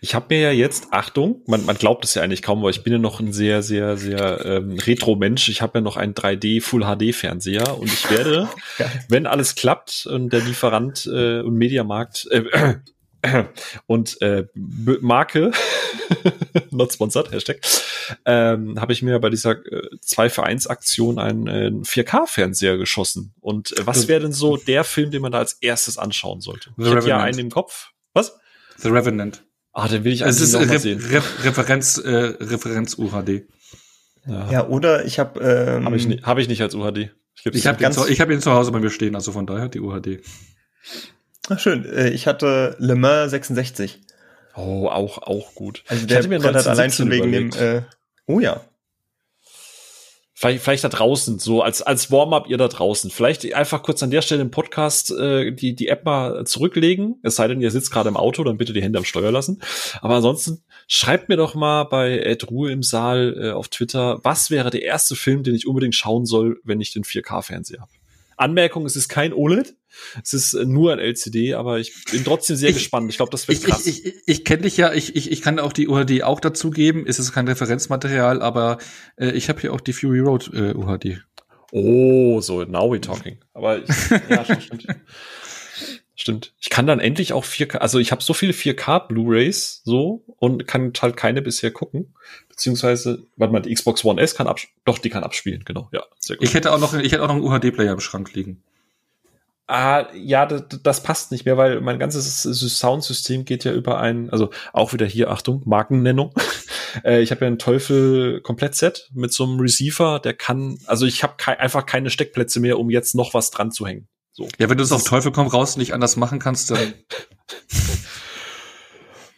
Ich habe mir ja jetzt, Achtung, man, man glaubt es ja eigentlich kaum, aber ich bin ja noch ein sehr, sehr, sehr ähm, Retro-Mensch. Ich habe ja noch einen 3D Full HD-Fernseher und ich werde, wenn alles klappt und der Lieferant äh, und Mediamarkt äh, und äh, Marke, not sponsored, Hashtag, ähm, habe ich mir bei dieser äh, 2 für 1 Aktion einen äh, 4K-Fernseher geschossen. Und äh, was wäre denn so der Film, den man da als erstes anschauen sollte? The ich hätte ja einen im Kopf. Was? The Revenant. Ah, den will ich Es eigentlich ist noch mal Re sehen. Re Referenz, äh, Referenz UHD. Ja, Ja, oder ich habe ähm, habe ich, ni- hab ich nicht als UHD. Ich, Ich habe ihn, ganz- zu- ich hab ihn zu Hause bei mir stehen, also von daher die UHD. ach, schön, äh, ich hatte Le Mans 66. Oh, auch, auch gut. Also Ich der hatte mir brettert allein schon 1917 wegen dem äh, Oh ja. Vielleicht, vielleicht da draußen, so als, als Warm-up ihr da draußen. Vielleicht einfach kurz an der Stelle im Podcast äh, die, die App mal zurücklegen. Es sei denn, ihr sitzt gerade im Auto, dann bitte die Hände am Steuer lassen. Aber ansonsten schreibt mir doch mal bei Ed Ruhe im Saal äh, auf Twitter, was wäre der erste Film, den ich unbedingt schauen soll, wenn ich den 4K-Fernseher habe. Anmerkung, es ist kein OLED, es ist äh, nur ein LCD, aber ich bin trotzdem sehr Ich- gespannt. Ich glaube, das wird Ich, krass. ich, ich, ich kenne dich ja, ich, ich, ich kann auch die UHD auch dazugeben. Es ist kein Referenzmaterial, aber äh, ich habe hier auch die Fury Road äh, UHD. Oh, so, now we talking. Aber ich, ja, stimmt, stimmt. Ich kann dann endlich auch 4K, also ich habe so viele 4K Blu-rays so und kann halt keine bisher gucken. Beziehungsweise, warte mal, die Xbox One S kann abs doch, die kann abspielen, genau. Ja, sehr gut. Ich hätte auch noch, ich hätte auch noch einen UHD-Player im Schrank liegen. Ah, ja, das, das passt nicht mehr, weil mein ganzes Soundsystem geht ja über ein, also auch wieder hier, Achtung, Markennennung. Äh, ich habe ja ein Teufel Komplettset mit so einem Receiver, der kann, also ich habe kei einfach keine Steckplätze mehr, um jetzt noch was dran zu hängen. So. Ja, wenn du es auf Teufel komm raus nicht anders machen kannst, dann.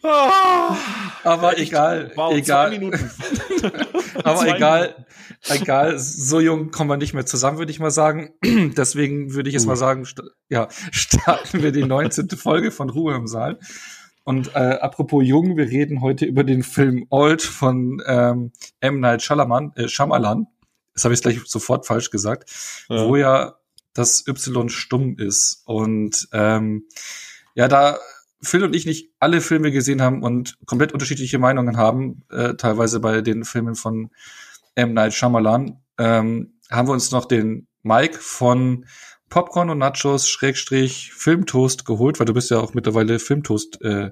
Aber egal, Wow, egal. Aber egal, egal, so jung kommen wir nicht mehr zusammen, würde ich mal sagen. Deswegen würde ich jetzt Uh. mal sagen, st ja, starten wir die 19. Folge von Ruhe im Saal. Und äh, apropos jung, wir reden heute über den Film Old von ähm, M. Night Shyamalan. Äh, Shyamalan. Das habe ich gleich sofort falsch gesagt. Ja. Wo ja das Y stumm ist. Und ähm, ja, da Phil und ich nicht alle Filme gesehen haben und komplett unterschiedliche Meinungen haben, äh, teilweise bei den Filmen von M. Night Shyamalan, ähm, haben wir uns noch den Mike von Popcorn und Nachos Schrägstrich Filmtoast geholt, weil du bist ja auch mittlerweile Filmtoast äh,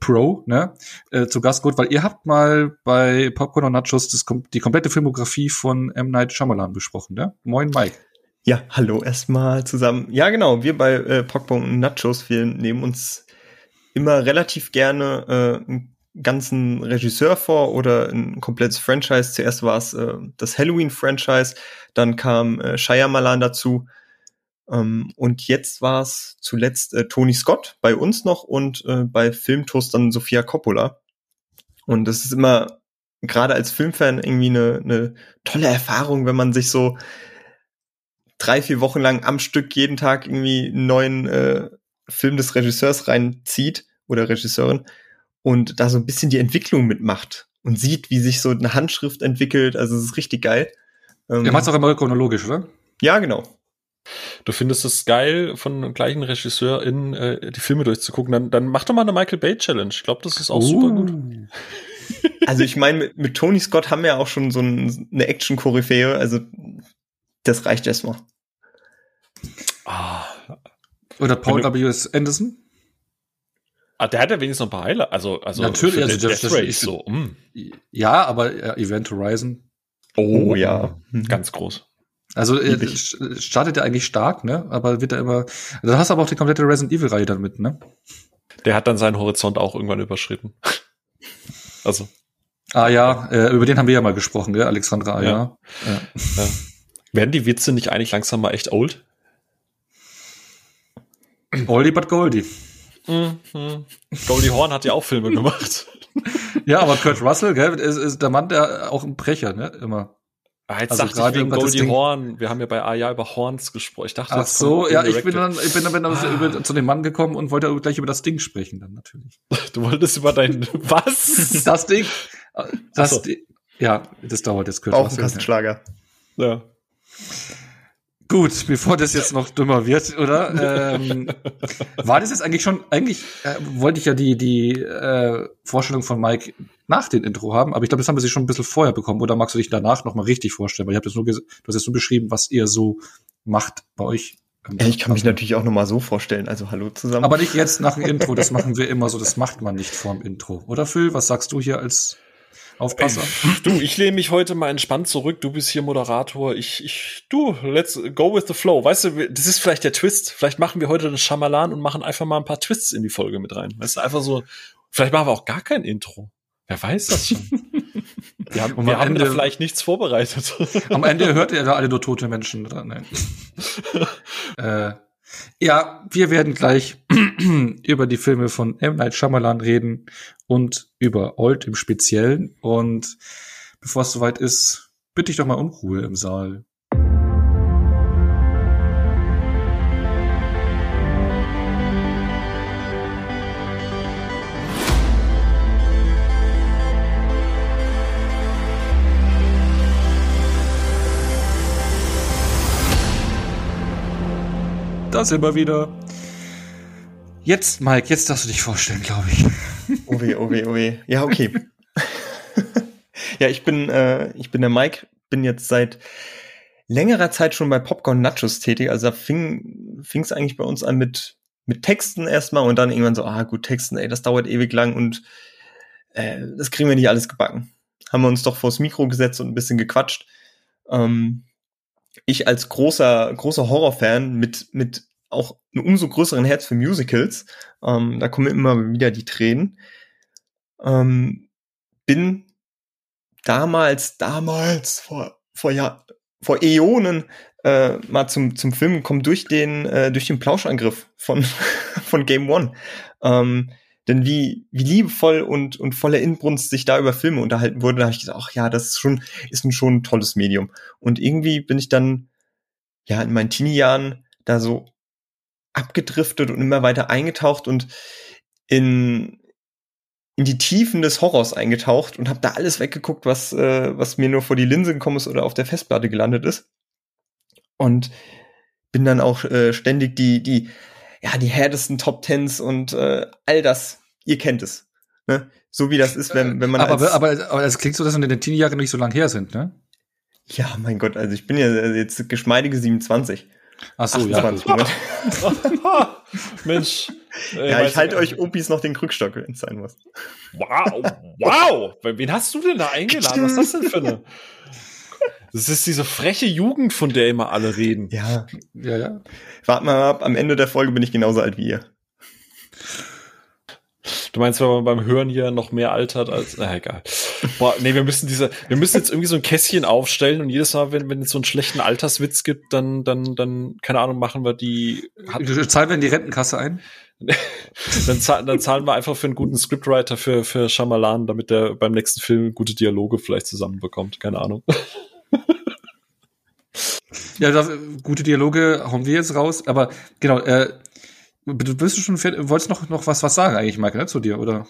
Pro, ne? Äh, zu Gast geholt, weil ihr habt mal bei Popcorn und Nachos das, die komplette Filmografie von M. Night Shyamalan besprochen, ne? Moin Mike. Ja, hallo erstmal zusammen. Ja, genau, wir bei äh, Popcorn und Nachos, wir nehmen uns immer relativ gerne äh, ganzen Regisseur vor oder ein komplettes Franchise. Zuerst war es äh, das Halloween-Franchise, dann kam äh, Shyamalan dazu ähm, und jetzt war es zuletzt äh, Tony Scott bei uns noch und äh, bei Filmtoast dann Sofia Coppola. Und das ist immer gerade als Filmfan irgendwie eine, eine tolle Erfahrung, wenn man sich so drei, vier Wochen lang am Stück jeden Tag irgendwie einen neuen äh, Film des Regisseurs reinzieht oder Regisseurin und da so ein bisschen die Entwicklung mitmacht und sieht, wie sich so eine Handschrift entwickelt. Also es ist richtig geil. Ähm, Ihr macht's auch immer chronologisch, oder? ja, genau. Du findest es geil, von dem gleichen Regisseur in äh, die Filme durchzugucken, dann, dann mach doch mal eine Michael Bay Challenge. Ich glaube, das ist auch super gut. Also ich meine, mit, mit Tony Scott haben wir auch schon so ein, eine Action-Koryphäe. Also das reicht erstmal. Ah, Oder Paul Wenn W. S. Anderson? Ah, der hat ja wenigstens noch ein paar Highlights. Also, also Natürlich, also Death das- das- Race so. Mm. Ja, aber äh, Event Horizon. Oh, ja. Ganz groß. Also äh, Lieb ich. sch- startet er eigentlich stark, ne? Aber wird er immer. Da hast du aber auch die komplette Resident Evil Reihe dann mit, ne? Der hat dann seinen Horizont auch irgendwann überschritten. Also, Ah ja, äh, über den haben wir ja mal gesprochen, gell? Alexandra Ah, ja. ja. ja. werden die Witze nicht eigentlich langsam mal echt old? Oldie but Goldie. Mhm. Goldie Horn hat ja auch Filme gemacht. Ja, aber Kurt Russell, gell, ist, ist der Mann, der auch ein Brecher, ne? Immer. Ah, jetzt Also dachte gerade ich wegen über das Goldie Ding- Horn. Wir haben ja bei Aya über Horns gesprochen. Ich dachte, Ach so, ja, ich bin dann, ich bin dann, bin dann Ah. über, zu dem Mann gekommen und wollte gleich über das Ding sprechen, dann natürlich. Du wolltest über dein was? Das Ding. Das so. Ding. Ja, das dauert jetzt Kurt Auch ein. Kassenschlager. ja. Gut, bevor das jetzt noch dümmer wird, oder? Ähm, war das jetzt eigentlich schon, eigentlich äh, wollte ich ja die, die äh, Vorstellung von Mike nach dem Intro haben, aber ich glaube, das haben wir sich schon ein bisschen vorher bekommen, oder magst du dich danach noch mal richtig vorstellen? Weil ich habe das nur, du hast jetzt nur beschrieben, was ihr so macht bei euch. Ja, ich kann mich natürlich auch noch mal so vorstellen, also hallo zusammen. Aber nicht jetzt nach dem Intro, das machen wir immer so, das macht man nicht vorm Intro. Oder Phil, was sagst du hier als Aufpasser. Du, ich lehne mich heute mal entspannt zurück. Du bist hier Moderator. Ich, ich, du, let's go with the flow. Weißt du, das ist vielleicht der Twist. Vielleicht machen wir heute den Schamalan und machen einfach mal ein paar Twists in die Folge mit rein. Weißt du, einfach so, vielleicht machen wir auch gar kein Intro. Wer weiß das schon? Wir haben, wir haben Ende, da vielleicht nichts vorbereitet. Am Ende hört ihr da alle nur tote Menschen dran. Nein. äh, ja, wir werden gleich über die Filme von M. Night Shyamalan reden und über Old im Speziellen. Und bevor es soweit ist, bitte ich doch mal um Ruhe im Saal. Das immer wieder. Jetzt, Mike, jetzt darfst du dich vorstellen, glaube ich. Oh weh, oh weh, oh weh. Ja, okay. ja, ich bin, äh, ich bin der Mike, bin jetzt seit längerer Zeit schon bei Popcorn Nachos tätig. Also da fing es eigentlich bei uns an mit, mit Texten erstmal und dann irgendwann so, ah gut, Texten, ey, das dauert ewig lang und äh, das kriegen wir nicht alles gebacken. Haben wir uns doch vors Mikro gesetzt und ein bisschen gequatscht. Ähm, ich als großer, großer Horrorfan mit, mit auch einem umso größeren Herz für Musicals, ähm, da kommen immer wieder die Tränen, ähm, bin damals, damals, vor, vor, Jahr, vor Äonen, äh, mal zum, zum Film gekommen durch den, äh, durch den Plauschangriff von, von Game One. Ähm, denn wie, wie liebevoll und, und voller Inbrunst sich da über Filme unterhalten wurde, da habe ich gesagt, ach ja, das ist schon, ist ein, schon ein tolles Medium. Und irgendwie bin ich dann, ja, in meinen Teenie-Jahren da so abgedriftet und immer weiter eingetaucht und in, in die Tiefen des Horrors eingetaucht und habe da alles weggeguckt, was, äh, was mir nur vor die Linse gekommen ist oder auf der Festplatte gelandet ist. Und bin dann auch äh, ständig die, die ja, die härtesten Top Tens und äh, all das, ihr kennt es. Ne? So wie das ist, wenn, wenn man. Aber, aber, aber es klingt so, dass deine Teenie-Jahre nicht so lang her sind, ne? Ja, mein Gott, also ich bin ja jetzt geschmeidige 27. Ach so, 28, ja. Mensch. Äh, ja, ich halte euch Opis noch den Krückstock, wenn es sein muss. Wow, wow. Wen hast du denn da eingeladen? Was ist das denn für eine? Das ist diese freche Jugend, von der immer alle reden. Ja, ja, ja. Wart mal ab, am Ende der Folge bin ich genauso alt wie ihr. Du meinst, wenn man beim Hören hier noch mehr altert als, na egal. Boah, nee, wir müssen diese, wir müssen jetzt irgendwie so ein Kästchen aufstellen und jedes Mal, wenn, wenn es so einen schlechten Alterswitz gibt, dann, dann, dann, keine Ahnung, machen wir die. Hat, zahlen wir in die Rentenkasse ein? dann, zahlen, dann zahlen wir einfach für einen guten Scriptwriter für, für Shyamalan, damit der beim nächsten Film gute Dialoge vielleicht zusammenbekommt. Keine Ahnung. Ja, das, gute Dialoge hauen wir jetzt raus, aber genau, äh, du bist schon fertig, wolltest noch, noch was, was sagen eigentlich, Michael, ne, zu dir, oder?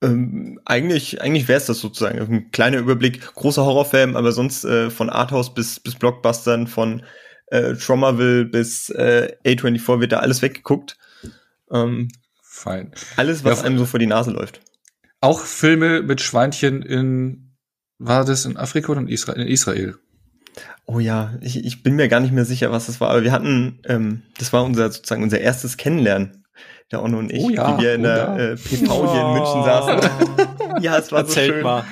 Ähm, eigentlich, eigentlich wäre es das sozusagen. Ein kleiner Überblick, großer Horrorfilm, aber sonst äh, von Arthouse bis, bis Blockbustern, von äh, Traumaville bis äh, A24 wird da alles weggeguckt. Ähm, Fein. Alles, was ja, einem so vor die Nase läuft. Auch Filme mit Schweinchen in, war das in Afrika oder in Israel? In Israel. Oh ja, ich, ich bin mir gar nicht mehr sicher, was das war, aber wir hatten, ähm, das war unser sozusagen unser erstes Kennenlernen, der Onno und ich, oh ja, wie wir in oh der ja. äh, PV hier in München saßen. ja, es war Erzählt so schön. Mal.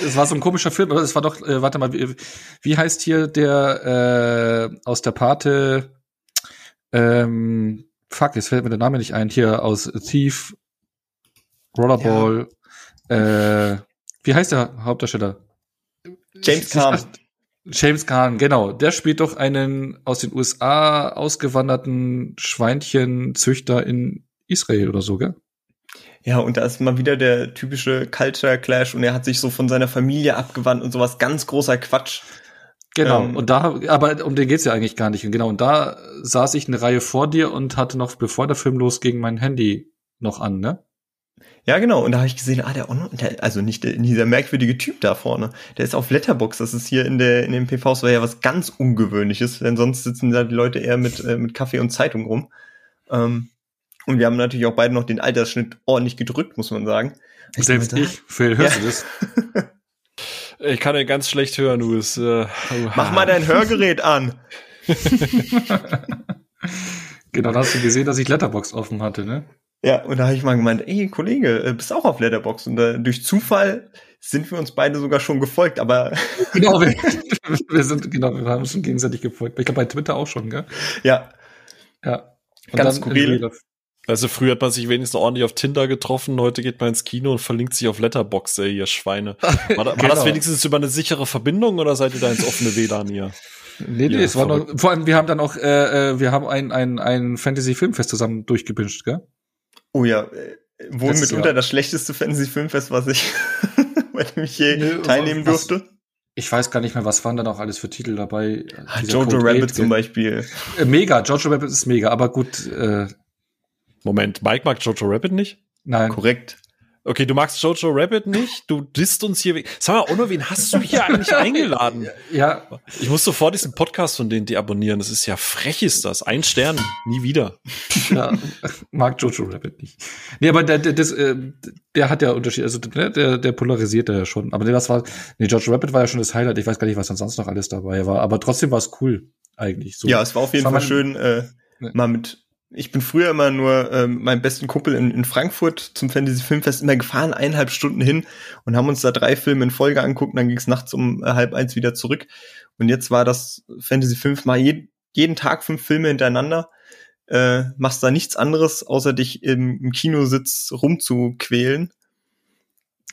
Es war so ein komischer Film, aber es war doch, äh, warte mal, wie, wie heißt hier der äh, aus der Pate, ähm, fuck, jetzt fällt mir der Name nicht ein, hier aus Thief, Rollerball, ja. äh, wie heißt der Hauptdarsteller? James Caan. James Caan, genau. Der spielt doch einen aus den USA ausgewanderten Schweinchenzüchter in Israel oder so, gell? Ja, und da ist mal wieder der typische Culture Clash und er hat sich so von seiner Familie abgewandt und sowas ganz großer Quatsch. Genau, ähm, und da, aber um den geht's ja eigentlich gar nicht. Und genau, und da saß ich eine Reihe vor dir und hatte noch, bevor der Film losging, mein Handy noch an, ne? Ja, genau. Und da habe ich gesehen, ah, der Onno, der, also nicht der, dieser merkwürdige Typ da vorne, der ist auf Letterbox. Das ist hier in der in den PVs war ja was ganz Ungewöhnliches, denn sonst sitzen da die Leute eher mit äh, mit Kaffee und Zeitung rum. Ähm, und wir haben natürlich auch beide noch den Altersschnitt ordentlich gedrückt, muss man sagen. Ich Selbst ich, Phil, hörst ja. du das? Ich kann ja ganz schlecht hören, du bist. Äh, Mach mal dein Hörgerät an. genau, da hast du gesehen, dass ich Letterbox offen hatte, ne? Ja, und da habe ich mal gemeint, ey Kollege, äh, bist auch auf Letterbox und äh, durch Zufall sind wir uns beide sogar schon gefolgt, aber genau, wir, wir sind genau, wir haben schon gegenseitig gefolgt. Ich glaube bei Twitter auch schon, gell? Ja. Ja. Und Ganz skurril. Also früher hat man sich wenigstens ordentlich auf Tinder getroffen, heute geht man ins Kino und verlinkt sich auf Letterbox, ey, ihr Schweine. War, da, genau. das wenigstens über eine sichere Verbindung oder seid ihr da ins offene WLAN hier? Nee, nee, es war noch, vor allem, wir haben dann auch, äh, äh, wir haben ein, ein, ein Fantasy-Filmfest zusammen durchgebinscht, gell? Oh ja, äh, wohl mitunter Jahr. das schlechteste Fantasy-Filmfest, was ich, bei dem ich je nee, teilnehmen was, durfte. Ich weiß gar nicht mehr, was waren da noch alles für Titel dabei. Ah, Jojo Rabbit 8, zum Beispiel. Äh, mega, Jojo Rabbit ist mega, aber gut. Äh, Moment, Mike mag Jojo Rabbit nicht? Nein. Korrekt. Okay, du magst Jojo Rabbit nicht, du disst uns hier. Sag mal, Ono, wen hast du hier eigentlich eingeladen? Ja. Ich muss sofort diesen Podcast von denen deabonnieren. Das ist ja frech, ist das. Ein Stern, nie wieder. Ja, mag Jojo Rabbit nicht. Nee, aber der, der, das, äh, der hat ja Unterschied, also ne, der, der polarisiert ja schon. Aber das war, nee, Jojo Rabbit war ja schon das Highlight. Ich weiß gar nicht, was dann sonst noch alles dabei war. Aber trotzdem war es cool, eigentlich. So. Ja, es war auf jeden Fall schön, äh, mal mit ich bin früher immer nur ähm, meinem besten Kumpel in, in Frankfurt zum Fantasy Filmfest immer gefahren, eineinhalb Stunden hin und haben uns da drei Filme in Folge anguckt. Und dann ging es nachts um äh, halb eins wieder zurück. Und jetzt war das Fantasy Filmfest mal je, jeden Tag fünf Filme hintereinander. Äh, machst da nichts anderes, außer dich im, im Kinositz rumzuquälen.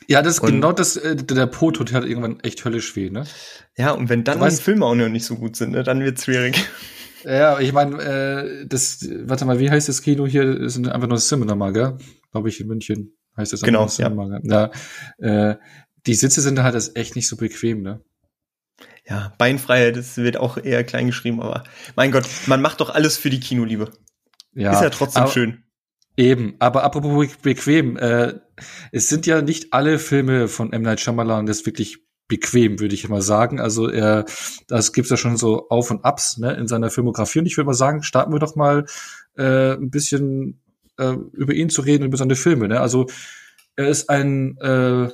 Ja, das ist und, genau das, äh, der Po-Tod hat irgendwann echt höllisch weh, ne? Ja, und wenn dann die Filme auch noch nicht so gut sind, ne, dann wird's schwierig. Ja, ich meine, äh, das, warte mal, wie heißt das Kino hier? Das ist einfach nur Cinema, gell? Glaube ich, in München heißt das genau, Cinema, ja. ja äh, die Sitze sind halt das echt nicht so bequem, ne? Ja, Beinfreiheit, das wird auch eher klein geschrieben, aber mein Gott, man macht doch alles für die Kinoliebe. Ja. Ist ja trotzdem aber, schön. Eben, aber apropos bequem, äh, es sind ja nicht alle Filme von M. Night Shyamalan das wirklich bequem, würde ich immer sagen. Also er, das gibt's ja schon so Auf und Abs ne, in seiner Filmografie. Und ich würde mal sagen, starten wir doch mal äh, ein bisschen äh, über ihn zu reden, über seine Filme. Ne? Also er ist ein äh,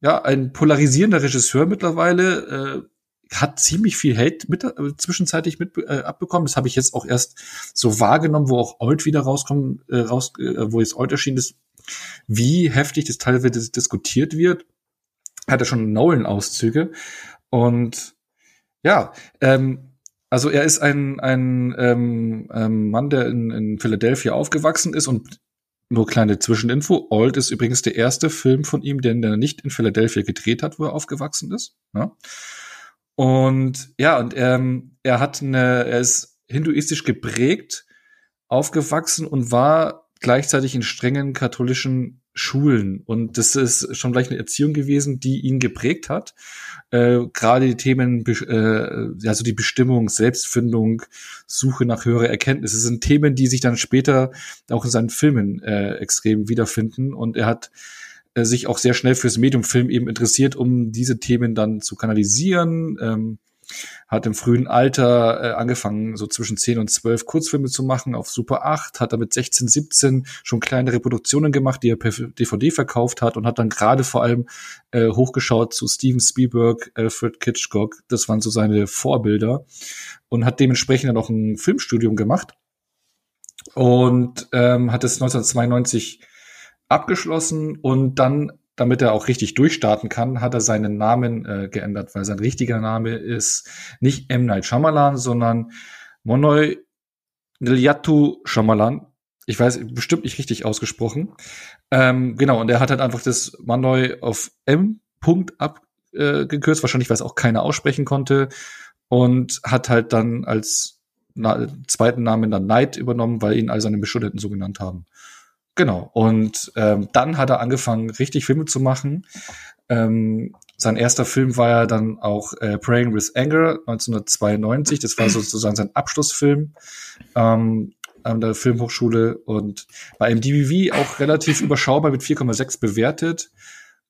ja ein polarisierender Regisseur mittlerweile. Äh, hat ziemlich viel Hate mit, äh, zwischenzeitlich mit äh, abbekommen. Das habe ich jetzt auch erst so wahrgenommen, wo auch Old wieder rauskommt, äh, raus, äh, wo jetzt Old erschienen ist, wie heftig das teilweise diskutiert wird hat er schon Nolan-Auszüge. Und ja, ähm, also er ist ein, ein ähm, ähm, Mann, der in, in Philadelphia aufgewachsen ist und nur kleine Zwischeninfo. Old ist übrigens der erste Film von ihm, den er nicht in Philadelphia gedreht hat, wo er aufgewachsen ist. Ja? Und ja, und ähm, er hat eine, er ist hinduistisch geprägt, aufgewachsen und war gleichzeitig in strengen katholischen Schulen. Und das ist schon gleich eine Erziehung gewesen, die ihn geprägt hat. Äh, Gerade die Themen, äh, also die Bestimmung, Selbstfindung, Suche nach höherer Erkenntnis, das sind Themen, die sich dann später auch in seinen Filmen äh, extrem wiederfinden. Und er hat äh, sich auch sehr schnell fürs Mediumfilm eben interessiert, um diese Themen dann zu kanalisieren. Ähm, hat im frühen Alter äh, angefangen, so zwischen 10 und 12 Kurzfilme zu machen auf Super 8, hat damit 16, 17 schon kleinere Produktionen gemacht, die er per DVD verkauft hat und hat dann gerade vor allem äh, hochgeschaut zu Steven Spielberg, Alfred Hitchcock, das waren so seine Vorbilder und hat dementsprechend dann auch ein Filmstudium gemacht und ähm, hat es 1992 abgeschlossen und dann damit er auch richtig durchstarten kann, hat er seinen Namen äh, geändert, weil sein richtiger Name ist nicht M. Night Shyamalan, sondern Monoy Nilyatu Shyamalan. Ich weiß, bestimmt nicht richtig ausgesprochen. Ähm, genau, und er hat halt einfach das Monoy auf M. Punkt abgekürzt, äh, wahrscheinlich, weil es auch keiner aussprechen konnte. Und hat halt dann als na, zweiten Namen dann Knight übernommen, weil ihn all seine Beschuldigten so genannt haben. Genau. Und ähm, dann hat er angefangen, richtig Filme zu machen. Ähm, sein erster Film war ja dann auch äh, Praying with Anger 1992. Das war sozusagen sein Abschlussfilm. Ähm, an der Filmhochschule und bei MDVV auch relativ überschaubar mit 4,6 bewertet.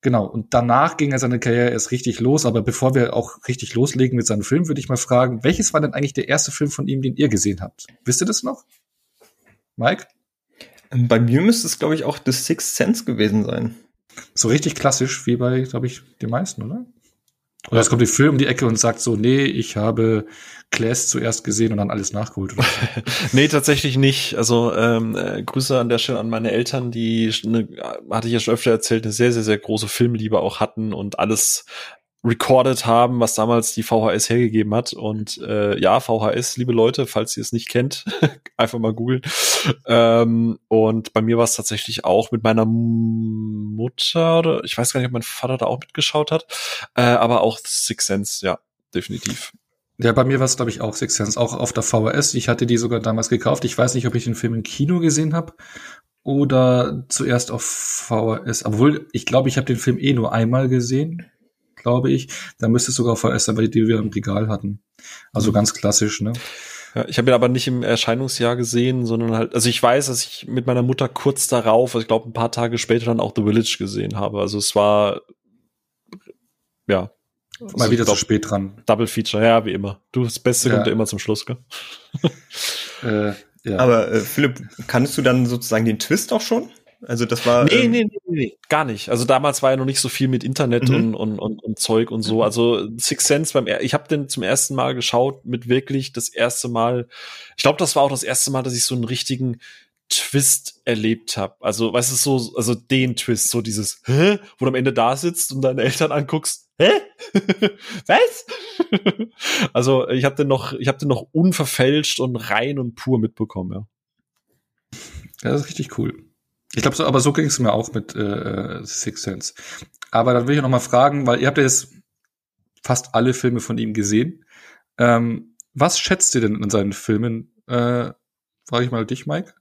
Genau, und danach ging er seine Karriere erst richtig los. Aber bevor wir auch richtig loslegen mit seinem Film, würde ich mal fragen, welches war denn eigentlich der erste Film von ihm, den ihr gesehen habt? Wisst ihr das noch? Mike? Bei mir müsste es, glaube ich, auch The Sixth Sense gewesen sein. So richtig klassisch, wie bei, glaube ich, den meisten, oder? Oder es kommt die Film um die Ecke und sagt so, nee, ich habe Class zuerst gesehen und dann alles nachgeholt. Oder nee, tatsächlich nicht. Also ähm, äh, Grüße an der Stelle an meine Eltern, die, eine, hatte ich ja schon öfter erzählt, eine sehr, sehr, sehr große Filmliebe auch hatten und alles recorded haben, was damals die VHS hergegeben hat. Und äh, ja, VHS, liebe Leute, falls ihr es nicht kennt, einfach mal googeln. Ähm, und bei mir war es tatsächlich auch mit meiner Mutter oder ich weiß gar nicht, ob mein Vater da auch mitgeschaut hat, äh, aber auch Six Sense, ja, definitiv. Ja, bei mir war es, glaube ich, auch Six Sense, auch auf der VHS. Ich hatte die sogar damals gekauft. Ich weiß nicht, ob ich den Film im Kino gesehen habe oder zuerst auf VHS. Obwohl, ich glaube, ich habe den Film eh nur einmal gesehen glaube ich. Da müsste es sogar VHS sein, weil die wir im Regal hatten. Also mhm. ganz klassisch, ne? Ja, ich habe ihn aber nicht im Erscheinungsjahr gesehen, sondern halt, also ich weiß, dass ich mit meiner Mutter kurz darauf, also ich glaube ein paar Tage später dann auch The Village gesehen habe. Also es war ja. Mal also wieder zu spät dran. Double Feature, ja, wie immer. Du, das Beste ja. kommt ja immer zum Schluss, gell? äh, ja. Aber äh, Philipp, kannst du dann sozusagen den Twist auch schon? Also das war. Nee, ähm, nee, nee, nee, gar nicht. Also damals war ja noch nicht so viel mit Internet mhm. und, und, und, und Zeug und so. Mhm. Also Six Sense beim ich habe den zum ersten Mal geschaut mit wirklich das erste Mal. Ich glaube, das war auch das erste Mal, dass ich so einen richtigen Twist erlebt habe. Also, weißt du, so, also den Twist, so dieses, hä? Wo du am Ende da sitzt und deine Eltern anguckst, hä? Was? also, ich habe den noch, ich habe den noch unverfälscht und rein und pur mitbekommen, ja. Ja, das ist richtig cool. Ich glaube, so, aber so ging es mir auch mit äh, Six Sense. Aber dann will ich noch mal fragen, weil ihr habt ja jetzt fast alle Filme von ihm gesehen. Ähm, was schätzt ihr denn in seinen Filmen? Äh, Frage ich mal dich, Mike.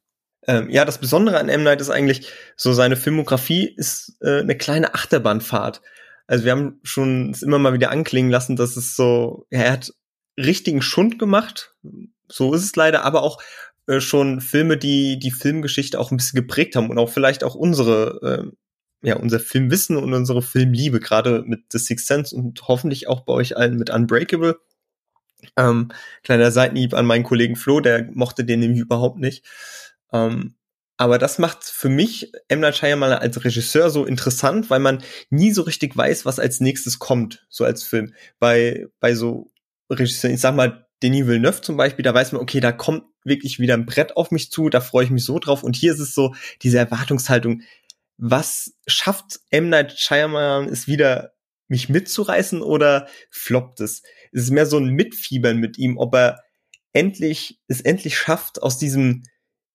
Ähm, ja, das Besondere an M. Night ist eigentlich, so seine Filmografie ist äh, eine kleine Achterbahnfahrt. Also wir haben schon es immer mal wieder anklingen lassen, dass es so, ja, er hat richtigen Schund gemacht. So ist es leider, aber auch äh, schon Filme, die die Filmgeschichte auch ein bisschen geprägt haben und auch vielleicht auch unsere, äh, ja, unser Filmwissen und unsere Filmliebe, gerade mit The Sixth Sense und hoffentlich auch bei euch allen mit Unbreakable. Ähm, kleiner Seitenhieb an meinen Kollegen Flo, der mochte den nämlich überhaupt nicht. Ähm, aber das macht für mich M. Night Shyamalan als Regisseur so interessant, weil man nie so richtig weiß, was als nächstes kommt, so als Film. Bei, bei so Regisseuren, ich sag mal, Denis Villeneuve zum Beispiel, da weiß man, okay, da kommt wirklich wieder ein Brett auf mich zu, da freue ich mich so drauf. Und hier ist es so, diese Erwartungshaltung, was schafft M. Night Shyamalan es wieder, mich mitzureißen oder floppt es? Es ist mehr so ein Mitfiebern mit ihm, ob er endlich, es endlich schafft, aus diesem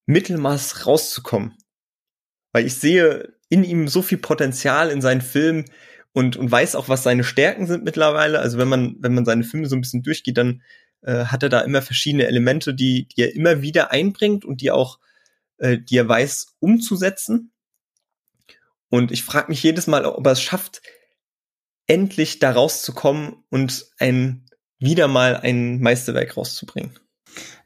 Mittelmaß rauszukommen. Weil ich sehe in ihm so viel Potenzial in seinen Filmen und, und weiß auch, was seine Stärken sind mittlerweile. Also wenn man, wenn man seine Filme so ein bisschen durchgeht, dann äh, hat er da immer verschiedene Elemente, die, die er immer wieder einbringt und die auch, äh, die er weiß umzusetzen. Und ich frage mich jedes Mal, ob er es schafft, endlich da rauszukommen und ein wieder mal ein Meisterwerk rauszubringen.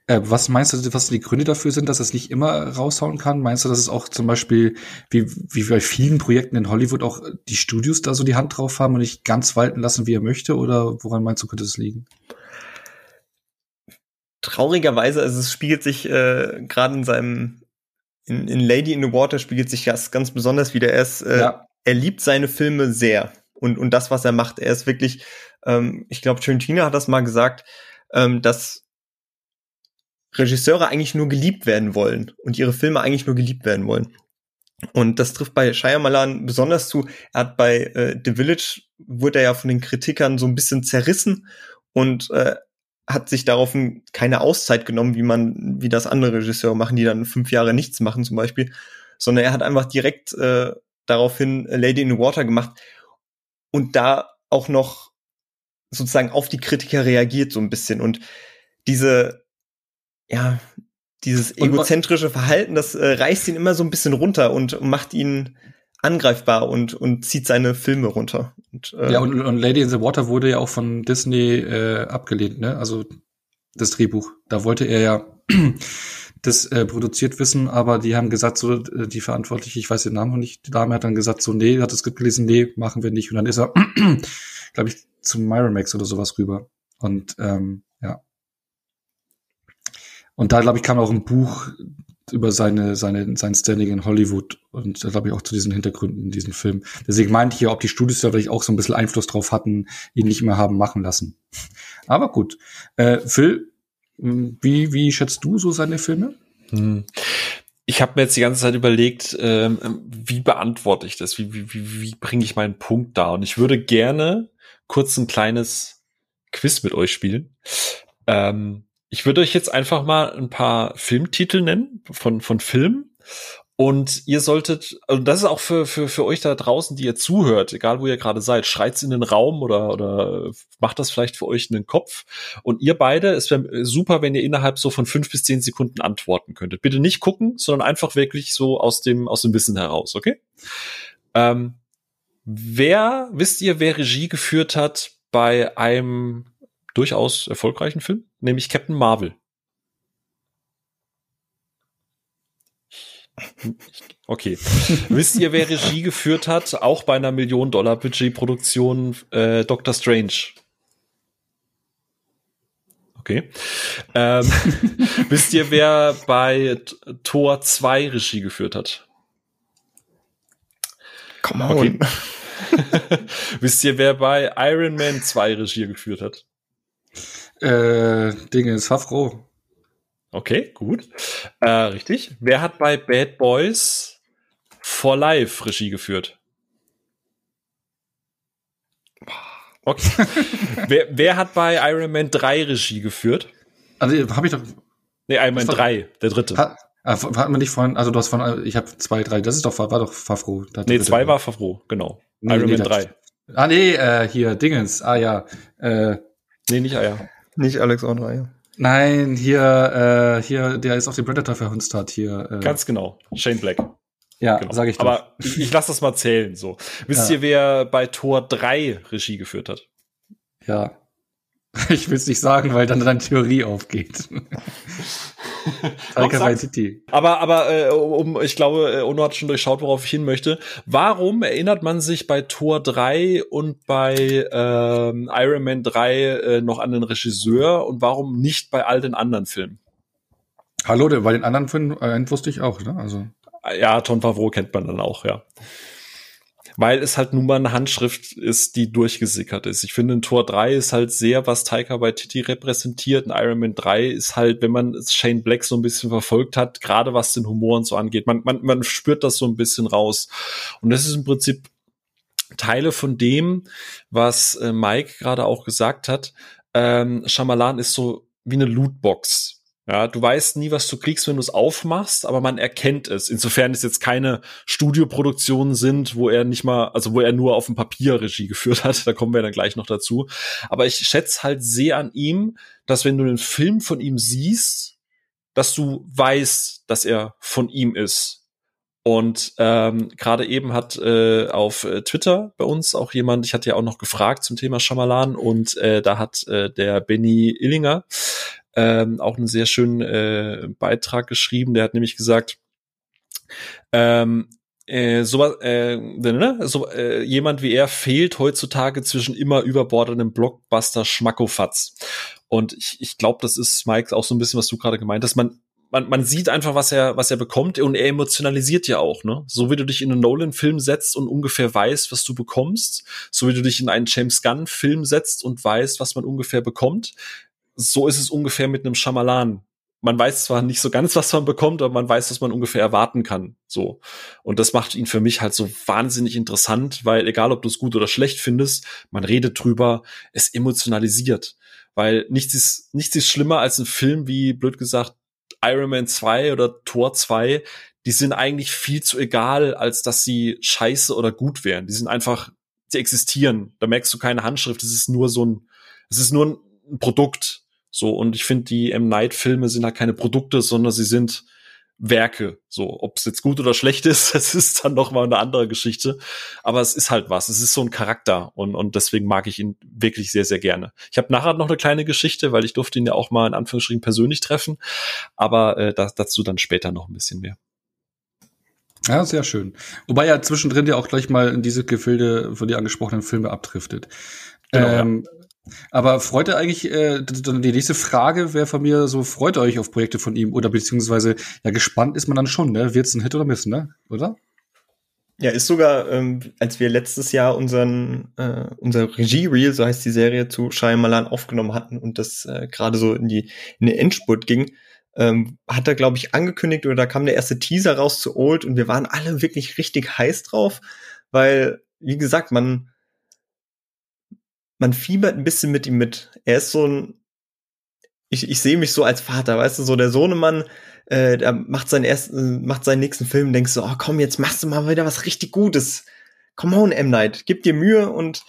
Äh, was meinst du, was die Gründe dafür sind, dass es nicht immer raushauen kann? Meinst du, dass es auch zum Beispiel, wie, wie bei vielen Projekten in Hollywood auch die Studios da so die Hand drauf haben und nicht ganz walten lassen, wie er möchte? Oder woran meinst du, könnte es liegen? Traurigerweise, also es spiegelt sich äh, gerade in seinem in, in Lady in the Water spiegelt sich das ganz besonders wieder. Er ist, äh, ja. er liebt seine Filme sehr und und das, was er macht. Er ist wirklich, ähm, ich glaube, Tarantino hat das mal gesagt, ähm, dass Regisseure eigentlich nur geliebt werden wollen und ihre Filme eigentlich nur geliebt werden wollen. Und das trifft bei Shyamalan besonders zu. Er hat bei äh, The Village wurde er ja von den Kritikern so ein bisschen zerrissen und äh, hat sich daraufhin keine Auszeit genommen, wie man, wie das andere Regisseure machen, die dann fünf Jahre nichts machen zum Beispiel, sondern er hat einfach direkt äh, daraufhin Lady in the Water gemacht und da auch noch sozusagen auf die Kritiker reagiert so ein bisschen. Und diese, ja, dieses egozentrische Verhalten, das äh, reißt ihn immer so ein bisschen runter und macht ihn angreifbar und, und zieht seine Filme runter. Und, äh, ja, und, und Lady in the Water wurde ja auch von Disney äh, abgelehnt, ne? Also das Drehbuch. Da wollte er ja das äh, produziert wissen, aber die haben gesagt, so äh, die Verantwortliche, ich weiß den Namen noch nicht, die Dame hat dann gesagt, so nee, hat das gelesen, nee, machen wir nicht. Und dann ist er, glaube ich, zum Miramax oder sowas rüber. Und ähm, ja. Und da, glaube ich, kam auch ein Buch über seine, seine, sein Standing in Hollywood und da glaube ich auch zu diesen Hintergründen in diesem Film. Deswegen meinte ich ja, ob die Studios da vielleicht auch so ein bisschen Einfluss drauf hatten, ihn nicht mehr haben machen lassen. Aber gut. Äh, Phil, wie, wie schätzt du so seine Filme? Hm. Ich habe mir jetzt die ganze Zeit überlegt, ähm, wie beantworte ich das? Wie, wie, wie, wie bringe ich meinen Punkt da? Und ich würde gerne kurz ein kleines Quiz mit euch spielen. Ähm, ich würde euch jetzt einfach mal ein paar Filmtitel nennen von, von Filmen. Und ihr solltet, also das ist auch für, für, für euch da draußen, die ihr zuhört, egal wo ihr gerade seid, schreit's in den Raum oder, oder macht das vielleicht für euch in den Kopf. Und ihr beide, es wäre super, wenn ihr innerhalb so von fünf bis zehn Sekunden antworten könntet. Bitte nicht gucken, sondern einfach wirklich so aus dem, aus dem Wissen heraus, okay? Ähm, wer, wisst ihr, wer Regie geführt hat bei einem durchaus erfolgreichen Film, nämlich Captain Marvel. Okay. Wisst ihr, wer Regie geführt hat, auch bei einer Million-Dollar-Budget-Produktion äh, Doctor Strange? Okay. Ähm, wisst ihr, wer bei Tor 2 Regie geführt hat? Come on. Okay. wisst ihr, wer bei Iron Man 2 Regie geführt hat? Äh, Dinge ist Favreau. Okay, gut. Äh, richtig. Wer hat bei Bad Boys for Life Regie geführt? Okay. wer, wer hat bei Iron Man 3 Regie geführt? Also habe ich doch. Nee, Iron Man 3, der dritte. Hat, hat man nicht vorhin, also du hast von, ich habe zwei, drei, das ist doch, war doch Favreau. Nee, zwei war Favreau, genau. Nee, Iron nee, Man 3. Ah, nee, äh, hier, Dingens, ah ja. Äh, nee, nicht Eier. Nicht Alex Onreihe. Nein, hier, äh, hier, der ist auf den Predator verhunzt hat, hier. Äh. Ganz genau. Shane Black. Ja, genau. sage ich doch. Aber ich, ich lasse das mal zählen, so. Wisst ja. ihr, wer bei Tor 3 Regie geführt hat? Ja. Ich will es nicht sagen, weil dann deine Theorie aufgeht. Taika Waititi. Aber, aber äh, um, ich glaube, äh, Ono hat schon durchschaut, worauf ich hin möchte. Warum erinnert man sich bei Tor 3 und bei ähm, Iron Man 3 äh, noch an den Regisseur und warum nicht bei all den anderen Filmen? Hallo, bei den anderen Filmen äh, wusste ich auch, ne? Also. Ja, Ton Favreau kennt man dann auch, ja weil es halt nun mal eine Handschrift ist, die durchgesickert ist. Ich finde, in Tor 3 ist halt sehr, was Taika bei Titi repräsentiert. In Iron Man 3 ist halt, wenn man Shane Black so ein bisschen verfolgt hat, gerade was den Humor und so angeht, man, man, man spürt das so ein bisschen raus. Und das ist im Prinzip Teile von dem, was äh, Mike gerade auch gesagt hat. Ähm, Shyamalan ist so wie eine Lootbox ja, du weißt nie, was du kriegst, wenn du es aufmachst, aber man erkennt es. Insofern es jetzt keine Studioproduktionen sind, wo er nicht mal, also wo er nur auf dem Papier Regie geführt hat, da kommen wir dann gleich noch dazu. Aber ich schätze halt sehr an ihm, dass wenn du einen Film von ihm siehst, dass du weißt, dass er von ihm ist. Und ähm, gerade eben hat äh, auf äh, Twitter bei uns auch jemand, ich hatte ja auch noch gefragt zum Thema Schamalan und äh, da hat äh, der Benny Illinger ähm, auch einen sehr schönen äh, Beitrag geschrieben. Der hat nämlich gesagt, ähm, äh, so, äh, ne? so äh, jemand wie er fehlt heutzutage zwischen immer überbordendem Blockbuster Schmackofatz. Und ich, ich glaube, das ist, Mike, auch so ein bisschen, was du gerade gemeint hast. Man, man, man sieht einfach, was er, was er bekommt und er emotionalisiert ja auch, ne? So wie du dich in einen Nolan-Film setzt und ungefähr weißt, was du bekommst, so wie du dich in einen James Gunn-Film setzt und weißt, was man ungefähr bekommt, so ist es ungefähr mit einem Schamalan. Man weiß zwar nicht so ganz, was man bekommt, aber man weiß, was man ungefähr erwarten kann. So. Und das macht ihn für mich halt so wahnsinnig interessant, weil egal, ob du es gut oder schlecht findest, man redet drüber, es emotionalisiert. Weil nichts ist, nichts ist schlimmer als ein Film wie, blöd gesagt, Iron Man 2 oder Tor 2. Die sind eigentlich viel zu egal, als dass sie scheiße oder gut wären. Die sind einfach, sie existieren. Da merkst du keine Handschrift. Es ist nur so ein, es ist nur ein Produkt. So, und ich finde, die M. Night-Filme sind halt keine Produkte, sondern sie sind Werke. So, ob es jetzt gut oder schlecht ist, das ist dann noch mal eine andere Geschichte. Aber es ist halt was. Es ist so ein Charakter und, und deswegen mag ich ihn wirklich sehr, sehr gerne. Ich habe nachher noch eine kleine Geschichte, weil ich durfte ihn ja auch mal in Anführungsstrichen persönlich treffen. Aber äh, das, dazu dann später noch ein bisschen mehr. Ja, sehr schön. Wobei er zwischendrin ja auch gleich mal in diese Gefilde von dir angesprochenen Filme abdriftet. Genau, ähm, ja. Aber freut ihr eigentlich, äh, die nächste Frage wäre von mir so, freut ihr euch auf Projekte von ihm oder beziehungsweise, ja, gespannt ist man dann schon, ne? Wird's ein Hit oder Miss, ne? Oder? Ja, ist sogar, ähm, als wir letztes Jahr unseren, äh, unser Regie-Reel, so heißt die Serie, zu Shyamalan aufgenommen hatten und das äh, gerade so in die, in den Endspurt ging, ähm, hat er, glaube ich, angekündigt oder da kam der erste Teaser raus zu Old und wir waren alle wirklich richtig heiß drauf, weil, wie gesagt, man, man fiebert ein bisschen mit ihm mit. Er ist so ein, ich, ich sehe mich so als Vater, weißt du, so der Sohnemann, äh, der macht seinen ersten, macht seinen nächsten Film, denkst du, oh komm, jetzt machst du mal wieder was richtig Gutes. Come on, M. Night, gib dir Mühe und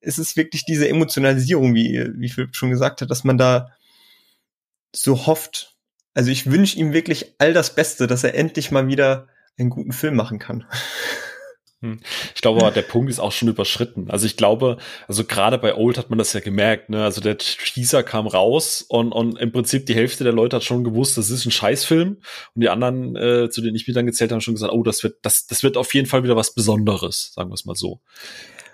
es ist wirklich diese Emotionalisierung, wie, wie Philipp schon gesagt hat, dass man da so hofft. Also ich wünsche ihm wirklich all das Beste, dass er endlich mal wieder einen guten Film machen kann. Hm. Ich glaube aber, der Punkt ist auch schon überschritten. Also ich glaube, also gerade bei Old hat man das ja gemerkt, ne? Also der Teaser kam raus und, und im Prinzip die Hälfte der Leute hat schon gewusst, das ist ein Scheißfilm. Und die anderen, äh, zu denen ich mir dann gezählt habe, haben schon gesagt, oh, das wird, das, das wird auf jeden Fall wieder was Besonderes, sagen wir es mal so.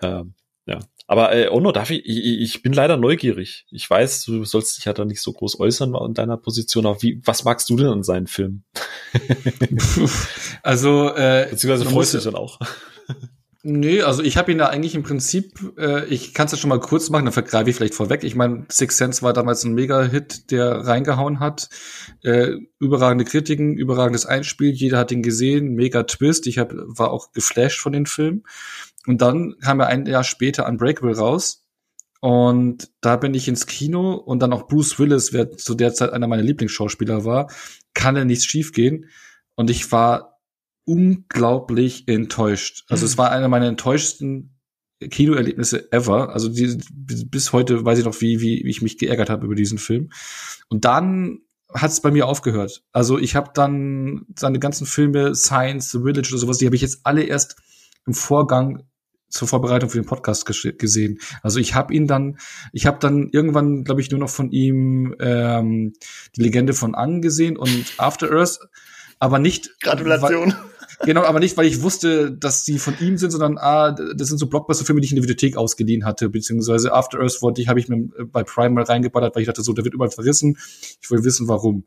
Ähm, ja. Aber äh, Ono, darf ich, ich, ich bin leider neugierig. Ich weiß, du sollst dich ja da nicht so groß äußern in deiner Position, aber wie, was magst du denn an seinen Filmen? also, äh, beziehungsweise freust du dich dann auch. Nee, also ich habe ihn da eigentlich im Prinzip, äh, ich kann es ja schon mal kurz machen, dann vergreife ich vielleicht vorweg. Ich meine, Six Sense war damals ein Mega-Hit, der reingehauen hat. Äh, überragende Kritiken, überragendes Einspiel, jeder hat ihn gesehen, mega Twist. Ich hab, war auch geflasht von den Filmen. Und dann kam er ein Jahr später Unbreakable raus. Und da bin ich ins Kino und dann auch Bruce Willis, wer zu der Zeit einer meiner Lieblingsschauspieler war, kann er nichts schiefgehen. Und ich war unglaublich enttäuscht. Also mhm. es war einer meiner enttäuschtsten Kinoerlebnisse ever. Also die, bis heute weiß ich noch, wie, wie, wie ich mich geärgert habe über diesen Film. Und dann hat es bei mir aufgehört. Also ich habe dann seine ganzen Filme, Science, The Village oder sowas, die habe ich jetzt alle erst im Vorgang zur Vorbereitung für den Podcast gesehen. Also ich habe ihn dann, ich habe dann irgendwann, glaube ich, nur noch von ihm ähm, die Legende von angesehen und After Earth, aber nicht. Gratulation. Weil, genau, aber nicht, weil ich wusste, dass sie von ihm sind, sondern ah, das sind so Blockbuster-Filme, die ich in der Videothek ausgeliehen hatte, beziehungsweise After Earth wollte ich, habe ich mir bei Prime mal reingeballert, weil ich dachte, so, der wird überall verrissen. Ich will wissen, warum.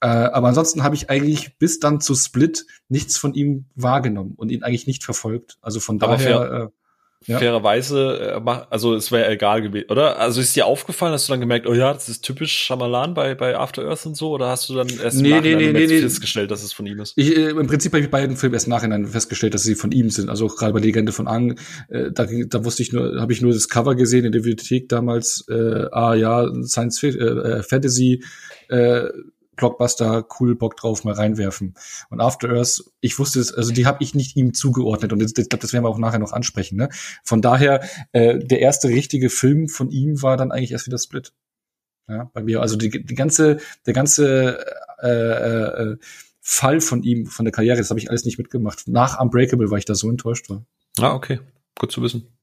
Äh, aber ansonsten habe ich eigentlich bis dann zu Split nichts von ihm wahrgenommen und ihn eigentlich nicht verfolgt. Also von daher. Äh, ja. fairerweise, äh, also es wäre egal gewesen, oder? Also ist dir aufgefallen, hast du dann gemerkt, oh ja, das ist typisch Shyamalan bei, bei After Earth und so, oder hast du dann erst nee, nee, nee, nee, festgestellt, dass es von ihm ist? Ich, äh, Im Prinzip habe ich bei beiden Filmen erst nachhinein festgestellt, dass sie von ihm sind. Also gerade bei Legende von Ang, äh, da, da wusste ich nur, habe ich nur das Cover gesehen in der Bibliothek damals, äh, ah ja, Science äh, äh, Fantasy, äh, Blockbuster, cool, Bock drauf, mal reinwerfen. Und After Earth, ich wusste es, also die habe ich nicht ihm zugeordnet und ich glaube, das werden wir auch nachher noch ansprechen. Ne? Von daher, äh, der erste richtige Film von ihm war dann eigentlich erst wieder Split. Ja, bei mir, also die, die ganze, der ganze äh, äh, Fall von ihm, von der Karriere, das habe ich alles nicht mitgemacht. Nach Unbreakable, weil ich da so enttäuscht war. Ah, okay. Gut zu wissen.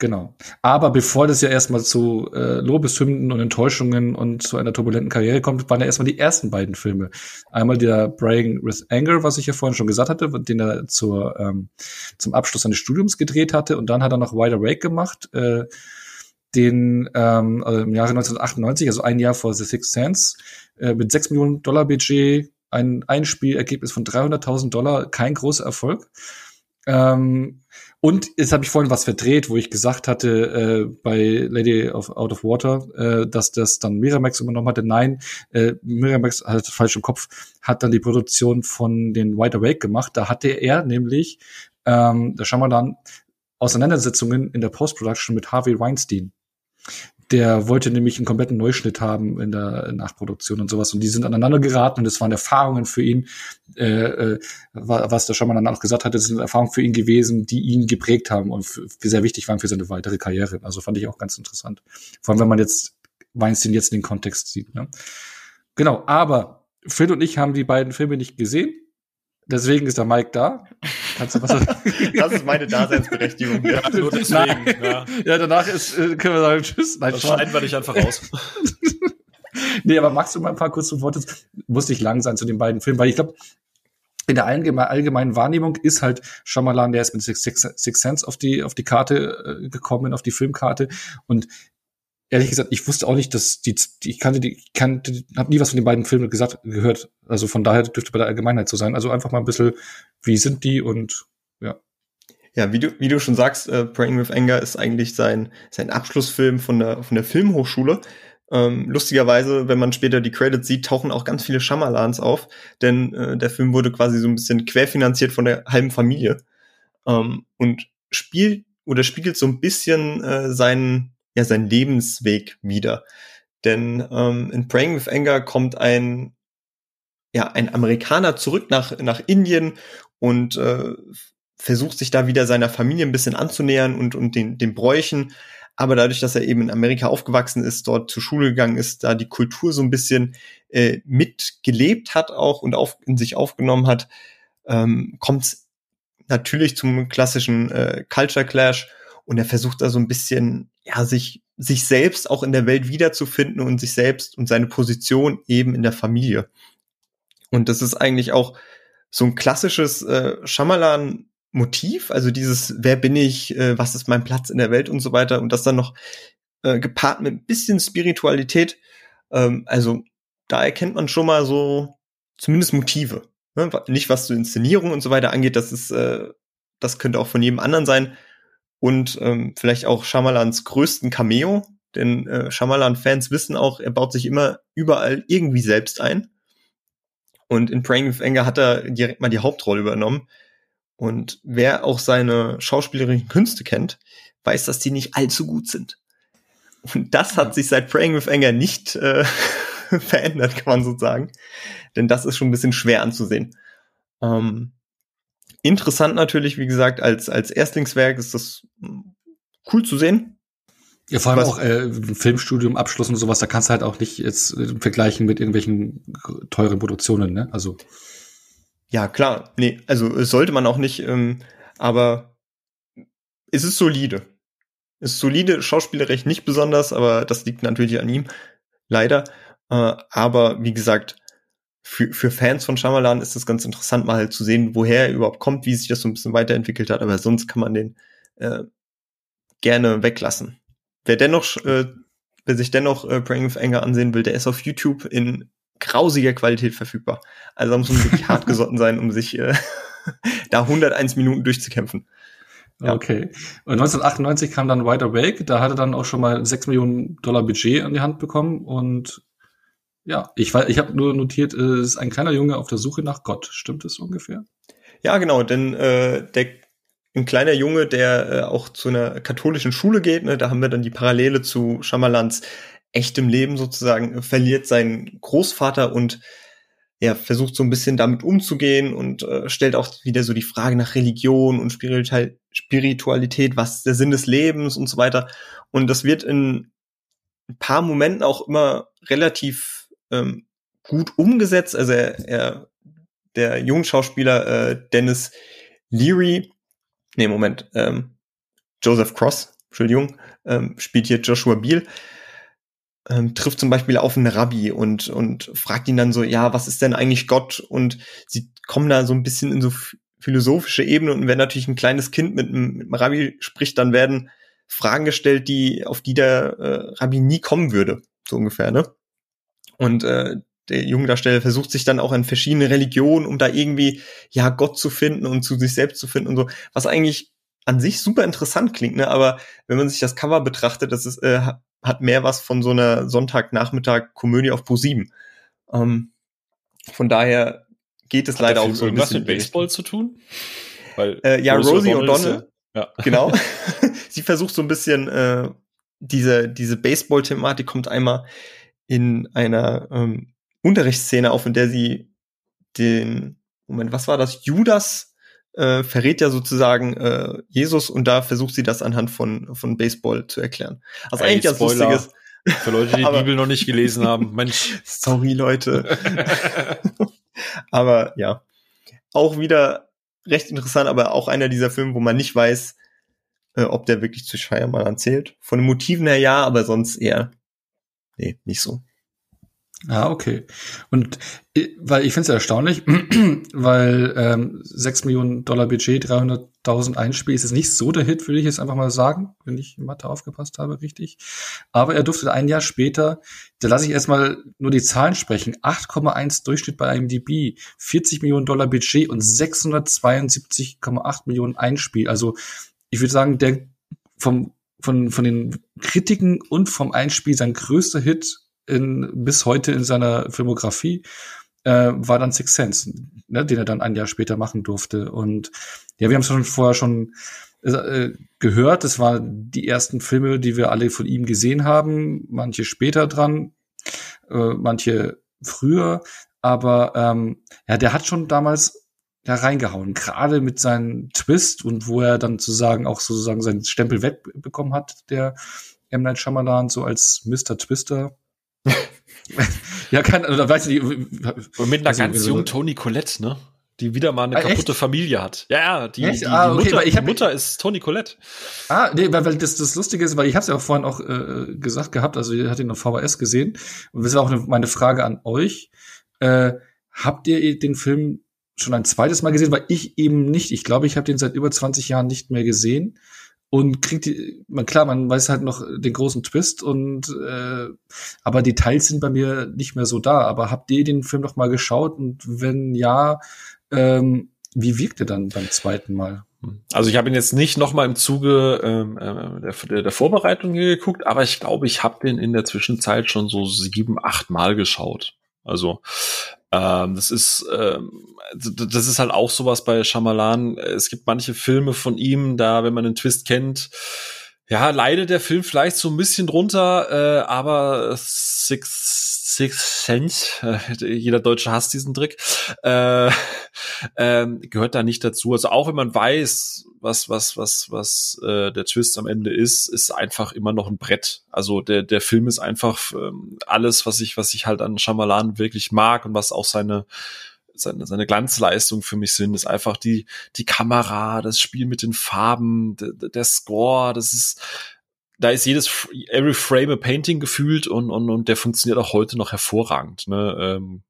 Genau. Aber bevor das ja erstmal zu äh, Lobeshymnen und Enttäuschungen und zu einer turbulenten Karriere kommt, waren ja erstmal die ersten beiden Filme. Einmal der Brain with Anger, was ich ja vorhin schon gesagt hatte, den er zur, ähm, zum Abschluss seines Studiums gedreht hatte. Und dann hat er noch Wide Awake gemacht, äh, den ähm, also im Jahre 1998, also ein Jahr vor The Sixth Sense, äh, mit 6 Millionen Dollar Budget, ein Einspielergebnis von 300.000 Dollar, kein großer Erfolg. Ähm, und jetzt habe ich vorhin was verdreht, wo ich gesagt hatte äh, bei Lady of Out of Water, äh, dass das dann Miramax übernommen hatte. Nein, äh, Miramax hat falsch im Kopf, hat dann die Produktion von den Wide Awake gemacht. Da hatte er nämlich, ähm, da schauen wir dann, Auseinandersetzungen in der Post-Production mit Harvey Weinstein. Der wollte nämlich einen kompletten Neuschnitt haben in der Nachproduktion und sowas. Und die sind aneinander geraten und es waren Erfahrungen für ihn, äh, äh, was der Schaman dann auch gesagt hat, das sind Erfahrungen für ihn gewesen, die ihn geprägt haben und sehr wichtig waren für seine weitere Karriere. Also fand ich auch ganz interessant. Vor allem, wenn man jetzt Weinstein jetzt in den Kontext sieht. Ne? Genau, aber Phil und ich haben die beiden Filme nicht gesehen. Deswegen ist der Mike da. Kannst du was das ist meine Daseinsberechtigung. Ja, nur deswegen. Ja. ja, danach ist, äh, können wir sagen Tschüss. Nein, das schneiden wir dich einfach raus. nee, aber magst du mal ein paar kurze Worte? Muss nicht lang sein zu den beiden Filmen, weil ich glaube, in der allgemeinen, allgemeinen Wahrnehmung ist halt Shyamalan, der ist mit Six, Six, Six Sense auf die, auf die Karte äh, gekommen, auf die Filmkarte. Und ehrlich gesagt, ich wusste auch nicht, dass die, ich kannte die, ich kannte, habe nie was von den beiden Filmen gesagt, gehört. Also von daher dürfte bei der Allgemeinheit so sein. Also einfach mal ein bisschen, wie sind die und ja. Ja, wie du, wie du schon sagst, äh, Praying with Anger ist eigentlich sein, sein Abschlussfilm von der, von der Filmhochschule. Ähm, lustigerweise, wenn man später die Credits sieht, tauchen auch ganz viele Schamalans auf, denn äh, der Film wurde quasi so ein bisschen querfinanziert von der halben Familie ähm, und spielt oder spiegelt so ein bisschen äh, seinen, ja, seinen Lebensweg wieder. Denn ähm, in Praying with Anger kommt ein, ja, ein Amerikaner zurück nach, nach Indien und äh, versucht sich da wieder seiner Familie ein bisschen anzunähern und, und den, den Bräuchen aber dadurch, dass er eben in Amerika aufgewachsen ist, dort zur Schule gegangen ist, da die Kultur so ein bisschen äh, mitgelebt hat auch und auf, in sich aufgenommen hat, ähm, kommt es natürlich zum klassischen äh, Culture Clash und er versucht da so ein bisschen, ja, sich, sich selbst auch in der Welt wiederzufinden und sich selbst und seine Position eben in der Familie. Und das ist eigentlich auch so ein klassisches äh, Shyamalan Motiv, also dieses, wer bin ich, äh, was ist mein Platz in der Welt und so weiter und das dann noch äh, gepaart mit ein bisschen Spiritualität. Ähm, also da erkennt man schon mal so zumindest Motive. Ne? Nicht was so Inszenierung und so weiter angeht, das ist, äh, das könnte auch von jedem anderen sein. Und ähm, vielleicht auch Shamalans größten Cameo, denn äh, Shyamalan-Fans wissen auch, er baut sich immer überall irgendwie selbst ein. Und in Praying with Anger hat er direkt mal die Hauptrolle übernommen. Und wer auch seine schauspielerischen Künste kennt, weiß, dass die nicht allzu gut sind. Und das hat sich seit Praying with Anger nicht äh, verändert, kann man so sagen. Denn das ist schon ein bisschen schwer anzusehen. Ähm, interessant natürlich, wie gesagt, als, als Erstlingswerk ist das hm, cool zu sehen. Ja, vor allem Was, auch äh, Filmstudium, Abschluss und sowas, da kannst du halt auch nicht jetzt äh, vergleichen mit irgendwelchen teuren Produktionen, ne? Also ja, klar. Nee, also sollte man auch nicht, ähm, aber es ist solide. Es ist solide, schauspielerisch nicht besonders, aber das liegt natürlich an ihm, leider. Äh, aber wie gesagt, für, für Fans von Shyamalan ist es ganz interessant, mal halt zu sehen, woher er überhaupt kommt, wie sich das so ein bisschen weiterentwickelt hat. Aber sonst kann man den äh, gerne weglassen. Wer dennoch, äh, wer sich dennoch äh, Praying with Anger ansehen will, der ist auf YouTube in grausiger Qualität verfügbar. Also da muss man wirklich hart gesotten sein, um sich äh, da 101 Minuten durchzukämpfen. Ja. Okay. Und 1998 kam dann Wide Awake. Da hatte dann auch schon mal 6 Millionen Dollar Budget an die Hand bekommen. Und ja, ich, ich habe nur notiert, es ist ein kleiner Junge auf der Suche nach Gott. Stimmt es ungefähr? Ja, genau. Denn äh, der ein kleiner Junge, der äh, auch zu einer katholischen Schule geht, ne, da haben wir dann die Parallele zu Schamalans echtem Leben sozusagen, verliert seinen Großvater und er versucht so ein bisschen damit umzugehen und äh, stellt auch wieder so die Frage nach Religion und Spiritualität, was der Sinn des Lebens und so weiter. Und das wird in ein paar Momenten auch immer relativ ähm, gut umgesetzt. Also er, er der Jungschauspieler äh, Dennis Leary, nee, Moment, ähm, Joseph Cross, Entschuldigung, ähm, spielt hier Joshua Beal ähm, trifft zum Beispiel auf einen Rabbi und, und fragt ihn dann so, ja, was ist denn eigentlich Gott? Und sie kommen da so ein bisschen in so philosophische Ebene und wenn natürlich ein kleines Kind mit einem, mit einem Rabbi spricht, dann werden Fragen gestellt, die, auf die der äh, Rabbi nie kommen würde, so ungefähr, ne? Und äh, der junge Darsteller versucht sich dann auch an verschiedene Religionen, um da irgendwie, ja, Gott zu finden und zu sich selbst zu finden und so, was eigentlich an sich super interessant klingt, ne? Aber wenn man sich das Cover betrachtet, das ist, äh, hat mehr was von so einer Sonntagnachmittag-Komödie auf Pro 7. Ähm, von daher geht es hat leider auch so ein bisschen. mit Baseball zu tun? Weil äh, ja, Rosie O'Donnell, ja. genau. sie versucht so ein bisschen äh, diese diese Baseball-Thematik kommt einmal in einer ähm, Unterrichtsszene auf, in der sie den Moment, was war das? Judas äh, verrät ja sozusagen äh, Jesus und da versucht sie das anhand von, von Baseball zu erklären. Also hey, eigentlich ganz lustiges, Für Leute, die die Bibel noch nicht gelesen haben. Mensch. Sorry, Leute. aber ja, auch wieder recht interessant, aber auch einer dieser Filme, wo man nicht weiß, äh, ob der wirklich zu Shyamalan zählt. Von den Motiven her ja, aber sonst eher, nee, nicht so. Ah, okay. Und äh, weil ich finde es ja erstaunlich, weil ähm, 6 Millionen Dollar Budget, 300.000 Einspiel ist jetzt nicht so der Hit, würde ich jetzt einfach mal sagen, wenn ich in Mathe aufgepasst habe, richtig. Aber er durfte ein Jahr später, da lasse ich erstmal nur die Zahlen sprechen, 8,1 Durchschnitt bei IMDb, 40 Millionen Dollar Budget und 672,8 Millionen Einspiel. Also ich würde sagen, der vom von, von den Kritiken und vom Einspiel sein größter Hit in, bis heute in seiner Filmografie äh, war dann Six Sense, ne, den er dann ein Jahr später machen durfte. Und ja, wir haben es schon vorher schon äh, gehört. Das waren die ersten Filme, die wir alle von ihm gesehen haben. Manche später dran, äh, manche früher. Aber ähm, ja, der hat schon damals da reingehauen, gerade mit seinem Twist und wo er dann sozusagen auch sozusagen seinen Stempel wegbekommen hat, der M. Night Shyamalan so als Mr. Twister ja, kann, oder weiß ich nicht. Und mit einer ganz jungen Toni Colette, ne? Die wieder mal eine ah, kaputte echt? Familie hat. Ja, ja, die, die, die, ah, okay, Mutter, die Mutter ist Toni Colette. Ah, nee, weil, weil das, das Lustige ist, weil ich habe es ja auch vorhin auch äh, gesagt gehabt, also ihr hattet ihn auf VHS gesehen. Und das ist auch eine, meine Frage an euch. Äh, habt ihr den Film schon ein zweites Mal gesehen? Weil ich eben nicht. Ich glaube, ich habe den seit über 20 Jahren nicht mehr gesehen und kriegt die, man klar, man weiß halt noch den großen Twist und äh, aber Details sind bei mir nicht mehr so da. Aber habt ihr den Film noch mal geschaut und wenn ja, ähm, wie wirkt er dann beim zweiten Mal? Also ich habe ihn jetzt nicht noch mal im Zuge ähm, äh, der, der Vorbereitung hier geguckt, aber ich glaube, ich habe den in der Zwischenzeit schon so sieben, acht Mal geschaut. Also ähm, das ist ähm, das ist halt auch sowas bei Shyamalan. Es gibt manche Filme von ihm, da, wenn man den Twist kennt, ja, leidet der Film vielleicht so ein bisschen drunter, äh, aber Six, Six Sense, äh, jeder Deutsche hasst diesen Trick, äh, äh, gehört da nicht dazu. Also auch wenn man weiß, was, was, was, was äh, der Twist am Ende ist, ist einfach immer noch ein Brett. Also der, der Film ist einfach ähm, alles, was ich, was ich halt an Shyamalan wirklich mag und was auch seine seine, seine Glanzleistung für mich sind, ist einfach die, die Kamera, das Spiel mit den Farben, der, Score, das ist, da ist jedes, every frame a painting gefühlt und, und, und der funktioniert auch heute noch hervorragend, ne, ähm,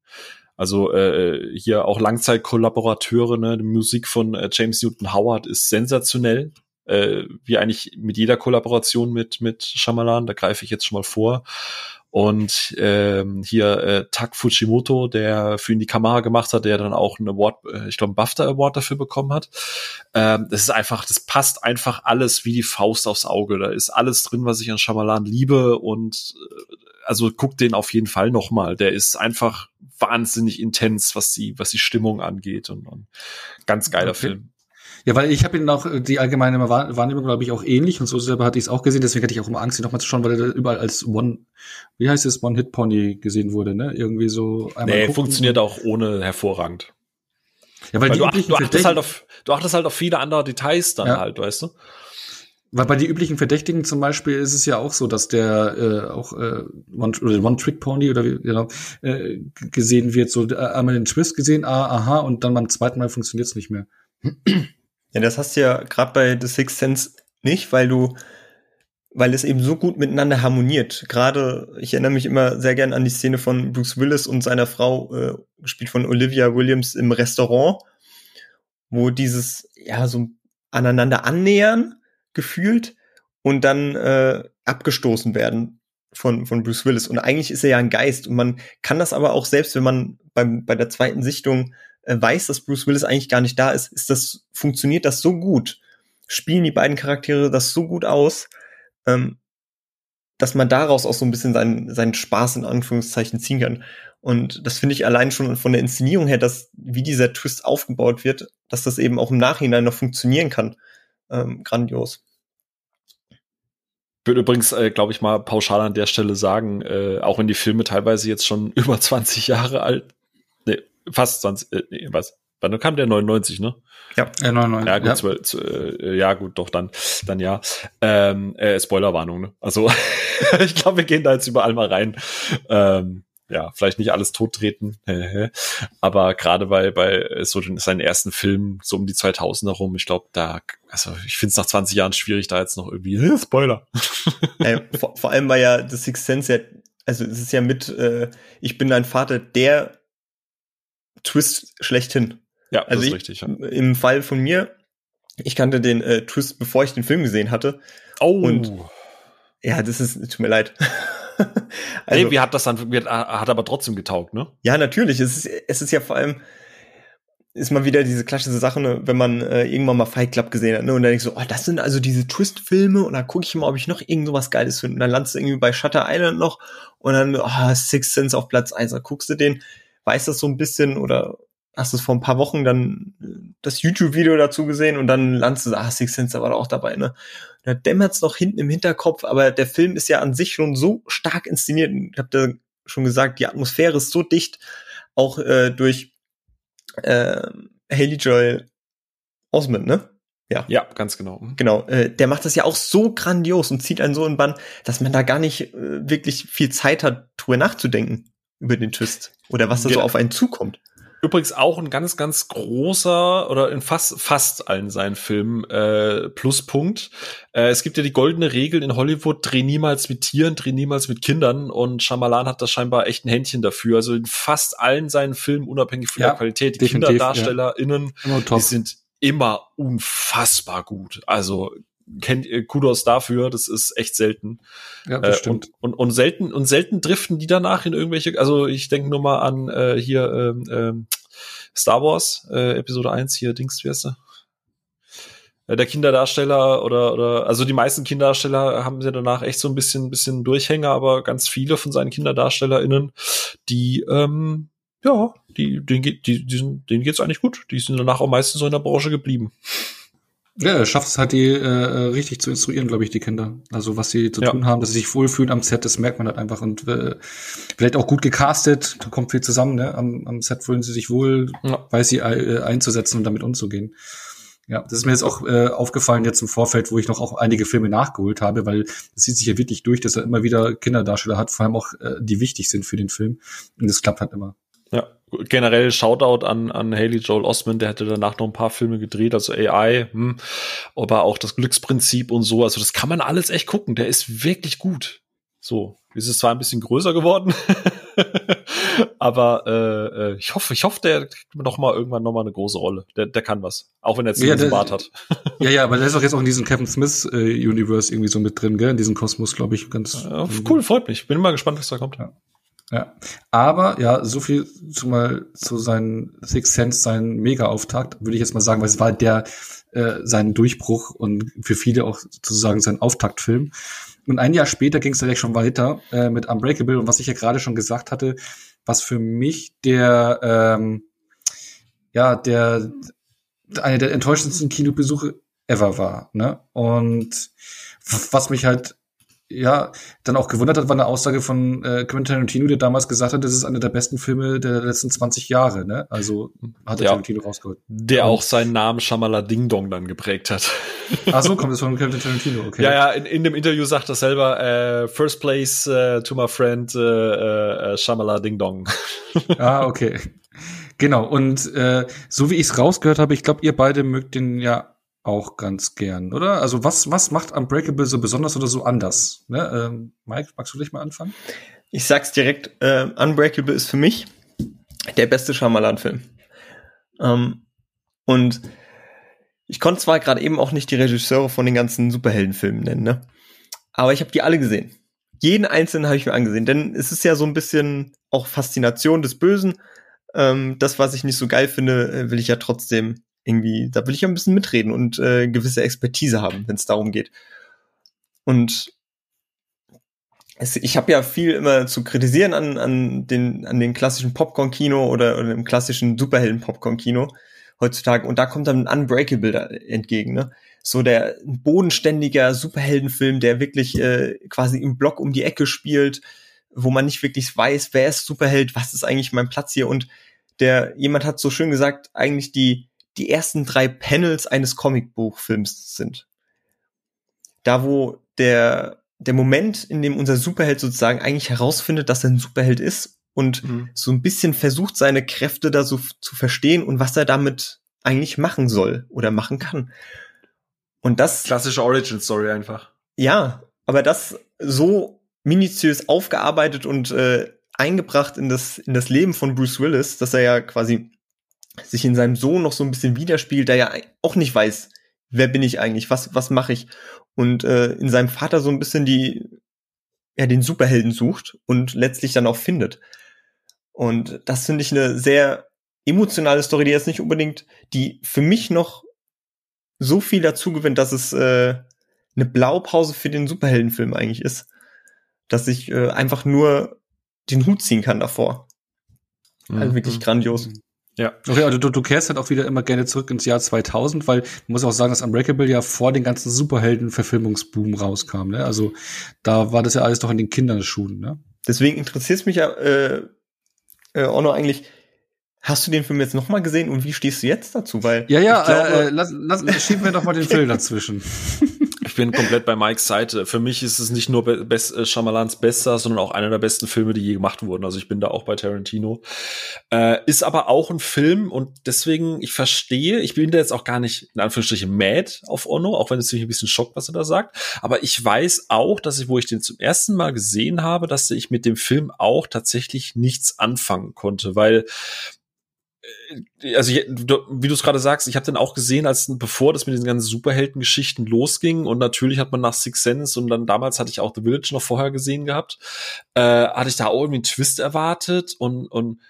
also äh, hier auch Langzeitkollaborateure, ne? Die Musik von äh, James Newton Howard ist sensationell, äh, wie eigentlich mit jeder Kollaboration mit mit Shyamalan. Da greife ich jetzt schon mal vor. Und ähm, hier äh, Tak Fujimoto, der für ihn die Kamera gemacht hat, der dann auch einen Award, äh, ich glaube, einen BAFTA Award dafür bekommen hat. Ähm, das ist einfach, das passt einfach alles wie die Faust aufs Auge. Da ist alles drin, was ich an Shyamalan liebe und äh, also guck den auf jeden Fall noch mal. Der ist einfach wahnsinnig intens, was die, was die Stimmung angeht und, und ganz geiler okay. Film. Ja, weil ich habe ihn auch, die allgemeine Wahrnehmung, glaube ich, auch ähnlich und so selber hatte ich es auch gesehen, deswegen hatte ich auch immer Angst, ihn nochmal zu schauen, weil er überall als One, wie heißt es, One-Hit-Pony gesehen wurde, ne? Irgendwie so einmal. Nee, funktioniert auch ohne hervorragend. Ja, weil, weil die du, ach, du, achtest halt auf, du achtest halt auf viele andere Details dann ja. halt, weißt du? Weil bei die üblichen Verdächtigen zum Beispiel ist es ja auch so, dass der äh, auch äh, One-Trick-Pony oder wie genau äh, gesehen wird, so äh, einmal den Twist gesehen, ah, aha, und dann beim zweiten Mal funktioniert es nicht mehr. Ja, das hast du ja gerade bei The Sixth Sense nicht, weil du, weil es eben so gut miteinander harmoniert. Gerade, ich erinnere mich immer sehr gern an die Szene von Bruce Willis und seiner Frau, äh, gespielt von Olivia Williams im Restaurant, wo dieses, ja, so aneinander annähern gefühlt und dann äh, abgestoßen werden von, von Bruce Willis. Und eigentlich ist er ja ein Geist und man kann das aber auch selbst, wenn man beim, bei der zweiten Sichtung äh, weiß, dass Bruce Willis eigentlich gar nicht da ist, ist das, funktioniert das so gut, spielen die beiden Charaktere das so gut aus, ähm, dass man daraus auch so ein bisschen seinen, seinen Spaß in Anführungszeichen ziehen kann. Und das finde ich allein schon von der Inszenierung her, dass wie dieser Twist aufgebaut wird, dass das eben auch im Nachhinein noch funktionieren kann. Ähm, grandios. Ich würde übrigens, äh, glaube ich, mal pauschal an der Stelle sagen, äh, auch wenn die Filme teilweise jetzt schon über 20 Jahre alt fast 20, äh, nee, was, Wann kam der 99, ne? Ja, äh, 99. Ja, gut, ja. 12, äh, ja, gut, doch, dann, dann ja. Ähm, äh, Spoilerwarnung, ne? Also, ich glaube, wir gehen da jetzt überall mal rein. Ähm, ja, vielleicht nicht alles tottreten, aber gerade bei, bei so den, seinen ersten Film, so um die 2000er rum, ich glaube, da, also ich finde es nach 20 Jahren schwierig, da jetzt noch irgendwie, äh, Spoiler. Äh, vor, vor allem war ja The Sixth Sense ja, also es ist ja mit, äh, ich bin dein Vater, der Twist schlechthin. Ja, also das ist ich, richtig. Ja. Im Fall von mir, ich kannte den äh, Twist, bevor ich den Film gesehen hatte. Oh. Und ja, das ist, tut mir leid. also, wie hat das dann, hat aber trotzdem getaugt, ne? Ja, natürlich. Es ist, es ist ja vor allem, ist mal wieder diese klassische Sache, ne, wenn man äh, irgendwann mal Fight Club gesehen hat, ne, und dann denkst du, oh, das sind also diese Twist-Filme, und dann gucke ich mal, ob ich noch irgend sowas Geiles finde. Und dann landest du irgendwie bei Shutter Island noch, und dann, oh, Six Sense auf Platz eins. Dann guckst du den, weißt das so ein bisschen, oder hast es vor ein paar Wochen dann das YouTube-Video dazu gesehen, und dann landest du, ah, Six Sense war da auch dabei, ne. Da dämmert's noch hinten im Hinterkopf, aber der Film ist ja an sich schon so stark inszeniert. Ich habe da schon gesagt, die Atmosphäre ist so dicht, auch äh, durch äh, Haley Joel Osmond, ne? Ja. Ja, ganz genau. Mhm. Genau. Äh, der macht das ja auch so grandios und zieht einen so in Bann, dass man da gar nicht äh, wirklich viel Zeit hat, drüber nachzudenken über den Twist oder was da ja. so auf einen zukommt. Übrigens auch ein ganz, ganz großer oder in fast, fast allen seinen Filmen äh, Pluspunkt. Äh, es gibt ja die goldene Regel in Hollywood, dreh niemals mit Tieren, dreh niemals mit Kindern und Shyamalan hat da scheinbar echt ein Händchen dafür. Also in fast allen seinen Filmen, unabhängig von ja, der Qualität, die KinderdarstellerInnen, ja. die sind immer unfassbar gut. Also kennt Kudos dafür, das ist echt selten. Ja, das äh, stimmt. Und, und, und selten und selten driften die danach in irgendwelche, also ich denke nur mal an äh, hier ähm, ähm, Star Wars äh, Episode 1 hier Dings, wie heißt der? Äh, der Kinderdarsteller oder oder also die meisten Kinderdarsteller haben sie danach echt so ein bisschen bisschen Durchhänger, aber ganz viele von seinen KinderdarstellerInnen, die ähm, ja, die denen geht die, die sind, denen geht's eigentlich gut. Die sind danach auch meistens so in der Branche geblieben. Ja, er schafft es halt, die äh, richtig zu instruieren, glaube ich, die Kinder. Also was sie zu ja. tun haben, dass sie sich wohlfühlen am Set, das merkt man halt einfach. Und äh, vielleicht auch gut gecastet, da kommt viel zusammen, ne? Am, am Set fühlen sie sich wohl, ja. weiß sie äh, einzusetzen und damit umzugehen. Ja, das ist mir jetzt auch äh, aufgefallen jetzt im Vorfeld, wo ich noch auch einige Filme nachgeholt habe, weil es sieht sich ja wirklich durch, dass er immer wieder Kinderdarsteller hat, vor allem auch äh, die wichtig sind für den Film. Und das klappt halt immer. Ja, generell Shoutout an, an Haley Joel Osment, der hätte danach noch ein paar Filme gedreht, also AI, hm, aber auch das Glücksprinzip und so, also das kann man alles echt gucken, der ist wirklich gut. So, ist es zwar ein bisschen größer geworden, aber äh, äh, ich hoffe, ich hoffe, der kriegt noch mal irgendwann noch mal eine große Rolle. Der, der kann was, auch wenn er jetzt ja, einen Bart hat. ja, ja, aber der ist auch jetzt auch in diesem Kevin Smith äh, Universe irgendwie so mit drin, gell? In diesem Kosmos, glaube ich, ganz. Ja, cool, freut mich. Bin mal gespannt, was da kommt. Ja. Ja, aber ja, so viel zu mal zu seinen Six Sense, seinen Mega-Auftakt, würde ich jetzt mal sagen, weil es war der äh, sein Durchbruch und für viele auch sozusagen sein Auftaktfilm. Und ein Jahr später ging es direkt schon weiter äh, mit Unbreakable und was ich ja gerade schon gesagt hatte, was für mich der ähm, ja der eine der enttäuschendsten Kinobesuche ever war. Ne? Und was mich halt ja, dann auch gewundert hat, war eine Aussage von äh, Quentin Tarantino, der damals gesagt hat, das ist einer der besten Filme der letzten 20 Jahre, ne? Also hat er ja, Tarantino rausgeholt. Der auch seinen Namen Shamala Ding Dong dann geprägt hat. Ach so, kommt das von Quentin Tarantino, okay. Ja, ja, in, in dem Interview sagt er selber, äh, first place uh, to my friend uh, uh, Shamala Ding Dong. ah, okay. Genau, und äh, so wie ich es rausgehört habe, ich glaube, ihr beide mögt den ja auch ganz gern, oder? Also was, was macht Unbreakable so besonders oder so anders? Ne? Ähm, Mike, magst du dich mal anfangen? Ich sag's direkt, äh, Unbreakable ist für mich der beste Shyamalan-Film. Ähm, und ich konnte zwar gerade eben auch nicht die Regisseure von den ganzen Superheldenfilmen nennen, ne? Aber ich habe die alle gesehen. Jeden einzelnen habe ich mir angesehen, denn es ist ja so ein bisschen auch Faszination des Bösen. Ähm, das, was ich nicht so geil finde, äh, will ich ja trotzdem irgendwie, da will ich ja ein bisschen mitreden und äh, gewisse Expertise haben, wenn es darum geht. Und es, ich habe ja viel immer zu kritisieren an, an den an den klassischen Popcorn-Kino oder, oder dem klassischen Superhelden-Popcorn-Kino heutzutage. Und da kommt dann ein Unbreakable da entgegen, ne? So der bodenständiger Superheldenfilm, der wirklich äh, quasi im Block um die Ecke spielt, wo man nicht wirklich weiß, wer ist Superheld, was ist eigentlich mein Platz hier und der, jemand hat so schön gesagt, eigentlich die, die ersten drei Panels eines Comicbuchfilms sind. Da, wo der, der Moment, in dem unser Superheld sozusagen eigentlich herausfindet, dass er ein Superheld ist und mhm. so ein bisschen versucht, seine Kräfte da so zu verstehen und was er damit eigentlich machen soll oder machen kann. Und das. Klassische Origin Story einfach. Ja, aber das so minutiös aufgearbeitet und äh, eingebracht in das, in das Leben von Bruce Willis, dass er ja quasi sich in seinem Sohn noch so ein bisschen widerspielt, der ja auch nicht weiß, wer bin ich eigentlich, was, was mache ich. Und äh, in seinem Vater so ein bisschen die, ja, den Superhelden sucht und letztlich dann auch findet. Und das finde ich eine sehr emotionale Story, die jetzt nicht unbedingt, die für mich noch so viel dazu gewinnt, dass es äh, eine Blaupause für den Superheldenfilm eigentlich ist. Dass ich äh, einfach nur den Hut ziehen kann davor. Mhm. Also wirklich grandios. Ja. Okay, also du, du kehrst halt auch wieder immer gerne zurück ins Jahr 2000, weil man muss auch sagen, dass Unbreakable ja vor den ganzen Superhelden-Verfilmungsboom rauskam. Ne? Also da war das ja alles doch in den Kinderschuhen. Ne? Deswegen interessiert es mich ja äh, äh, auch noch eigentlich, Hast du den Film jetzt nochmal gesehen und wie stehst du jetzt dazu? Weil ja, ja, glaube, äh, lass, lass, schieben wir doch mal den Film dazwischen. Bin komplett bei Mikes Seite. Für mich ist es nicht nur Be Best, äh, Shyamalans bester, sondern auch einer der besten Filme, die je gemacht wurden. Also ich bin da auch bei Tarantino. Äh, ist aber auch ein Film und deswegen, ich verstehe, ich bin da jetzt auch gar nicht in Anführungsstrichen mad auf Ono, auch wenn es mich ein bisschen schockt, was er da sagt. Aber ich weiß auch, dass ich, wo ich den zum ersten Mal gesehen habe, dass ich mit dem Film auch tatsächlich nichts anfangen konnte, weil also ich, wie du es gerade sagst, ich habe den auch gesehen, als bevor das mit den ganzen Superheldengeschichten losging und natürlich hat man nach Six Sense und dann damals hatte ich auch The Village noch vorher gesehen gehabt, äh, hatte ich da auch irgendwie einen Twist erwartet und und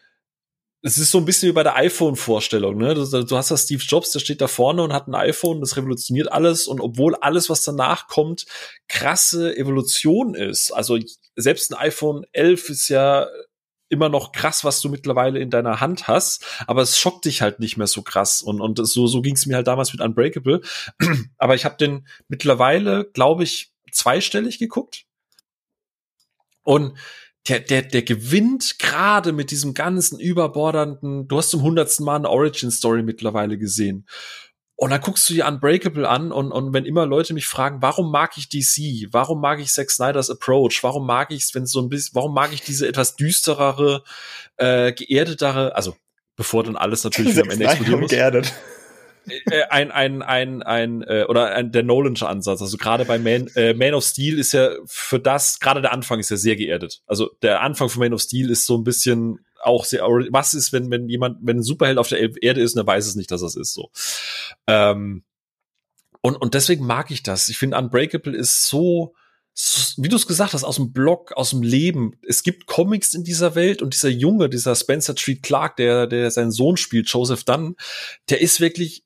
es ist so ein bisschen wie bei der iPhone-Vorstellung, ne? Du, du hast da Steve Jobs, der steht da vorne und hat ein iPhone, das revolutioniert alles und obwohl alles, was danach kommt, krasse Evolution ist. Also selbst ein iPhone 11 ist ja immer noch krass, was du mittlerweile in deiner Hand hast, aber es schockt dich halt nicht mehr so krass. Und, und so, so ging es mir halt damals mit Unbreakable. aber ich habe den mittlerweile, glaube ich, zweistellig geguckt. Und der, der, der gewinnt gerade mit diesem ganzen überbordernden, du hast zum hundertsten Mal eine Origin-Story mittlerweile gesehen. Und dann guckst du dir Unbreakable an und, und wenn immer Leute mich fragen, warum mag ich DC? Warum mag ich Zack Snyder's Approach? Warum mag ich es, wenn so ein bisschen, warum mag ich diese etwas düsterere, äh, geerdetere, also bevor dann alles natürlich wieder am Ende explodieren muss. Geerdet. Äh, äh, ein, ein, ein, ein, äh, oder ein, der Nolansche Ansatz. Also gerade bei Man, äh, Man of Steel ist ja für das, gerade der Anfang ist ja sehr geerdet. Also der Anfang von Man of Steel ist so ein bisschen auch sehr, was ist, wenn, wenn jemand, wenn ein Superheld auf der Erde ist er weiß es nicht, dass das ist so. Ähm, und, und deswegen mag ich das. Ich finde, Unbreakable ist so, so wie du es gesagt hast, aus dem Blog, aus dem Leben. Es gibt Comics in dieser Welt und dieser Junge, dieser Spencer Street Clark, der, der seinen Sohn spielt, Joseph Dunn, der ist wirklich,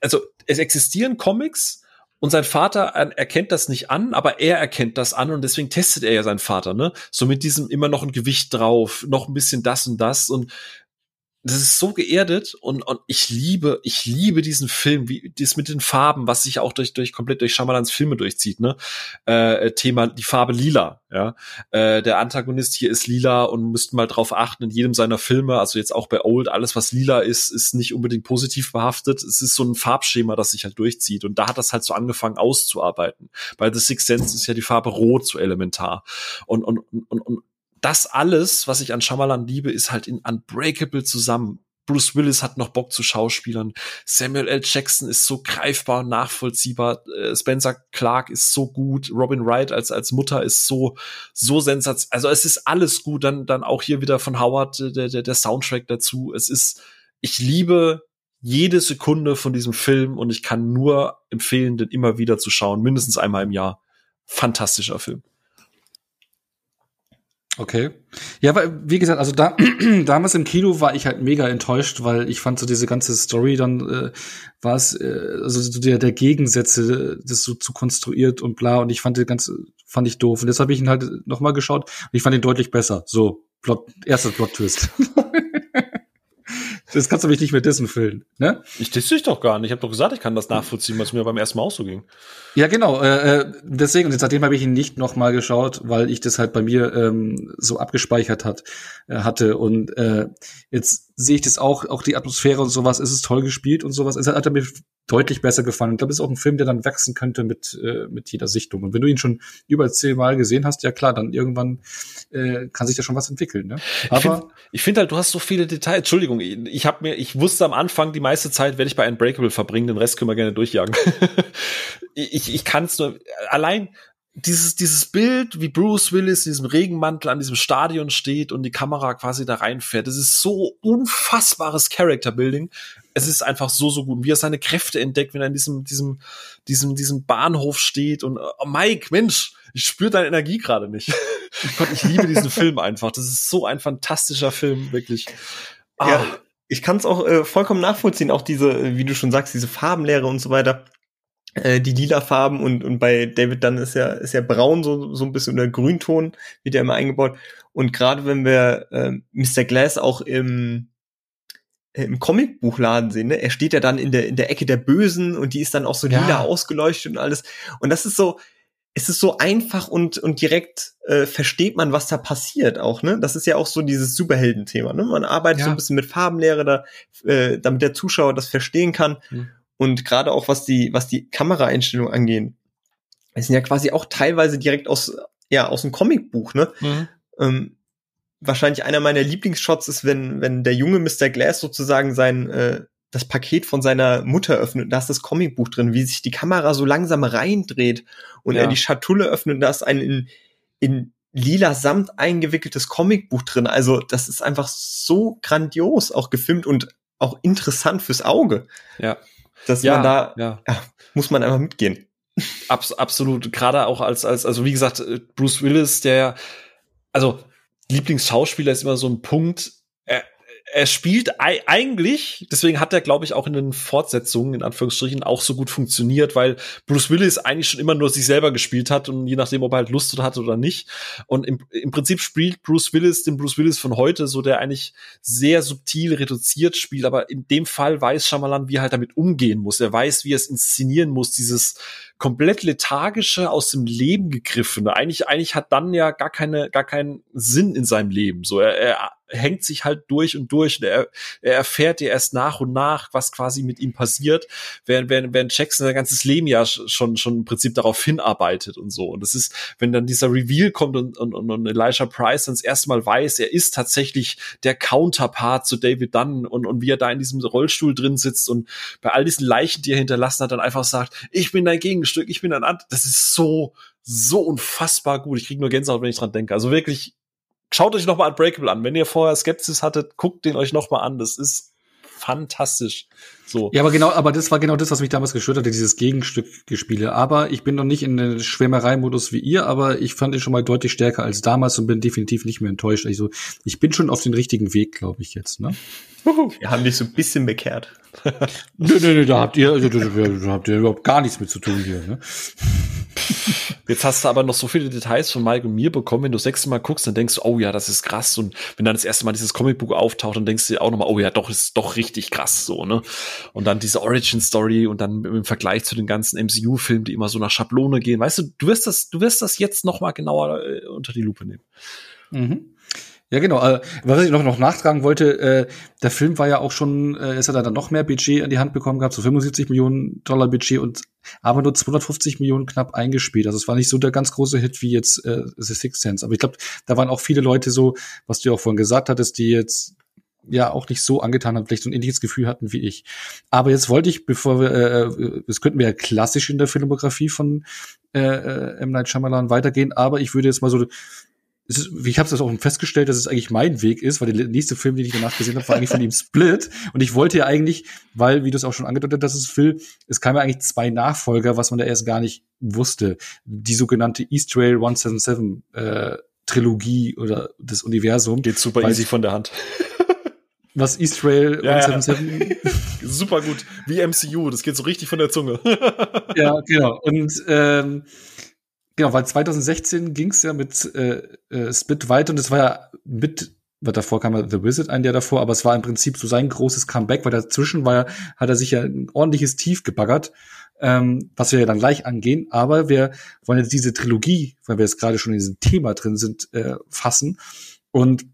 also es existieren Comics, und sein Vater erkennt das nicht an, aber er erkennt das an und deswegen testet er ja seinen Vater, ne? So mit diesem immer noch ein Gewicht drauf, noch ein bisschen das und das und das ist so geerdet und, und ich liebe, ich liebe diesen Film, wie das mit den Farben, was sich auch durch, durch komplett durch Schamalans Filme durchzieht, ne? Äh, Thema die Farbe lila, ja. Äh, der Antagonist hier ist lila und müssten mal drauf achten in jedem seiner Filme, also jetzt auch bei Old, alles was lila ist, ist nicht unbedingt positiv behaftet. Es ist so ein Farbschema, das sich halt durchzieht und da hat das halt so angefangen auszuarbeiten. Bei The Sixth Sense ist ja die Farbe rot so elementar und, und, und, und das alles, was ich an Shyamalan liebe, ist halt in Unbreakable zusammen. Bruce Willis hat noch Bock zu Schauspielern. Samuel L. Jackson ist so greifbar und nachvollziehbar. Äh, Spencer Clark ist so gut. Robin Wright als, als Mutter ist so, so sensationell. Also es ist alles gut. Dann, dann auch hier wieder von Howard äh, der, der, der Soundtrack dazu. Es ist, ich liebe jede Sekunde von diesem Film und ich kann nur empfehlen, den immer wieder zu schauen. Mindestens einmal im Jahr. Fantastischer Film. Okay. Ja, aber wie gesagt, also da, damals im Kino war ich halt mega enttäuscht, weil ich fand so diese ganze Story dann äh, war es, äh, also so der, der Gegensätze, das so zu konstruiert und bla und ich fand die ganze, fand ich doof. Und jetzt habe ich ihn halt nochmal geschaut und ich fand ihn deutlich besser. So, Plot, erster Plot-Twist. das kannst du mich nicht mehr dissen füllen, ne? Ich disse dich doch gar nicht. Ich habe doch gesagt, ich kann das nachvollziehen, was mir beim ersten Mal auch so ging. Ja, genau. Äh, äh deswegen, und seitdem habe ich ihn nicht noch mal geschaut, weil ich das halt bei mir ähm, so abgespeichert hat, äh, hatte. Und äh, jetzt sehe ich das auch, auch die Atmosphäre und sowas, ist es toll gespielt und sowas. Es hat mir deutlich besser gefallen. Ich glaube, es ist auch ein Film, der dann wachsen könnte mit, äh, mit jeder Sichtung. Und wenn du ihn schon über zehnmal gesehen hast, ja klar, dann irgendwann äh, kann sich da schon was entwickeln. Ne? Aber ich finde find halt, du hast so viele Details. Entschuldigung, ich habe mir, ich wusste am Anfang, die meiste Zeit werde ich bei Unbreakable verbringen, den Rest können wir gerne durchjagen. ich ich kann es nur allein dieses, dieses Bild, wie Bruce Willis in diesem Regenmantel an diesem Stadion steht und die Kamera quasi da reinfährt, das ist so unfassbares Character Building. Es ist einfach so, so gut. Wie er seine Kräfte entdeckt, wenn er in diesem, diesem, diesem, diesem Bahnhof steht und, oh Mike, Mensch, ich spüre deine Energie gerade nicht. Gott, ich liebe diesen Film einfach. Das ist so ein fantastischer Film, wirklich. Ah. Ja, ich kann es auch äh, vollkommen nachvollziehen, auch diese, wie du schon sagst, diese Farbenlehre und so weiter äh, die lila Farben und, und bei David dann ist ja, ist ja braun so, so ein bisschen oder Grünton wird ja immer eingebaut. Und gerade wenn wir äh, Mr. Glass auch im, im Comicbuchladen sehen, ne? er steht ja dann in der, in der Ecke der Bösen und die ist dann auch so lila ja. ausgeleuchtet und alles. Und das ist so, es ist so einfach und, und direkt äh, versteht man, was da passiert auch, ne? Das ist ja auch so dieses Superhelden-Thema, ne? Man arbeitet ja. so ein bisschen mit Farbenlehre, da, äh, damit der Zuschauer das verstehen kann. Mhm. Und gerade auch was die, was die Kameraeinstellung angehen, es sind ja quasi auch teilweise direkt aus, ja, aus dem Comicbuch, ne? Mhm. Ähm, wahrscheinlich einer meiner Lieblingsshots ist, wenn, wenn der junge Mr. Glass sozusagen sein, äh, das Paket von seiner Mutter öffnet, da ist das Comicbuch drin, wie sich die Kamera so langsam reindreht und ja. er die Schatulle öffnet, da ist ein in, in lila Samt eingewickeltes Comicbuch drin. Also das ist einfach so grandios auch gefilmt und auch interessant fürs Auge. Ja dass ja, man da, ja. ja. muss man einfach mitgehen. Abs absolut. Gerade auch als, als, also wie gesagt, äh, Bruce Willis, der, also Lieblingsschauspieler ist immer so ein Punkt, er spielt eigentlich, deswegen hat er, glaube ich, auch in den Fortsetzungen, in Anführungsstrichen, auch so gut funktioniert, weil Bruce Willis eigentlich schon immer nur sich selber gespielt hat und je nachdem, ob er halt Lust hatte oder nicht. Und im, im Prinzip spielt Bruce Willis den Bruce Willis von heute, so der eigentlich sehr subtil reduziert spielt, aber in dem Fall weiß Shyamalan, wie er halt damit umgehen muss. Er weiß, wie er es inszenieren muss, dieses komplett lethargische, aus dem Leben gegriffene. Eigentlich, eigentlich hat dann ja gar keine, gar keinen Sinn in seinem Leben. So, er, er hängt sich halt durch und durch. Und er, er erfährt ja erst nach und nach, was quasi mit ihm passiert, während, während, während Jackson sein ganzes Leben ja schon, schon im Prinzip darauf hinarbeitet und so. Und das ist, wenn dann dieser Reveal kommt und, und, und Elijah Price dann das erste Mal weiß, er ist tatsächlich der Counterpart zu David Dunn und, und wie er da in diesem Rollstuhl drin sitzt und bei all diesen Leichen, die er hinterlassen hat, dann einfach sagt, ich bin dein Gegenstück, ich bin dein Ant. Das ist so, so unfassbar gut. Ich kriege nur Gänsehaut, wenn ich dran denke. Also wirklich schaut euch nochmal Unbreakable an. Wenn ihr vorher Skepsis hattet, guckt den euch nochmal an. Das ist fantastisch. So. Ja, aber genau, aber das war genau das, was mich damals gestört hatte, dieses Gegenstück gespiele. Aber ich bin noch nicht in den Schwärmerei-Modus wie ihr, aber ich fand ihn schon mal deutlich stärker als damals und bin definitiv nicht mehr enttäuscht. Also ich bin schon auf den richtigen Weg, glaube ich jetzt. Ne? Wir haben dich so ein bisschen bekehrt. nö, nö, nö, da habt ihr, da, da habt ihr überhaupt gar nichts mit zu tun hier. Ne? Jetzt hast du aber noch so viele Details von Mike und mir bekommen. Wenn du das sechste Mal guckst, dann denkst du, oh ja, das ist krass. Und wenn dann das erste Mal dieses Comicbuch auftaucht, dann denkst du dir auch nochmal, oh ja, doch, ist doch richtig krass so, ne? Und dann diese Origin-Story und dann im Vergleich zu den ganzen MCU-Filmen, die immer so nach Schablone gehen. Weißt du, du wirst das, du wirst das jetzt nochmal genauer äh, unter die Lupe nehmen. Mhm. Ja, genau. Äh, was ich noch, noch nachtragen wollte, äh, der Film war ja auch schon, äh, es hat dann noch mehr Budget an die Hand bekommen gehabt, so 75 Millionen Dollar Budget und aber nur 250 Millionen knapp eingespielt. Also es war nicht so der ganz große Hit wie jetzt äh, The Sixth Sense. Aber ich glaube, da waren auch viele Leute so, was du ja auch vorhin gesagt hattest, die jetzt ja auch nicht so angetan haben, vielleicht so ein ähnliches Gefühl hatten wie ich. Aber jetzt wollte ich, bevor wir, äh, äh das könnten wir ja klassisch in der Filmografie von äh, äh, M. Night Shyamalan weitergehen, aber ich würde jetzt mal so ist, ich habe das auch festgestellt, dass es eigentlich mein Weg ist, weil der nächste Film, den ich danach gesehen habe, war eigentlich von ihm Split. Und ich wollte ja eigentlich, weil, wie du es auch schon angedeutet hast, es Phil, es kamen ja eigentlich zwei Nachfolger, was man da erst gar nicht wusste. Die sogenannte East Trail 177 äh, Trilogie oder das Universum. Geht super easy von der Hand. Was East Rail ja, 177? Ja. super gut. Wie MCU, das geht so richtig von der Zunge. ja, genau. Und ähm, Genau, weil 2016 ging es ja mit äh, äh, Split weiter und es war ja mit davor kam The Wizard ein, der davor, aber es war im Prinzip so sein großes Comeback, weil dazwischen war, hat er sich ja ein ordentliches Tief gebaggert, ähm, was wir ja dann gleich angehen. Aber wir wollen jetzt diese Trilogie, weil wir jetzt gerade schon in diesem Thema drin sind, äh, fassen. Und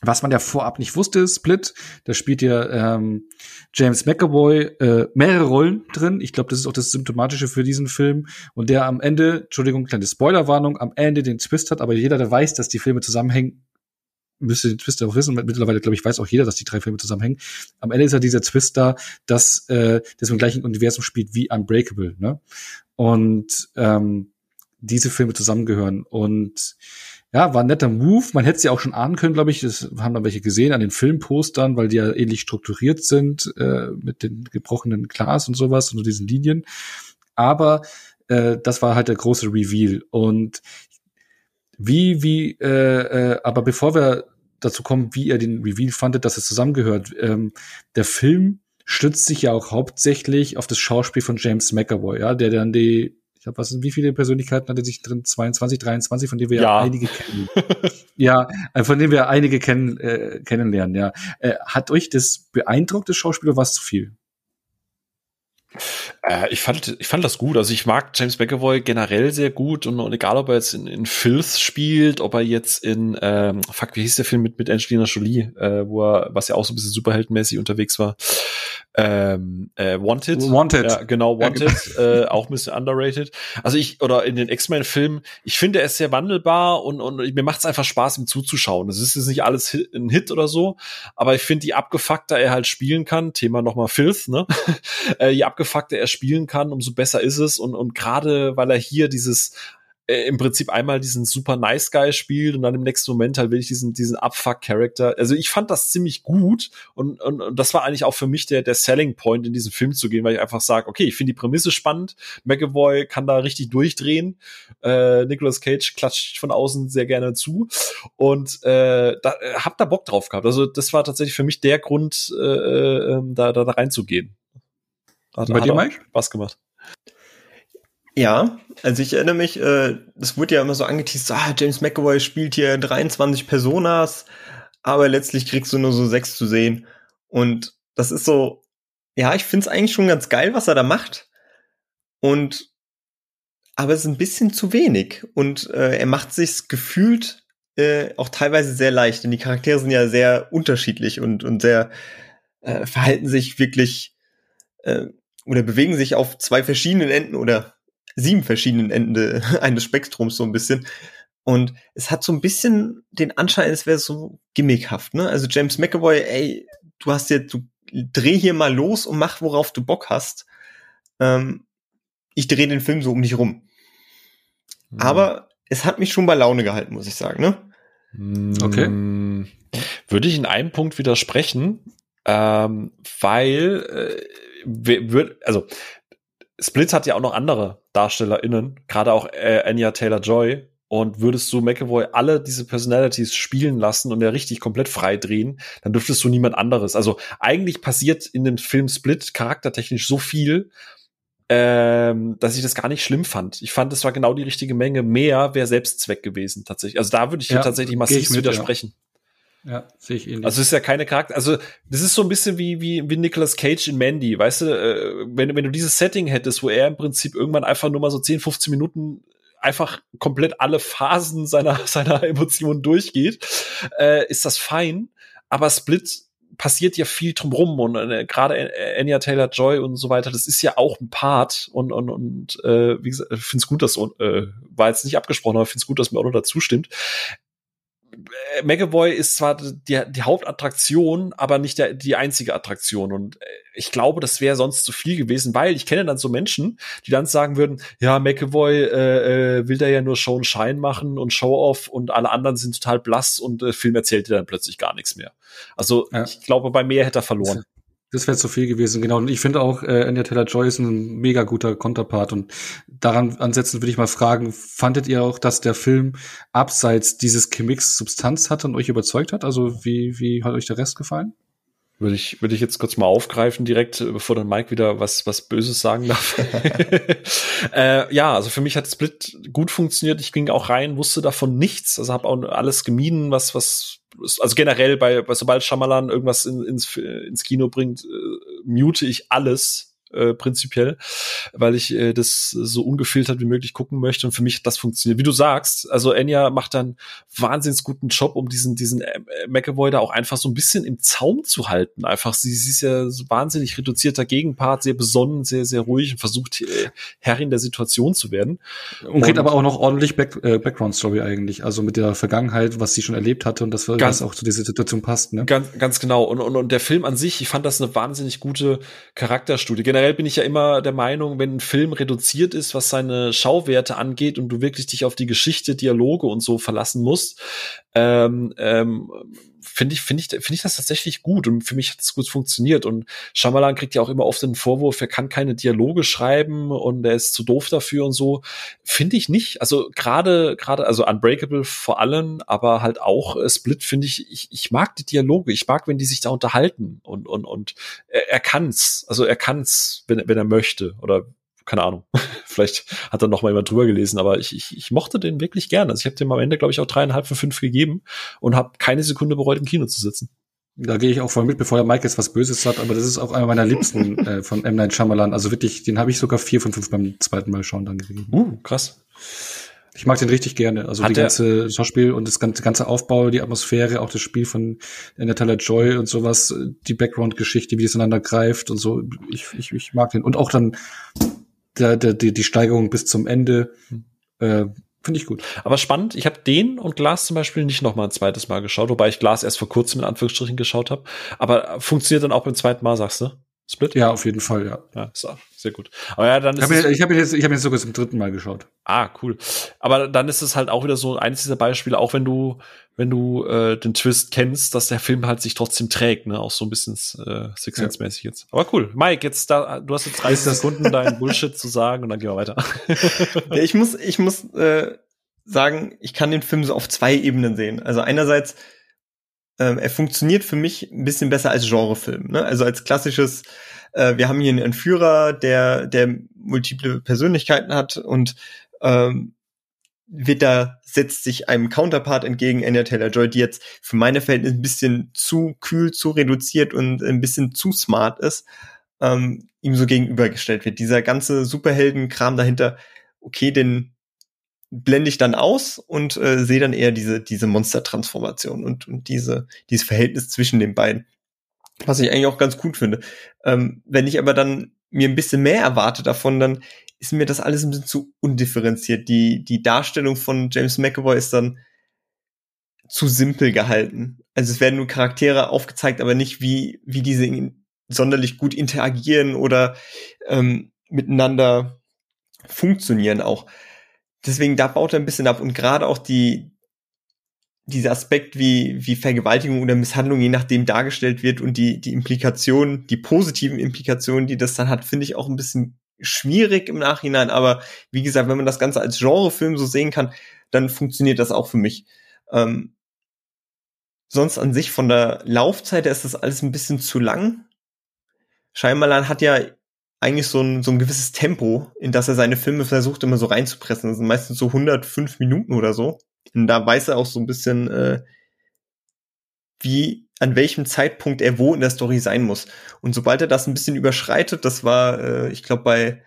was man ja vorab nicht wusste, Split, da spielt ja ähm, James McAvoy äh, mehrere Rollen drin. Ich glaube, das ist auch das Symptomatische für diesen Film. Und der am Ende, Entschuldigung, kleine Spoilerwarnung, am Ende den Twist hat, aber jeder, der weiß, dass die Filme zusammenhängen, müsste den Twist auch wissen. Mittlerweile, glaube ich, weiß auch jeder, dass die drei Filme zusammenhängen. Am Ende ist ja dieser Twist da, dass äh, das im gleichen Universum spielt wie Unbreakable. Ne? Und ähm, diese Filme zusammengehören. Und ja, war ein netter Move. Man hätte sie auch schon ahnen können, glaube ich. Das haben dann welche gesehen an den Filmpostern, weil die ja ähnlich strukturiert sind äh, mit den gebrochenen Glas und sowas und diesen Linien. Aber äh, das war halt der große Reveal. Und wie, wie, äh, äh, aber bevor wir dazu kommen, wie er den Reveal fandet, dass es zusammengehört, ähm, der Film stützt sich ja auch hauptsächlich auf das Schauspiel von James McAvoy, ja, der dann die ich glaube, was sind, wie viele Persönlichkeiten hat er sich drin? 22, 23, von denen wir ja, ja einige kennen. ja, äh, von denen wir einige kennen, äh, kennenlernen, ja. Äh, hat euch das beeindruckt, das Schauspiel, oder war es zu viel? Äh, ich, fand, ich fand das gut. Also ich mag James McAvoy generell sehr gut und, und egal, ob er jetzt in, in Filth spielt, ob er jetzt in, ähm, fuck, wie hieß der Film mit, mit Angelina Jolie, äh, wo er, was ja auch so ein bisschen superheldenmäßig unterwegs war. Ähm, äh, Wanted. Wanted. Ja, genau, Wanted. äh, auch ein bisschen underrated. Also ich, oder in den X-Men-Filmen, ich finde, er ist sehr wandelbar und, und mir macht es einfach Spaß, ihm zuzuschauen. Es ist jetzt nicht alles ein Hit oder so, aber ich finde, die abgefuckter er halt spielen kann, Thema nochmal Filth, ne? äh, je abgefuckter er spielen kann, umso besser ist es. Und, und gerade weil er hier dieses äh, im Prinzip einmal diesen super nice Guy spielt und dann im nächsten Moment halt wirklich diesen diesen Abfuck Character. Also ich fand das ziemlich gut und, und, und das war eigentlich auch für mich der der Selling Point in diesen Film zu gehen, weil ich einfach sage, okay, ich finde die Prämisse spannend. McAvoy kann da richtig durchdrehen. Äh, Nicolas Cage klatscht von außen sehr gerne zu und äh, da hab da Bock drauf gehabt. Also das war tatsächlich für mich der Grund, äh, äh, da, da, da reinzugehen. Hat, Bei dir, Mike? Spaß gemacht. Ja, also ich erinnere mich, äh, es wurde ja immer so angeteased, ah, James McAvoy spielt hier 23 Personas, aber letztlich kriegst du nur so sechs zu sehen. Und das ist so, ja, ich find's eigentlich schon ganz geil, was er da macht. Und aber es ist ein bisschen zu wenig. Und äh, er macht sich's gefühlt äh, auch teilweise sehr leicht, denn die Charaktere sind ja sehr unterschiedlich und, und sehr äh, verhalten sich wirklich äh, oder bewegen sich auf zwei verschiedenen Enden oder sieben verschiedenen Enden eines Spektrums so ein bisschen. Und es hat so ein bisschen den Anschein, es wäre so gimmickhaft, ne? Also James McAvoy, ey, du hast jetzt, du dreh hier mal los und mach, worauf du Bock hast. Ähm, ich drehe den Film so um dich rum. Mhm. Aber es hat mich schon bei Laune gehalten, muss ich sagen, ne? Okay. Würde ich in einem Punkt widersprechen, ähm, weil äh, wird, also Split hat ja auch noch andere DarstellerInnen, gerade auch äh, Anya Taylor-Joy. Und würdest du McAvoy alle diese Personalities spielen lassen und er richtig komplett frei drehen, dann dürftest du niemand anderes. Also eigentlich passiert in dem Film Split charaktertechnisch so viel, ähm, dass ich das gar nicht schlimm fand. Ich fand, es war genau die richtige Menge. Mehr wäre Selbstzweck gewesen, tatsächlich. Also da würde ich ja, tatsächlich massiv widersprechen. Ja. Ja, sehe ich ähnlich. Also es ist ja keine Charakter, also das ist so ein bisschen wie wie wie Nicolas Cage in Mandy, weißt du, äh, wenn wenn du dieses Setting hättest, wo er im Prinzip irgendwann einfach nur mal so 10, 15 Minuten einfach komplett alle Phasen seiner seiner Emotionen durchgeht, äh, ist das fein, aber Split passiert ja viel drumrum und äh, gerade Anya Taylor Joy und so weiter, das ist ja auch ein Part und und und äh, wie gesagt, es gut, dass äh, war jetzt nicht abgesprochen, aber es gut, dass mir auch noch dazu stimmt. McAvoy ist zwar die, die Hauptattraktion, aber nicht der, die einzige Attraktion. Und äh, ich glaube, das wäre sonst zu viel gewesen, weil ich kenne dann so Menschen, die dann sagen würden, ja, McAvoy äh, äh, will da ja nur Show und Shine machen und Show-Off und alle anderen sind total blass und äh, Film erzählt dir dann plötzlich gar nichts mehr. Also ja. ich glaube, bei mehr hätte er verloren. Das wäre zu viel gewesen, genau. Und ich finde auch, äh, Anya Taylor-Joy ist ein mega guter Konterpart. Und daran ansetzen würde ich mal fragen, fandet ihr auch, dass der Film abseits dieses Gimmicks Substanz hat und euch überzeugt hat? Also wie, wie hat euch der Rest gefallen? Würde ich, würde ich jetzt kurz mal aufgreifen direkt, äh, bevor dann Mike wieder was, was Böses sagen darf. äh, ja, also für mich hat Split gut funktioniert. Ich ging auch rein, wusste davon nichts. Also habe auch alles gemieden, was, was, also generell bei, bei sobald Shyamalan irgendwas in, ins, ins Kino bringt, äh, mute ich alles, äh, prinzipiell, weil ich äh, das so ungefiltert wie möglich gucken möchte und für mich hat das funktioniert. Wie du sagst, also Enya macht dann wahnsinnig guten Job, um diesen diesen äh, McAvoy da auch einfach so ein bisschen im Zaum zu halten. Einfach sie, sie ist ja so wahnsinnig reduzierter Gegenpart, sehr besonnen, sehr sehr ruhig und versucht äh, Herrin der Situation zu werden. Und kriegt aber auch noch ordentlich Back, äh, Background Story eigentlich, also mit der Vergangenheit, was sie schon erlebt hatte und das ganz, auch zu dieser Situation passt, ne? Ganz ganz genau und, und und der Film an sich, ich fand das eine wahnsinnig gute Charakterstudie generell bin ich ja immer der Meinung, wenn ein Film reduziert ist, was seine Schauwerte angeht und du wirklich dich auf die Geschichte, Dialoge und so verlassen musst, ähm, ähm, finde ich, finde ich, finde ich das tatsächlich gut und für mich hat es gut funktioniert und Shyamalan kriegt ja auch immer oft den Vorwurf, er kann keine Dialoge schreiben und er ist zu doof dafür und so. Finde ich nicht. Also gerade, gerade, also Unbreakable vor allem, aber halt auch äh, Split finde ich, ich, ich mag die Dialoge. Ich mag, wenn die sich da unterhalten und, und, und er, er kann's. Also er kann's, wenn, wenn er möchte oder keine Ahnung. Vielleicht hat er noch mal jemand drüber gelesen, aber ich, ich, ich mochte den wirklich gerne. Also ich habe dem am Ende, glaube ich, auch dreieinhalb von fünf gegeben und habe keine Sekunde bereut, im Kino zu sitzen. Da gehe ich auch voll mit, bevor der Mike jetzt was Böses sagt, aber das ist auch einer meiner Liebsten äh, von M. Night Shyamalan. Also wirklich, den habe ich sogar vier von fünf beim zweiten Mal schauen dann gegeben. Uh, krass. Ich mag den richtig gerne. Also Hat die ganze Schauspiel und das ganze, ganze Aufbau, die Atmosphäre, auch das Spiel von Natalia Joy und sowas, die Background-Geschichte, wie es ineinander greift und so. Ich, ich, ich mag den. Und auch dann der, der, die, die Steigerung bis zum Ende. Hm. Äh, Finde ich gut. Aber spannend, ich habe den und Glas zum Beispiel nicht noch mal ein zweites Mal geschaut, wobei ich Glas erst vor kurzem in Anführungsstrichen geschaut habe. Aber funktioniert dann auch beim zweiten Mal, sagst du? Split? Ja, auf jeden Fall, ja. Ja, so, sehr gut. Aber ja, dann ist ich habe ich hab jetzt, ich hab jetzt sogar zum dritten Mal geschaut. Ah, cool. Aber dann ist es halt auch wieder so eines dieser Beispiele, auch wenn du, wenn du äh, den Twist kennst, dass der Film halt sich trotzdem trägt, ne? Auch so ein bisschen äh, Six Sense mäßig jetzt. Aber cool. Mike, jetzt da, du hast jetzt 30 Sekunden deinen Bullshit zu sagen und dann gehen wir weiter. ja, ich muss, ich muss äh, sagen, ich kann den Film so auf zwei Ebenen sehen. Also einerseits ähm, er funktioniert für mich ein bisschen besser als Genrefilm. Ne? Also als klassisches, äh, wir haben hier einen Entführer, der, der multiple Persönlichkeiten hat und ähm, wird da, setzt sich einem Counterpart entgegen, Anya Taylor-Joy, die jetzt für meine Verhältnisse ein bisschen zu kühl, zu reduziert und ein bisschen zu smart ist, ähm, ihm so gegenübergestellt wird. Dieser ganze Superhelden-Kram dahinter, okay, den blende ich dann aus und äh, sehe dann eher diese, diese Monster-Transformation und, und diese, dieses Verhältnis zwischen den beiden. Was ich eigentlich auch ganz gut finde. Ähm, wenn ich aber dann mir ein bisschen mehr erwarte davon, dann ist mir das alles ein bisschen zu undifferenziert. Die, die Darstellung von James McAvoy ist dann zu simpel gehalten. Also es werden nur Charaktere aufgezeigt, aber nicht wie, wie diese sonderlich gut interagieren oder ähm, miteinander funktionieren auch deswegen da baut er ein bisschen ab und gerade auch die dieser Aspekt, wie, wie Vergewaltigung oder Misshandlung je nachdem dargestellt wird und die, die Implikationen, die positiven Implikationen, die das dann hat, finde ich auch ein bisschen schwierig im Nachhinein. Aber wie gesagt, wenn man das Ganze als Genrefilm so sehen kann, dann funktioniert das auch für mich. Ähm, sonst an sich von der Laufzeit her ist das alles ein bisschen zu lang. Scheinmalan hat ja eigentlich so ein, so ein gewisses Tempo, in das er seine Filme versucht immer so reinzupressen. Das sind meistens so 105 Minuten oder so. Und da weiß er auch so ein bisschen, äh, wie, an welchem Zeitpunkt er wo in der Story sein muss. Und sobald er das ein bisschen überschreitet, das war, äh, ich glaube, bei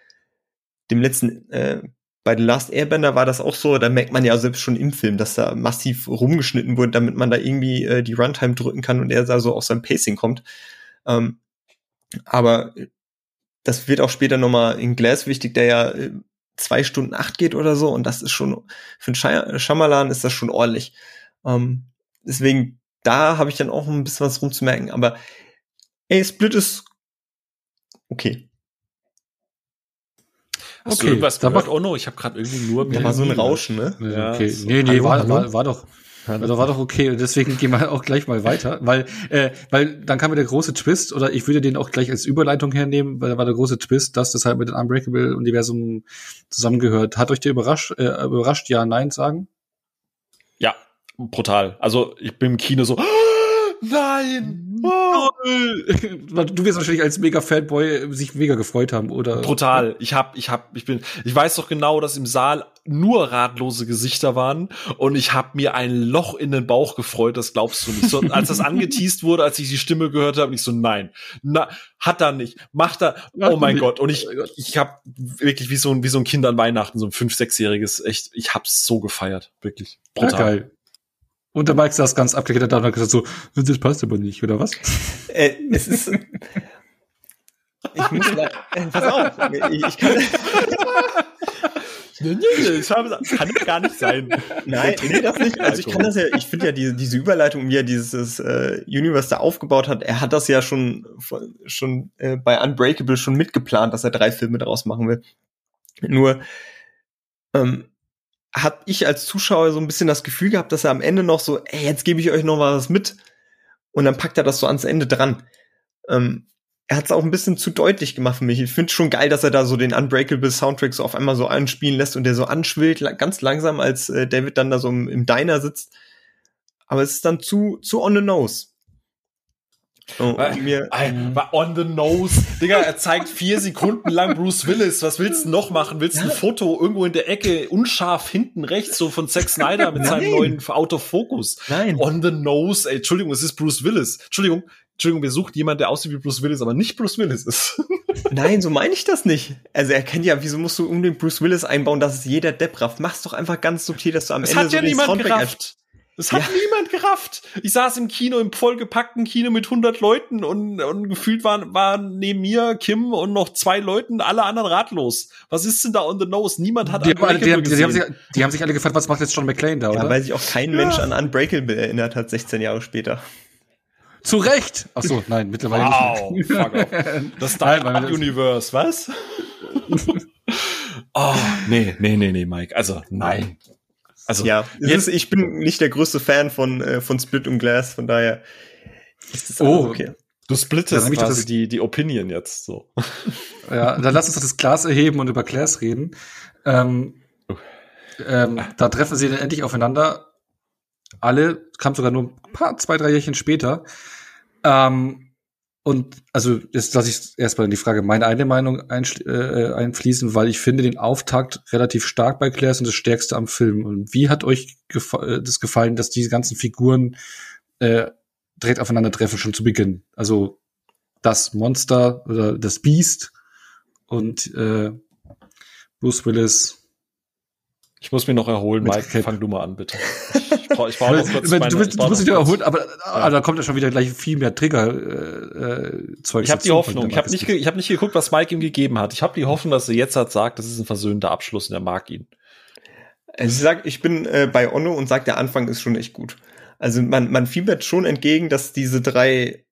dem letzten, äh, bei The Last Airbender war das auch so, da merkt man ja selbst schon im Film, dass da massiv rumgeschnitten wurde, damit man da irgendwie äh, die Runtime drücken kann und er da so auf sein Pacing kommt. Ähm, aber das wird auch später nochmal in Glass wichtig, der ja äh, zwei Stunden acht geht oder so. Und das ist schon, für einen Schamalan ist das schon ordentlich. Ähm, deswegen, da habe ich dann auch ein bisschen was rumzumerken. Aber ey, Split ist okay. Hast okay, du irgendwas gehört, Ono? Ich habe gerade irgendwie nur... Da war so ein Rauschen, ne? Ja, okay. Nee, nee, war, war, war doch... Also war doch okay und deswegen gehen wir auch gleich mal weiter, weil äh, weil dann kam mir der große Twist oder ich würde den auch gleich als Überleitung hernehmen, weil da war der große Twist, dass das halt mit dem Unbreakable Universum zusammengehört. Hat euch der überrascht? Äh, überrascht? Ja, nein sagen? Ja, brutal. Also ich bin im Kino so nein, Oh. Du wirst wahrscheinlich als mega Fanboy sich mega gefreut haben, oder? Brutal. Ich hab, ich hab, ich bin, ich weiß doch genau, dass im Saal nur ratlose Gesichter waren und ich hab mir ein Loch in den Bauch gefreut, das glaubst du nicht. So, als das angeteased wurde, als ich die Stimme gehört habe, ich so, nein, na, hat er nicht, macht er, oh mein Gott. Und ich, ich hab wirklich wie so ein, wie so ein Kind an Weihnachten, so ein fünf, sechsjähriges, echt, ich hab's so gefeiert, wirklich. Brutal. Ja, geil. Und der Mike saß ganz abgekehrt da und hat gesagt so, das passt aber nicht, oder was? Äh, es ist, ich muss, äh, pass auf, ich, ich kann, das kann ja gar nicht sein. Nein, nee, das nicht. Also ich kann das ja, ich finde ja diese, diese Überleitung, wie er dieses äh, Universe da aufgebaut hat, er hat das ja schon, schon äh, bei Unbreakable schon mitgeplant, dass er drei Filme daraus machen will. Nur ähm, hab ich als Zuschauer so ein bisschen das Gefühl gehabt, dass er am Ende noch so, ey, jetzt gebe ich euch noch was mit. Und dann packt er das so ans Ende dran. Ähm, er hat es auch ein bisschen zu deutlich gemacht für mich. Ich finde schon geil, dass er da so den Unbreakable Soundtrack so auf einmal so anspielen lässt und der so anschwillt, ganz langsam, als äh, David dann da so im, im Diner sitzt. Aber es ist dann zu, zu on the nose. Oh, mir, on the nose. Digga, er zeigt vier Sekunden lang Bruce Willis. Was willst du noch machen? Willst du ein Foto irgendwo in der Ecke, unscharf hinten rechts, so von Zack Snyder mit Nein. seinem neuen Autofokus? Nein. On the nose. Ey, Entschuldigung, es ist Bruce Willis. Entschuldigung, Entschuldigung, wir suchen jemand, der aussieht wie Bruce Willis, aber nicht Bruce Willis ist. Nein, so meine ich das nicht. Also er kennt ja, wieso musst du unbedingt Bruce Willis einbauen, dass es jeder Depp rafft? Mach's doch einfach ganz subtil, dass du am das Ende hat so ja niemand gerafft. Das hat ja. niemand gerafft. Ich saß im Kino, im vollgepackten Kino mit 100 Leuten und, und gefühlt waren, waren neben mir Kim und noch zwei Leuten, alle anderen ratlos. Was ist denn da on the nose? Niemand hat die, haben, die, haben, die, haben sich, die haben sich alle gefragt, was macht jetzt John McClane da, oder? Ja, weil sich auch kein Mensch an Unbreakable erinnert hat, 16 Jahre später. Zu Recht! Ach so, nein, mittlerweile wow, nicht. Fuck off. Das Dark Universe, was? oh, nee, nee, nee, nee, Mike. Also, nein. Also ja, jetzt, ist, ich bin nicht der größte Fan von, äh, von Split und Glass, von daher ist das oh, okay. Du splittest quasi die, die Opinion jetzt so. Ja, dann lass uns das Glas erheben und über Glass reden. Ähm, ähm, da treffen sie dann endlich aufeinander. Alle, kam sogar nur ein paar, zwei, drei Jährchen später. Ähm, und also jetzt lasse ich erstmal in die Frage meine eigene Meinung äh, einfließen, weil ich finde den Auftakt relativ stark bei Claire und das Stärkste am Film. Und wie hat euch gefa äh, das gefallen, dass diese ganzen Figuren äh, direkt aufeinandertreffen schon zu Beginn? Also das Monster oder das Beast und äh, Bruce Willis ich muss mich noch erholen, Mike. Fang du mal an, bitte. Ich, brauch, ich brauch noch kurz meine, du, bist, du musst dich noch erholen, aber, aber da kommt ja schon wieder gleich viel mehr Trigger-Zeug. Äh, ich habe die Hoffnung. Ich habe nicht, ich hab nicht geguckt, was Mike ihm gegeben hat. Ich habe die Hoffnung, dass er jetzt hat sagt, das ist ein versöhnter Abschluss und er mag ihn. Also ich sag, ich bin äh, bei Onno und sag, der Anfang ist schon echt gut. Also man, man fiebert schon entgegen, dass diese drei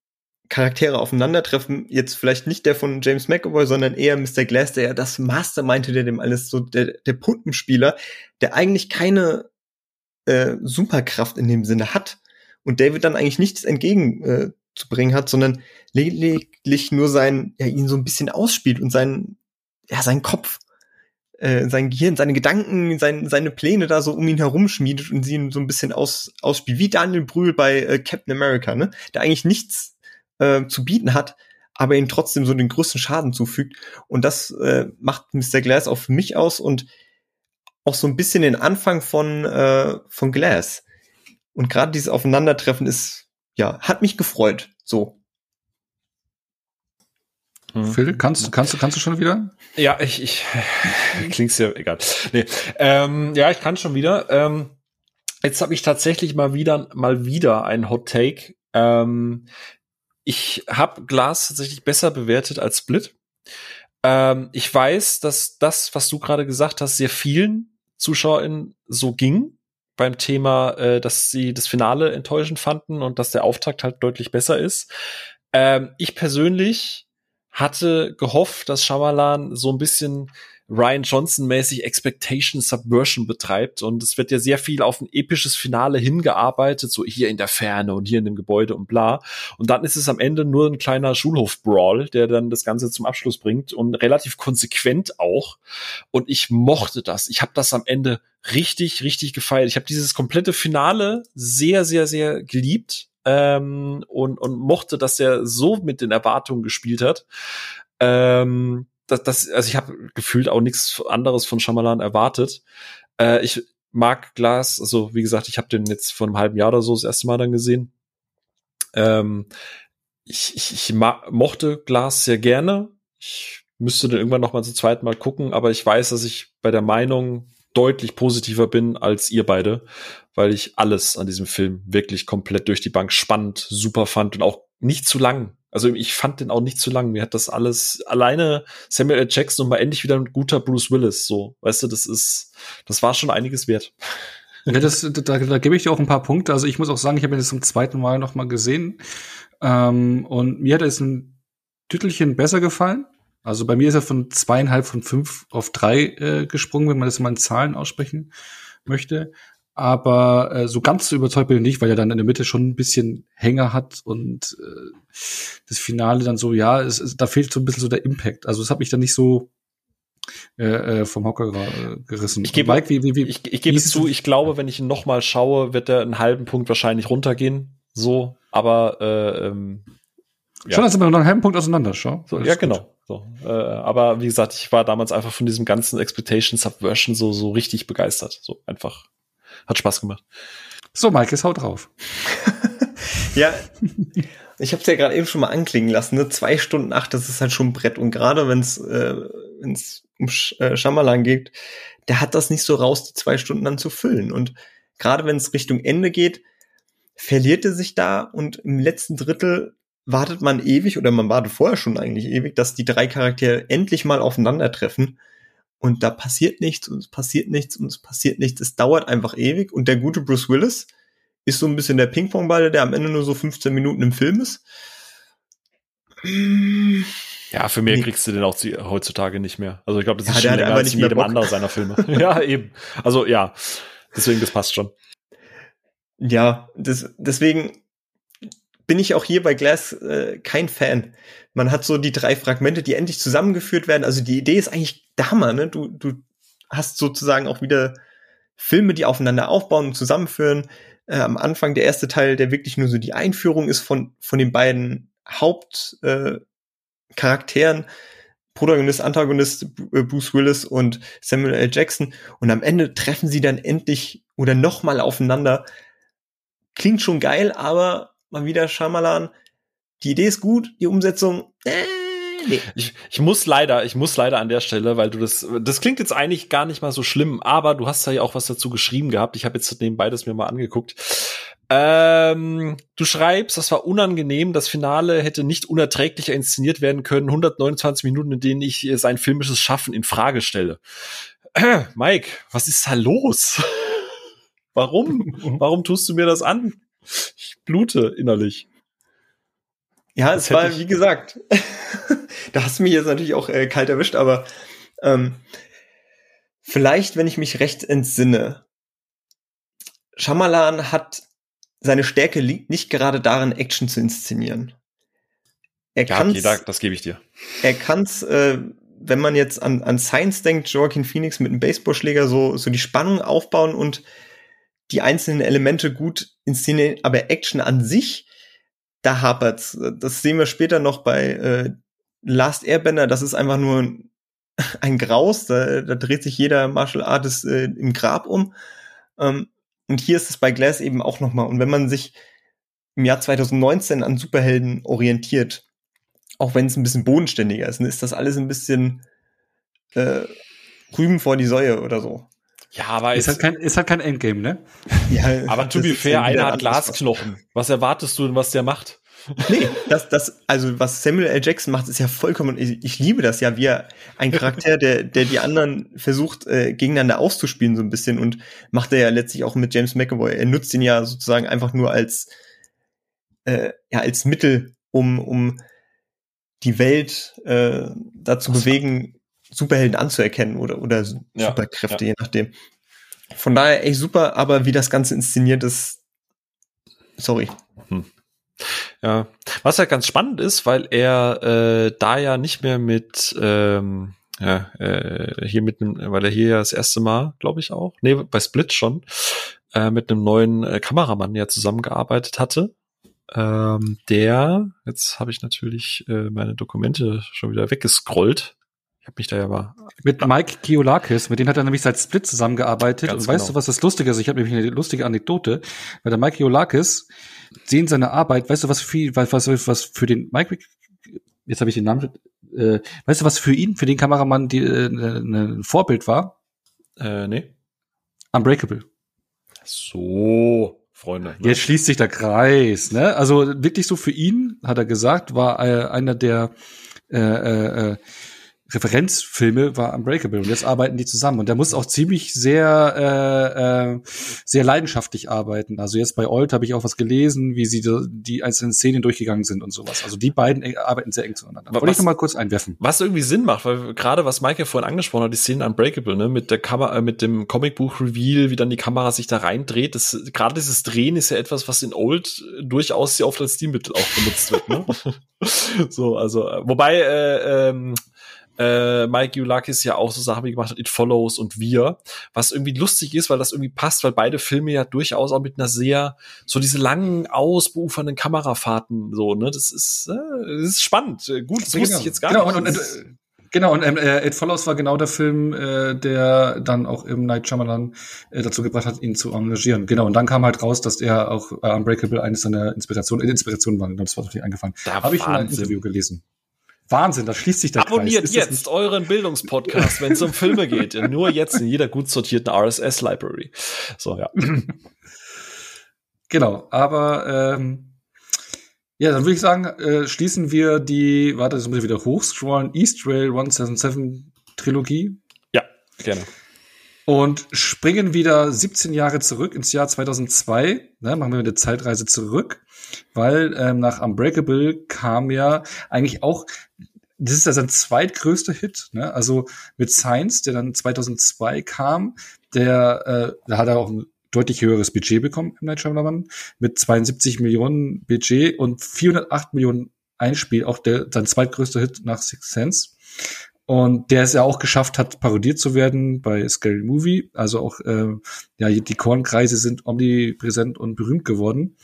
Charaktere aufeinandertreffen, jetzt vielleicht nicht der von James McAvoy, sondern eher Mr. Glass, der ja das Mastermind der dem alles so, der, der Puppenspieler, der eigentlich keine äh, Superkraft in dem Sinne hat und David dann eigentlich nichts entgegenzubringen äh, hat, sondern lediglich nur sein, ja, ihn so ein bisschen ausspielt und sein, ja, sein Kopf, äh, sein Gehirn, seine Gedanken, sein, seine Pläne da so um ihn herum schmiedet und sie ihn so ein bisschen aus, ausspielt, wie Daniel Brühl bei äh, Captain America, ne? Der eigentlich nichts äh, zu bieten hat, aber ihn trotzdem so den größten Schaden zufügt. Und das äh, macht Mr. Glass auch für mich aus und auch so ein bisschen den Anfang von, äh, von Glass. Und gerade dieses Aufeinandertreffen ist, ja, hat mich gefreut. So. Hm. Phil, kannst, kannst, du kannst du schon wieder? Ja, ich, ich klingt's ja egal. Nee, ähm, ja, ich kann schon wieder. Ähm, jetzt habe ich tatsächlich mal wieder mal wieder ein Hot Take. Ähm, ich habe Glas tatsächlich besser bewertet als Split. Ähm, ich weiß, dass das, was du gerade gesagt hast, sehr vielen ZuschauerInnen so ging beim Thema, äh, dass sie das Finale enttäuschend fanden und dass der Auftakt halt deutlich besser ist. Ähm, ich persönlich hatte gehofft, dass Shyamalan so ein bisschen Ryan Johnson-mäßig Expectation Subversion betreibt. Und es wird ja sehr viel auf ein episches Finale hingearbeitet, so hier in der Ferne und hier in dem Gebäude und bla. Und dann ist es am Ende nur ein kleiner Schulhof-Brawl, der dann das Ganze zum Abschluss bringt und relativ konsequent auch. Und ich mochte das. Ich habe das am Ende richtig, richtig gefeiert. Ich habe dieses komplette Finale sehr, sehr, sehr geliebt. ähm, und, und mochte, dass der so mit den Erwartungen gespielt hat. Ähm, das, das, also ich habe gefühlt auch nichts anderes von Shyamalan erwartet. Äh, ich mag Glas, also wie gesagt, ich habe den jetzt vor einem halben Jahr oder so das erste Mal dann gesehen. Ähm, ich, ich, ich mochte Glas sehr gerne. Ich müsste dann irgendwann noch mal zum zweiten Mal gucken, aber ich weiß, dass ich bei der Meinung deutlich positiver bin als ihr beide, weil ich alles an diesem Film wirklich komplett durch die Bank spannend, super fand und auch nicht zu lang. Also ich fand den auch nicht zu lang. Mir hat das alles alleine Samuel L. Jackson und mal endlich wieder ein guter Bruce Willis. So, weißt du, das ist, das war schon einiges wert. Ja, das, da, da gebe ich dir auch ein paar Punkte. Also ich muss auch sagen, ich habe ihn jetzt zum zweiten Mal noch mal gesehen ähm, und mir hat es ein Tüttelchen besser gefallen. Also bei mir ist er von zweieinhalb von fünf auf drei äh, gesprungen, wenn man das mal in Zahlen aussprechen möchte. Aber äh, so ganz zu überzeugt bin ich nicht, weil er dann in der Mitte schon ein bisschen Hänger hat und äh, das Finale dann so, ja, es, es, da fehlt so ein bisschen so der Impact. Also es hat mich dann nicht so äh, äh vom Hocker gerissen. Ich gebe, ich, ich gebe es zu, ich glaube, wenn ich ihn noch mal schaue, wird er einen halben Punkt wahrscheinlich runtergehen. So, aber äh, ähm, ja. Schon, als wir noch einen halben Punkt auseinander, schau. So, ja, genau. So, äh, aber wie gesagt, ich war damals einfach von diesem ganzen Expectation Subversion so, so richtig begeistert. So einfach. Hat Spaß gemacht. So, Mike, jetzt haut drauf. ja, ich habe es ja gerade eben schon mal anklingen lassen. Ne? Zwei Stunden acht, das ist halt schon ein Brett. Und gerade wenn es äh, wenn's um Sch äh, Schamalan geht, der hat das nicht so raus, die zwei Stunden dann zu füllen. Und gerade wenn es Richtung Ende geht, verliert er sich da und im letzten Drittel wartet man ewig oder man wartet vorher schon eigentlich ewig, dass die drei Charaktere endlich mal aufeinandertreffen. Und da passiert nichts und es passiert nichts und es passiert nichts. Es dauert einfach ewig. Und der gute Bruce Willis ist so ein bisschen der Ping-Pong-Ball, der am Ende nur so 15 Minuten im Film ist. Ja, für mehr nee. kriegst du den auch heutzutage nicht mehr. Also ich glaube, das ja, ist schon länger als in jedem anderen seiner Filme. ja, eben. Also ja, deswegen, das passt schon. Ja, das, deswegen bin ich auch hier bei Glass äh, kein Fan. Man hat so die drei Fragmente, die endlich zusammengeführt werden. Also die Idee ist eigentlich der Hammer, ne? Du, du hast sozusagen auch wieder Filme, die aufeinander aufbauen und zusammenführen. Äh, am Anfang der erste Teil, der wirklich nur so die Einführung ist von, von den beiden Hauptcharakteren. Äh, Protagonist, Antagonist, äh, Bruce Willis und Samuel L. Jackson. Und am Ende treffen sie dann endlich oder nochmal aufeinander. Klingt schon geil, aber mal wieder Shyamalan. Die Idee ist gut, die Umsetzung, äh, nee. Ich, ich muss leider, ich muss leider an der Stelle, weil du das, das klingt jetzt eigentlich gar nicht mal so schlimm, aber du hast ja auch was dazu geschrieben gehabt. Ich habe jetzt nebenbei das mir mal angeguckt. Ähm, du schreibst, das war unangenehm, das Finale hätte nicht unerträglicher inszeniert werden können. 129 Minuten, in denen ich sein filmisches Schaffen in Frage stelle. Äh, Mike, was ist da los? Warum? Warum tust du mir das an? Ich blute innerlich. Ja, das es war, wie gesagt, da hast du mich jetzt natürlich auch äh, kalt erwischt, aber ähm, vielleicht, wenn ich mich recht entsinne, Shyamalan hat seine Stärke liegt nicht gerade darin, Action zu inszenieren. Er ja, kann's, okay, das gebe ich dir. Er kann's, äh, wenn man jetzt an, an Science denkt, Joaquin Phoenix mit einem Baseballschläger so, so die Spannung aufbauen und die einzelnen Elemente gut inszenieren, aber Action an sich, da hapert's. Das sehen wir später noch bei äh, Last Airbender, das ist einfach nur ein, Graus, da, da dreht sich jeder Martial Artist äh, im Grab um. Ähm, und hier ist es bei Glass eben auch nochmal. Und wenn man sich im Jahr 2019 an Superhelden orientiert, auch wenn es ein bisschen bodenständiger ist, dann ist das alles ein bisschen äh, Rüben vor die Säue oder so. Ja, aber ist halt kein, ist halt kein Endgame, ne? Ja, aber to be fair, einer hat Glasknochen. Was erwartest du denn, was der macht? Nee, das, das, also was Samuel L. Jackson macht, ist ja vollkommen, ich, ich liebe das ja, wie er ein Charakter, der, der die anderen versucht, äh, gegeneinander auszuspielen, so ein bisschen und macht er ja letztlich auch mit James McAvoy. Er nutzt ihn ja sozusagen einfach nur als, äh, ja, als Mittel, um, um die Welt äh, dazu bewegen, Superhelden anzuerkennen oder, oder ja, Superkräfte, ja. je nachdem. Von daher echt super, aber wie das Ganze inszeniert ist, sorry. Hm. Ja, was ja ganz spannend ist, weil er äh, da ja nicht mehr mit ähm, ja, äh, hier mit einem, weil er hier ja das erste Mal, glaube ich auch, nee, bei Split schon, äh, mit einem neuen äh, Kameramann ja zusammengearbeitet hatte. ähm, der, jetzt habe ich natürlich äh, meine Dokumente schon wieder weggescrollt. Ich habe mich da ja aber mit Mike Kiolakis, mit dem hat er nämlich seit Split zusammengearbeitet. Ganz und weißt genau. du, was das Lustige ist? Ich habe nämlich eine lustige Anekdote. Weil der Mike Kiolakis sehen seine Arbeit, weißt du, was für, was, was, für den Mike, jetzt habe ich den Namen, äh, weißt du, was für ihn, für den Kameramann die, äh, ein Vorbild war? äh, nee. Unbreakable. So, Freunde. Ne? Jetzt schließt sich der Kreis, ne? Also wirklich so für ihn, hat er gesagt, war äh, einer der äh, äh, äh, Referenzfilme war Unbreakable und jetzt arbeiten die zusammen und der muss auch ziemlich sehr äh, äh, sehr leidenschaftlich arbeiten. Also jetzt bei Old habe ich auch was gelesen, wie sie die, die einzelnen Szenen durchgegangen sind und sowas. Also die beiden arbeiten sehr eng zueinander. Wollte ich noch mal kurz einwerfen. Was irgendwie Sinn macht, weil gerade was Mike ja vorhin angesprochen hat, die Szene Unbreakable, ne, mit der Kamera, äh, mit dem Comicbuch-Reveal, wie dann die Kamera sich da reindreht, das, gerade dieses Drehen ist ja etwas, was in Old durchaus sehr oft als Stilmittel auch benutzt wird, ne? so, also, äh, wobei, äh, ähm, äh, Mike Eulakis ja auch so Sachen wie gemacht hat, It Follows und Wir, was irgendwie lustig ist, weil das irgendwie passt, weil beide Filme ja durchaus auch mit einer sehr, so diese langen, ausbeufernden Kamerafahrten, so, ne, das ist, äh, das ist spannend, Äh, gut, das wusste ich jetzt gar genau, nicht. Und, und, äh, genau, und ähm, äh, It Follows war genau der Film, äh, der dann auch im Night Shyamalan äh, dazu gebracht hat, ihn zu engagieren. Genau, und dann kam halt raus, dass er auch äh, Unbreakable eines seiner Inspirationen, äh, Inspirationen war. Genau, Das war natürlich eingefallen. Da Habe ich in einem. Interview gelesen. Wahnsinn, da schließt sich der Abonniert jetzt euren Bildungspodcast, wenn es um Filme geht. Nur jetzt in jeder gut sortierten RSS-Library. So, ja. Genau, aber ähm, ja, dann würde ich sagen, äh, schließen wir die, warte, das muss ich wieder hochscrollen, East Rail 177 Trilogie Ja, gerne. Und springen wieder 17 Jahre zurück ins Jahr 2002. Ne, machen wir eine Zeitreise zurück, weil ähm, nach Unbreakable kam ja eigentlich auch, das ist ja sein zweitgrößter Hit, ne? also mit Science, der dann 2002 kam, der, äh, da hat er auch ein deutlich höheres Budget bekommen im Night Shyamalan mit 72 Millionen Budget und 408 Millionen Einspiel, auch der sein zweitgrößter Hit nach Six Sense. Und der es ja auch geschafft hat, parodiert zu werden bei Scary Movie. Also auch, äh, ja, die Kornkreise sind omnipräsent und berühmt geworden.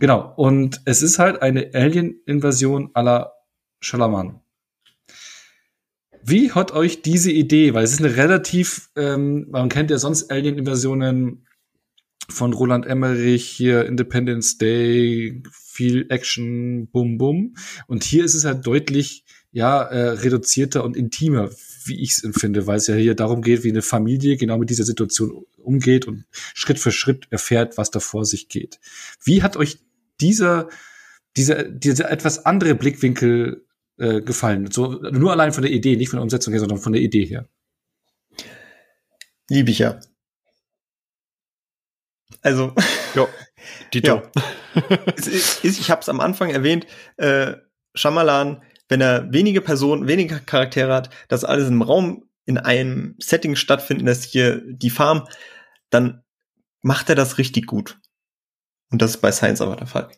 Genau. Und es ist halt eine Alien-Invasion à la Shalaman. Wie hat euch diese Idee, weil es ist eine relativ, ähm, man kennt ja sonst Alien-Invasionen von Roland Emmerich, hier Independence Day, viel Action, bum bum. Und hier ist es halt deutlich, ja, äh, reduzierter und intimer, wie ich es empfinde, weil es ja hier darum geht, wie eine Familie genau mit dieser Situation umgeht und Schritt für Schritt erfährt, was da vor sich geht. Wie hat euch dieser, dieser, dieser etwas andere Blickwinkel äh, gefallen? So, nur allein von der Idee, nicht von der Umsetzung her, sondern von der Idee her. Liebe ich ja. Also, Ja, Dito. Ja. ist- ich habe es am Anfang erwähnt, äh, Shyamalan, wenn er wenige Personen, wenige Charaktere hat, das alles im Raum in einem Setting stattfinden lässt, hier die Farm, dann macht er das richtig gut. Und das ist bei Science aber der Fall.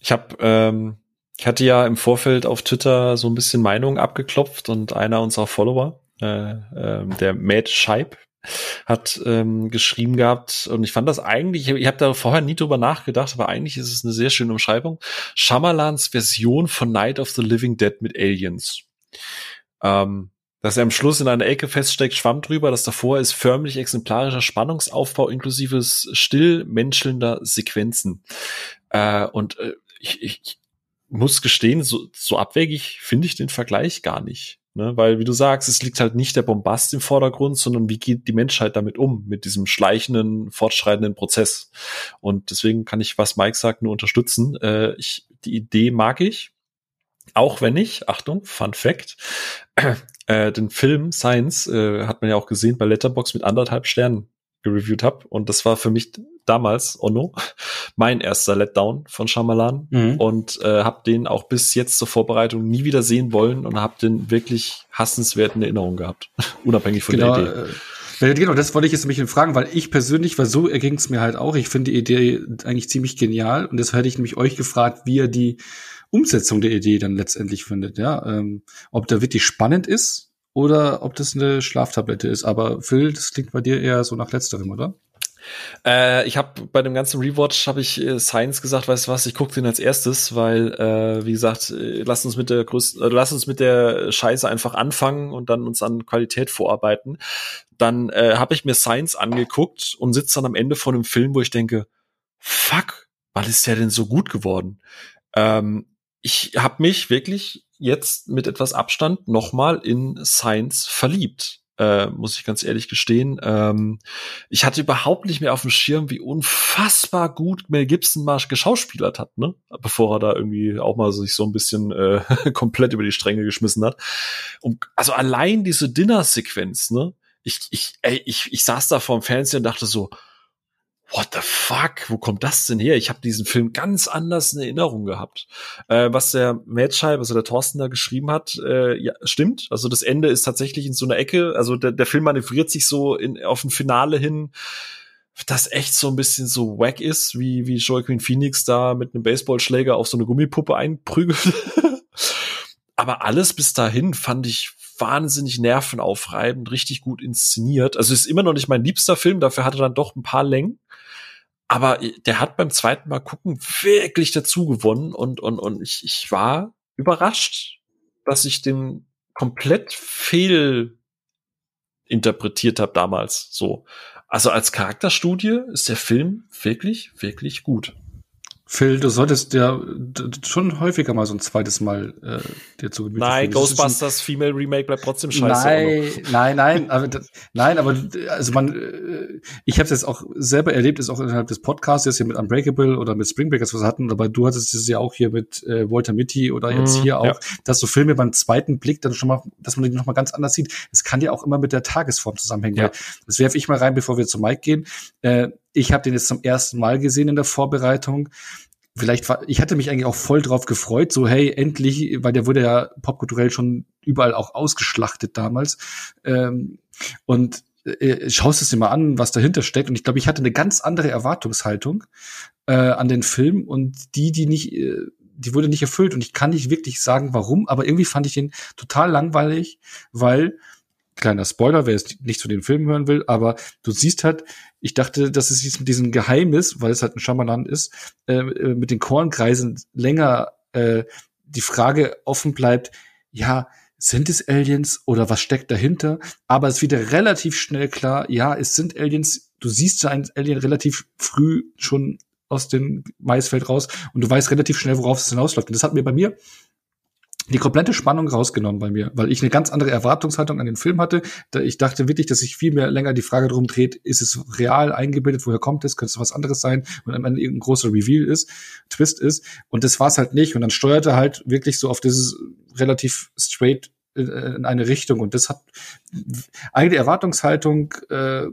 Ich habe, ähm, ich hatte ja im Vorfeld auf Twitter so ein bisschen Meinungen abgeklopft und einer unserer Follower, äh, ähm, der Matt Scheib, hat ähm, geschrieben gehabt und ich fand das eigentlich, ich habe da vorher nie drüber nachgedacht, aber eigentlich ist es eine sehr schöne Umschreibung. Shyamalans Version von Night of the Living Dead mit Aliens. Ähm, dass er am Schluss in einer Ecke feststeckt, Schwamm drüber, das davor ist förmlich exemplarischer Spannungsaufbau inklusive still menschelnder Sequenzen. Äh, und äh, ich, ich muss gestehen, so, so abwegig finde ich den Vergleich gar nicht. Ne? Weil, wie du sagst, es liegt halt nicht der Bombast im Vordergrund, sondern wie geht die Menschheit damit um, mit diesem schleichenden, fortschreitenden Prozess. Und deswegen kann ich, was Mike sagt, nur unterstützen. Äh, ich, die Idee mag ich. Auch wenn ich, Achtung, Fun Fact, äh, den Film Science äh, hat man ja auch gesehen bei Letterbox mit anderthalb Sternen gereviewt habe. Und das war für mich damals, Onno, mein erster Letdown von Shyamalan. Mhm. Und äh, habe den auch bis jetzt zur Vorbereitung nie wieder sehen wollen und habe den wirklich hassenswerten Erinnerungen gehabt. Unabhängig von genau, der Idee. Äh, genau, das wollte ich jetzt mich fragen, weil ich persönlich, weil so erging es mir halt auch, ich finde die Idee eigentlich ziemlich genial und deshalb hätte ich nämlich euch gefragt, wie ihr die Umsetzung der Idee dann letztendlich findet, ja, ähm, ob da wirklich spannend ist oder ob das eine Schlaftablette ist. Aber Phil, das klingt bei dir eher so nach letzterem, oder? Äh, ich habe bei dem ganzen Rewatch habe ich äh, Science gesagt, weißt du was, ich gucke den als erstes, weil äh, wie gesagt, äh, lass uns mit der größten, äh, lass uns mit der Scheiße einfach anfangen und dann uns an Qualität vorarbeiten. Dann äh, habe ich mir Science angeguckt und sitze dann am Ende von einem Film, wo ich denke, fuck, was ist der denn so gut geworden? Ähm, ich habe mich wirklich jetzt mit etwas Abstand nochmal in Science verliebt äh, muss ich ganz ehrlich gestehen. Ähm, ich hatte überhaupt nicht mehr auf dem Schirm, wie unfassbar gut Mel Gibson mal geschauspielert hat, ne? Bevor er da irgendwie auch mal sich so ein bisschen äh, komplett über die Stränge geschmissen hat. Und, also allein diese Dinner-Sequenz, ne? Ich, ich, ey, ich, ich saß da vorm Fernseher und dachte so, what the fuck, wo kommt das denn her? Ich habe diesen Film ganz anders in Erinnerung gehabt. Äh, was der Madscheibe, also der Thorsten da geschrieben hat, äh, ja, stimmt. Also das Ende ist tatsächlich in so einer Ecke, also der, der Film manövriert sich so in, auf ein Finale hin, das echt so ein bisschen so wack ist, wie, wie Joaquin Phoenix da mit einem Baseballschläger auf so eine Gummipuppe einprügelt. Aber alles bis dahin fand ich wahnsinnig nervenaufreibend, richtig gut inszeniert. Also ist immer noch nicht mein liebster Film, dafür hat er dann doch ein paar Längen aber der hat beim zweiten Mal gucken wirklich dazu gewonnen und, und, und ich, ich war überrascht, dass ich den komplett fehl interpretiert habe damals so. Also als Charakterstudie ist der Film wirklich, wirklich gut. Phil, du solltest ja schon häufiger mal so ein zweites Mal äh, dir zu Gemüte Nein, Ghostbusters Female Remake bleibt trotzdem scheiße. Nein, nein, nein, aber nein, aber also man, äh, ich habe es jetzt auch selber erlebt, ist auch innerhalb des Podcasts jetzt hier mit Unbreakable oder mit Spring Breakers was hatten, aber du hattest es ja auch hier mit äh, Walter Mitty oder jetzt mhm, hier auch, ja. dass so Filme beim zweiten Blick dann schon mal, dass man die noch mal ganz anders sieht. Es kann ja auch immer mit der Tagesform zusammenhängen. Ja. Das werfe ich mal rein, bevor wir zu Mike gehen. Äh, ich habe den jetzt zum ersten Mal gesehen in der Vorbereitung. Vielleicht war, ich hatte mich eigentlich auch voll drauf gefreut, so hey, endlich, weil der wurde ja popkulturell schon überall auch ausgeschlachtet damals. Ähm, und äh, schaust es dir mal an, was dahinter steckt. Und ich glaube, ich hatte eine ganz andere Erwartungshaltung äh, an den Film und die, die nicht, äh, die wurde nicht erfüllt. Und ich kann nicht wirklich sagen, warum, aber irgendwie fand ich den total langweilig, weil kleiner Spoiler, wer es nicht zu den Filmen hören will, aber du siehst halt, ich dachte, dass es mit diesem Geheimnis, weil es halt ein Schamanan ist, äh, äh, mit den Kornkreisen länger äh, die Frage offen bleibt, ja, sind es Aliens oder was steckt dahinter? Aber es wird relativ schnell klar, ja, es sind Aliens. Du siehst ein Alien relativ früh schon aus dem Maisfeld raus und du weißt relativ schnell, worauf es hinausläuft. Und das hat mir bei mir die komplette Spannung rausgenommen bei mir, weil ich eine ganz andere Erwartungshaltung an den Film hatte. Da ich dachte wirklich, dass sich viel mehr länger die Frage darum dreht, ist es real eingebildet, woher kommt es, könnte es was anderes sein und am Ende irgendein großer Reveal ist, Twist ist. Und das war es halt nicht. Und dann steuerte halt wirklich so auf dieses relativ straight in eine Richtung. Und das hat eigene Erwartungshaltung äh,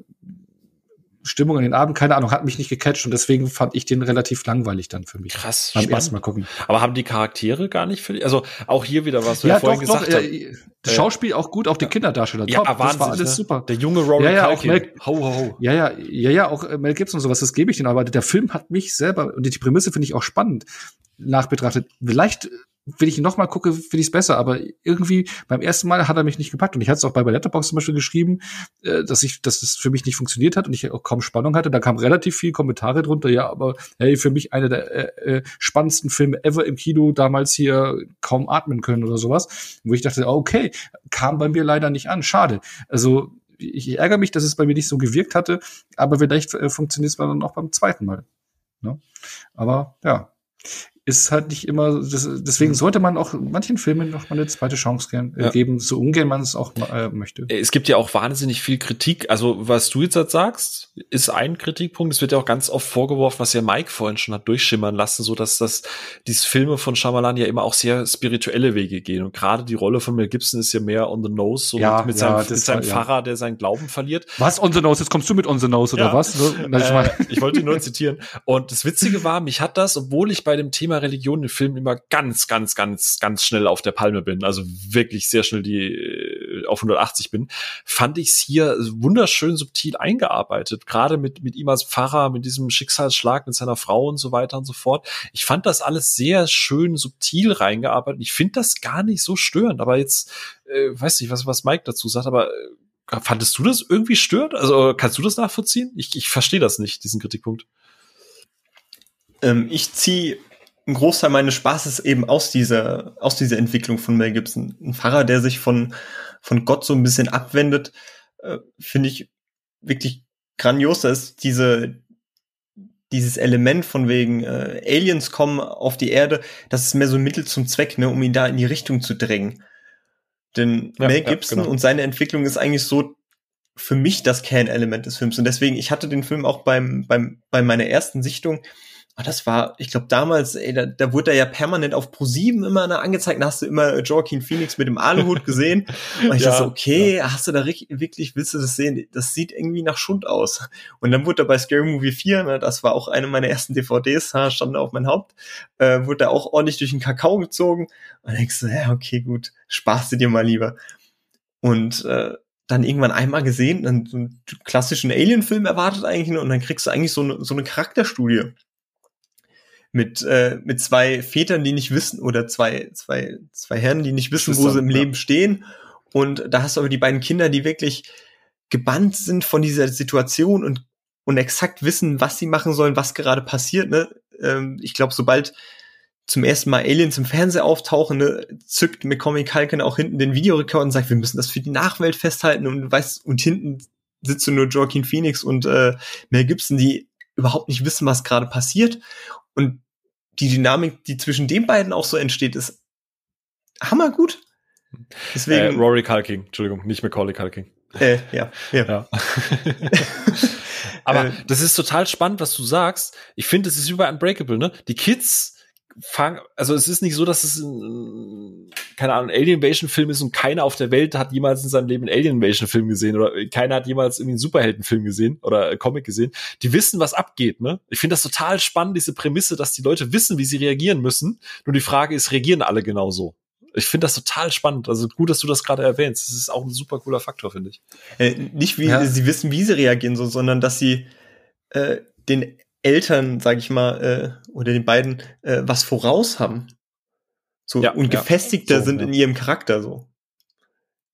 Stimmung an den Abend, keine Ahnung, hat mich nicht gecatcht und deswegen fand ich den relativ langweilig dann für mich. Krass, beim ersten Mal gucken. Aber haben die Charaktere gar nicht für dich? Also auch hier wieder was, wir ja, vorhin doch, gesagt doch, äh, Das Schauspiel auch gut, auch die Kinderdarsteller. Ja, top, das war alles ne? super. Der junge Rory ja, ja, auch Mel, ho, ho, ho. Ja, ja, ja, ja, auch äh, Mel Gibson und sowas, das gebe ich denen, aber der Film hat mich selber, und die Prämisse finde ich auch spannend nachbetrachtet. Vielleicht wenn ich ihn nochmal gucke, finde ich es besser. Aber irgendwie beim ersten Mal hat er mich nicht gepackt. Und ich hatte es auch bei Letterboxd zum Beispiel geschrieben, äh, dass ich, dass das für mich nicht funktioniert hat und ich auch kaum Spannung hatte. Da kamen relativ viele Kommentare drunter. Ja, aber hey, für mich einer der äh, äh, spannendsten Filme ever im Kino. Damals hier kaum atmen können oder sowas. Wo ich dachte, okay, kam bei mir leider nicht an. Schade. Also ich ärgere mich, dass es bei mir nicht so gewirkt hatte. Aber vielleicht äh, funktioniert es dann auch beim zweiten Mal. Ne? Aber ja, ist halt nicht immer, das, deswegen mhm. sollte man auch manchen Filmen noch mal eine zweite Chance gern, äh, ja. geben, so ungern man es auch äh, möchte. Es gibt ja auch wahnsinnig viel Kritik. Also, was du jetzt halt sagst, ist ein Kritikpunkt. Es wird ja auch ganz oft vorgeworfen, was ja Mike vorhin schon hat durchschimmern lassen, so dass das, diese Filme von Shyamalan ja immer auch sehr spirituelle Wege gehen. Und gerade die Rolle von Mel Gibson ist ja mehr on the nose, so ja, mit, mit ja, seinem, mit seinem Pfarrer, der seinen Glauben verliert. Was on the nose? Jetzt kommst du mit on the nose, oder was? Äh, ich wollte ihn nur zitieren. Und das Witzige war, mich hat das, obwohl ich bei dem Thema Religion in Filmen immer ganz, ganz, ganz, ganz schnell auf der Palme bin, also wirklich sehr schnell die äh, auf 180 bin, fand ich es hier wunderschön subtil eingearbeitet. Gerade mit, mit ihm als Pfarrer, mit diesem Schicksalsschlag mit seiner Frau und so weiter und so fort. Ich fand das alles sehr schön subtil reingearbeitet. Ich finde das gar nicht so störend, aber jetzt, äh, weiß nicht, was, was Mike dazu sagt, aber äh, fandest du das irgendwie stört? Also kannst du das nachvollziehen? Ich, ich verstehe das nicht, diesen Kritikpunkt. Ähm, ich ziehe einen Großteil meines Spaßes eben aus dieser, aus dieser Entwicklung von Mel Gibson. Ein Pfarrer, der sich von, von Gott so ein bisschen abwendet, äh, finde ich wirklich grandios. Da ist diese, dieses Element von wegen äh, Aliens kommen auf die Erde, das ist mehr so ein Mittel zum Zweck, ne, um ihn da in die Richtung zu drängen. Denn ja, Mel Gibson ja, genau. und seine Entwicklung ist eigentlich so für mich das Kernelement des Films. Und deswegen, ich hatte den Film auch beim, beim, bei meiner ersten Sichtung Ah, das war, ich glaube damals, ey, da, da wurde er ja permanent auf Pro7 immer angezeigt, da hast du immer Joaquin Phoenix mit dem Aluhut gesehen. Und ich ja, dachte so, okay, ja. hast du da wirklich, willst du das sehen? Das sieht irgendwie nach Schund aus. Und dann wurde er bei Scary Movie 4, ne, das war auch eine meiner ersten DVDs, ha, stand auf mein Haupt, äh, wurde er auch ordentlich durch den Kakao gezogen. Und denkst du, ja, okay, gut, sparst du dir mal lieber. Und äh, dann irgendwann einmal gesehen, dann so einen klassischen Alien-Film erwartet eigentlich, und dann kriegst du eigentlich so eine, so eine Charakterstudie mit, äh, mit zwei Vätern, die nicht wissen, oder zwei, zwei, zwei Herren, die nicht wissen, wo sie im ja. Leben stehen. Und da hast du aber die beiden Kinder, die wirklich gebannt sind von dieser Situation und, und exakt wissen, was sie machen sollen, was gerade passiert. Ne? Ähm, ich glaube, sobald zum ersten Mal Aliens im Fernseher auftauchen, ne, zückt McCormick Culkin auch hinten den Videorekord und sagt, wir müssen das für die Nachwelt festhalten und weißt, und hinten sitzt nur Joaquin Phoenix und äh, Mel Gibson, die überhaupt nicht wissen, was gerade passiert. Und die Dynamik, die zwischen den beiden auch so entsteht, ist hammergut. Deswegen, äh, Rory Culking, Entschuldigung, nicht Macaulay Culking. Äh, ja, ja. ja. Aber äh, das ist total spannend, was du sagst. Ich finde, es ist über Unbreakable, ne? Die Kids fangen, also es ist nicht so, dass es ein, keine Ahnung, Alien Invasion Film ist und keiner auf der Welt hat jemals in seinem Leben einen Alien Invasion Film gesehen oder keiner hat jemals irgendwie einen Superheldenfilm gesehen oder Comic gesehen. Die wissen, was abgeht, ne? Ich finde das total spannend, diese Prämisse, dass die Leute wissen, wie sie reagieren müssen. Nur die Frage ist, reagieren alle genauso? Ich finde das total spannend. Also gut, dass du das gerade erwähnst. Das ist auch ein super cooler Faktor, finde ich. Äh, nicht wie ja. sie wissen, wie sie reagieren, so, sondern dass sie äh, den Eltern, sag ich mal, äh, oder den beiden äh, was voraus haben. So ja, und gefestigter so, sind ja. in ihrem Charakter so.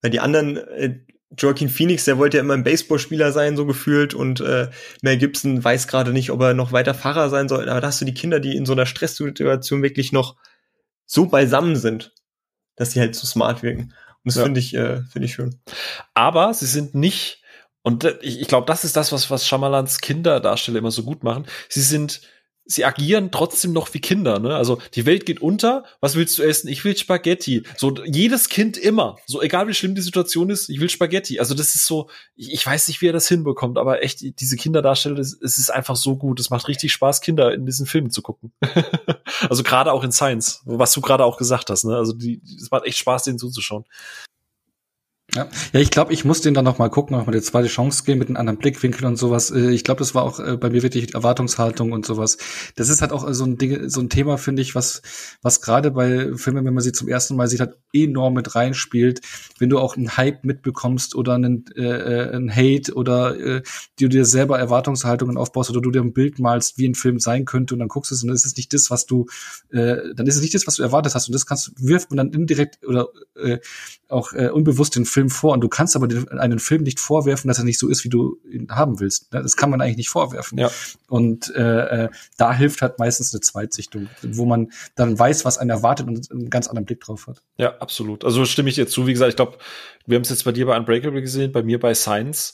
Weil die anderen, äh, Joaquin Phoenix, der wollte ja immer ein Baseballspieler sein, so gefühlt, und äh, Mel Gibson weiß gerade nicht, ob er noch weiter Fahrer sein soll. Aber da hast du die Kinder, die in so einer Stresssituation wirklich noch so beisammen sind, dass sie halt so smart wirken. Und das ja. finde ich, äh, finde ich schön. Aber sie sind nicht und ich, ich glaube, das ist das, was, was Schamalans Kinderdarsteller immer so gut machen. Sie sind, sie agieren trotzdem noch wie Kinder, ne? Also die Welt geht unter, was willst du essen? Ich will Spaghetti. So jedes Kind immer, so egal wie schlimm die Situation ist, ich will Spaghetti. Also das ist so, ich, ich weiß nicht, wie er das hinbekommt, aber echt diese Kinderdarsteller, es ist einfach so gut. Es macht richtig Spaß, Kinder in diesen Filmen zu gucken. also gerade auch in Science, was du gerade auch gesagt hast, ne? Also die, es macht echt Spaß, denen zuzuschauen. Ja, ja ich glaube, ich muss den dann noch mal gucken, noch mal zweite Chance geben mit einem anderen Blickwinkel und sowas. Äh, ich glaube, das war auch äh, bei mir wirklich Erwartungshaltung und sowas. Das ist halt auch so ein Ding, so ein Thema, finde ich, was, was gerade bei Filmen, wenn man sie zum ersten Mal sieht, halt enorm mit reinspielt. Wenn du auch einen Hype mitbekommst oder einen, äh, äh einen Hate oder äh, du dir selber Erwartungshaltungen aufbaust oder du dir ein Bild malst, wie ein Film sein könnte und dann guckst du es und dann ist es nicht das, was du, äh, dann ist es nicht das, was du erwartet hast und das kannst wirft man dann indirekt oder äh, auch äh, unbewusst den Film vor und du kannst aber den, einen Film nicht vorwerfen, dass er nicht so ist, wie du ihn haben willst. Ne? Das kann man eigentlich nicht vorwerfen. Ja. Und äh, äh, da hilft halt meistens eine Zweitsichtung, wo man dann weiß, was einen erwartet und einen ganz anderen Blick drauf hat. Ja, absolut. Also stimme ich dir zu. Wie gesagt, ich glaube, wir haben es jetzt bei dir bei Unbreakable gesehen, bei mir bei Science.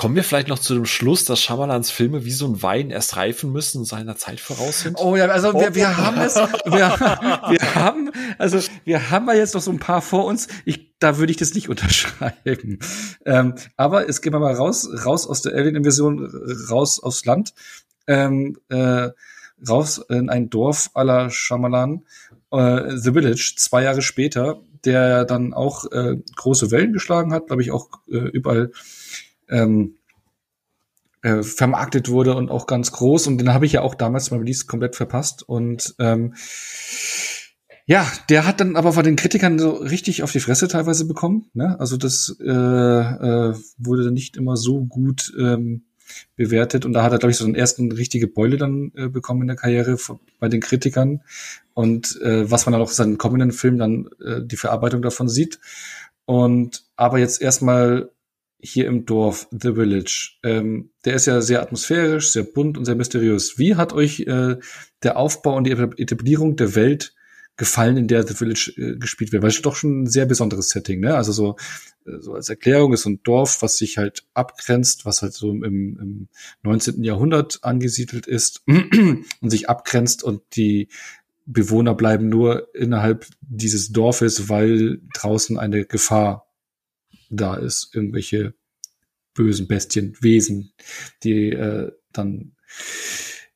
Kommen wir vielleicht noch zu dem Schluss, dass Schamalans Filme wie so ein Wein erst reifen müssen und seiner Zeit voraus sind? Oh ja, also wir, wir haben es, wir, wir haben, also wir haben ja jetzt noch so ein paar vor uns. Ich, da würde ich das nicht unterschreiben. Ähm, aber es geht mal raus, raus aus der Alien-Invasion, raus aufs Land, ähm, äh, raus in ein Dorf aller Schamalan, äh, The Village, zwei Jahre später, der dann auch äh, große Wellen geschlagen hat, glaube ich auch äh, überall ähm, äh, vermarktet wurde und auch ganz groß. Und den habe ich ja auch damals mal Release komplett verpasst. Und ähm, ja, der hat dann aber von den Kritikern so richtig auf die Fresse teilweise bekommen. Ne? Also das äh, äh, wurde dann nicht immer so gut ähm, bewertet. Und da hat er, glaube ich, so einen ersten richtige Beule dann äh, bekommen in der Karriere von, bei den Kritikern. Und äh, was man dann auch in seinen kommenden Filmen dann äh, die Verarbeitung davon sieht. Und aber jetzt erstmal hier im Dorf, The Village, ähm, der ist ja sehr atmosphärisch, sehr bunt und sehr mysteriös. Wie hat euch äh, der Aufbau und die Etablierung der Welt gefallen, in der The Village äh, gespielt wird? Weil es ist doch schon ein sehr besonderes Setting, ne? Also so, äh, so als Erklärung ist so ein Dorf, was sich halt abgrenzt, was halt so im, im 19. Jahrhundert angesiedelt ist und sich abgrenzt und die Bewohner bleiben nur innerhalb dieses Dorfes, weil draußen eine Gefahr da ist, irgendwelche bösen Bestien, Wesen, die äh, dann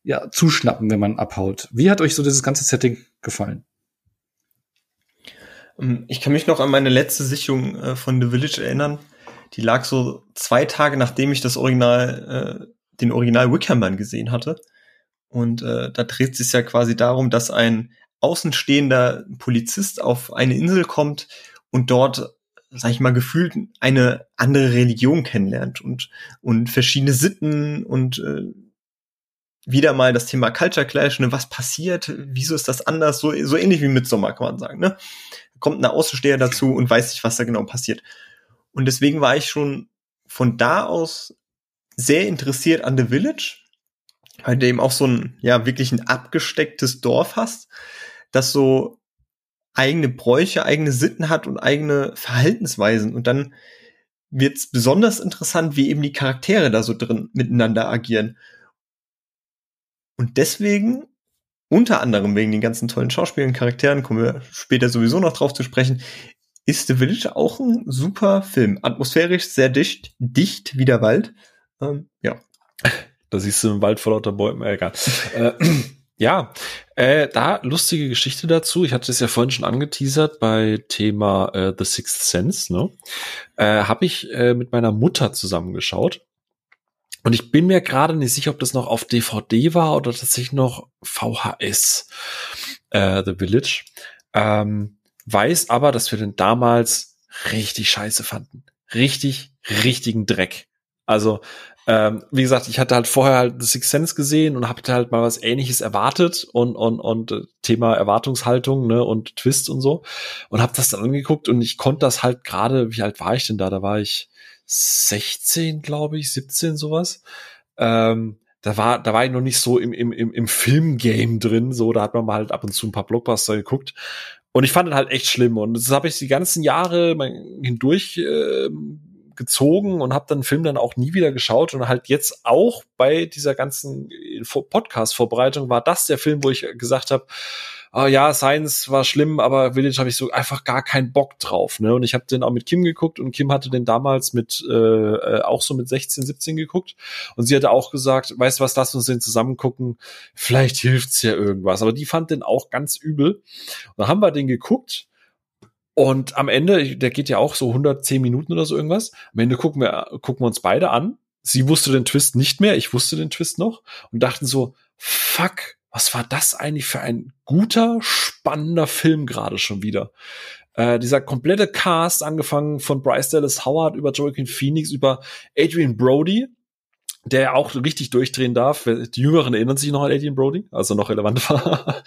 ja zuschnappen, wenn man abhaut. Wie hat euch so dieses ganze Setting gefallen? Ähm, ich kann mich noch an meine letzte Sichtung äh, von The Village erinnern. Die lag so zwei Tage, nachdem ich das Original, äh, den Original Wickerman gesehen hatte. Und äh, da dreht es sich ja quasi darum, dass ein außenstehender Polizist auf eine Insel kommt und dort sag ich mal, gefühlt eine andere Religion kennenlernt und, und verschiedene Sitten und äh, wieder mal das Thema Culture Clash, ne, was passiert, wieso ist das anders, so, so ähnlich wie mit Sommer, kann man sagen, ne? Kommt ein Außensteher dazu und weiß nicht, was da genau passiert. Und deswegen war ich schon von da aus sehr interessiert an The Village, weil du eben auch so ein, ja, wirklich ein abgestecktes Dorf hast, das so eigene Bräuche, eigene Sitten hat und eigene Verhaltensweisen. Und dann wird es besonders interessant, wie eben die Charaktere da so drin miteinander agieren. Und deswegen, unter anderem wegen den ganzen tollen Schauspielern, Charakteren, kommen wir später sowieso noch drauf zu sprechen, ist The Village auch ein super Film. Atmosphärisch sehr dicht, dicht wie der Wald. Ähm, ja. Da siehst du einen Wald vor lauter Bäumen, äh, egal. ja, äh, da lustige Geschichte dazu. Ich hatte es ja vorhin schon angeteasert bei Thema äh, The Sixth Sense. Ne? Äh, Habe ich äh, mit meiner Mutter zusammengeschaut. Und ich bin mir gerade nicht sicher, ob das noch auf DVD war oder tatsächlich noch VHS, äh, The Village. Ähm, weiß aber, dass wir den damals richtig scheiße fanden. Richtig, richtigen Dreck. Also ähm, wie gesagt, ich hatte halt vorher halt The Sixth Sense gesehen und habe halt mal was ähnliches erwartet und, und, und äh, Thema Erwartungshaltung ne, und Twist und so und habe das dann angeguckt und ich konnte das halt gerade, wie alt war ich denn da? Da war ich 16, glaube ich, 17 sowas. Ähm, da war, da war ich noch nicht so im, im, im, im Filmgame drin, so, da hat man mal halt ab und zu ein paar Blockbuster geguckt. Und ich fand das halt echt schlimm. Und das habe ich die ganzen Jahre hindurch äh, gezogen und habe dann den Film dann auch nie wieder geschaut und halt jetzt auch bei dieser ganzen Podcast-Vorbereitung war das der Film, wo ich gesagt habe, oh ja, Science war schlimm, aber Village habe ich so einfach gar keinen Bock drauf. Ne? Und ich habe den auch mit Kim geguckt und Kim hatte den damals mit äh, äh auch so mit 16, 17 geguckt und sie hatte auch gesagt, weißt du was, lass uns den zusammen gucken, vielleicht hilft's ja irgendwas. Aber die fand den auch ganz übel. Und dann haben wir den geguckt und am Ende, der geht ja auch so 110 Minuten oder so irgendwas. Am Ende gucken wir, gucken wir uns beide an. Sie wusste den Twist nicht mehr, ich wusste den Twist noch und dachten so, fuck, was war das eigentlich für ein guter, spannender Film gerade schon wieder? Äh, dieser komplette Cast, angefangen von Bryce Dallas Howard über Joaquin Phoenix, über Adrian Brody, der auch richtig durchdrehen darf. Die Jüngeren erinnern sich noch an Adrian Brody, also noch relevant war.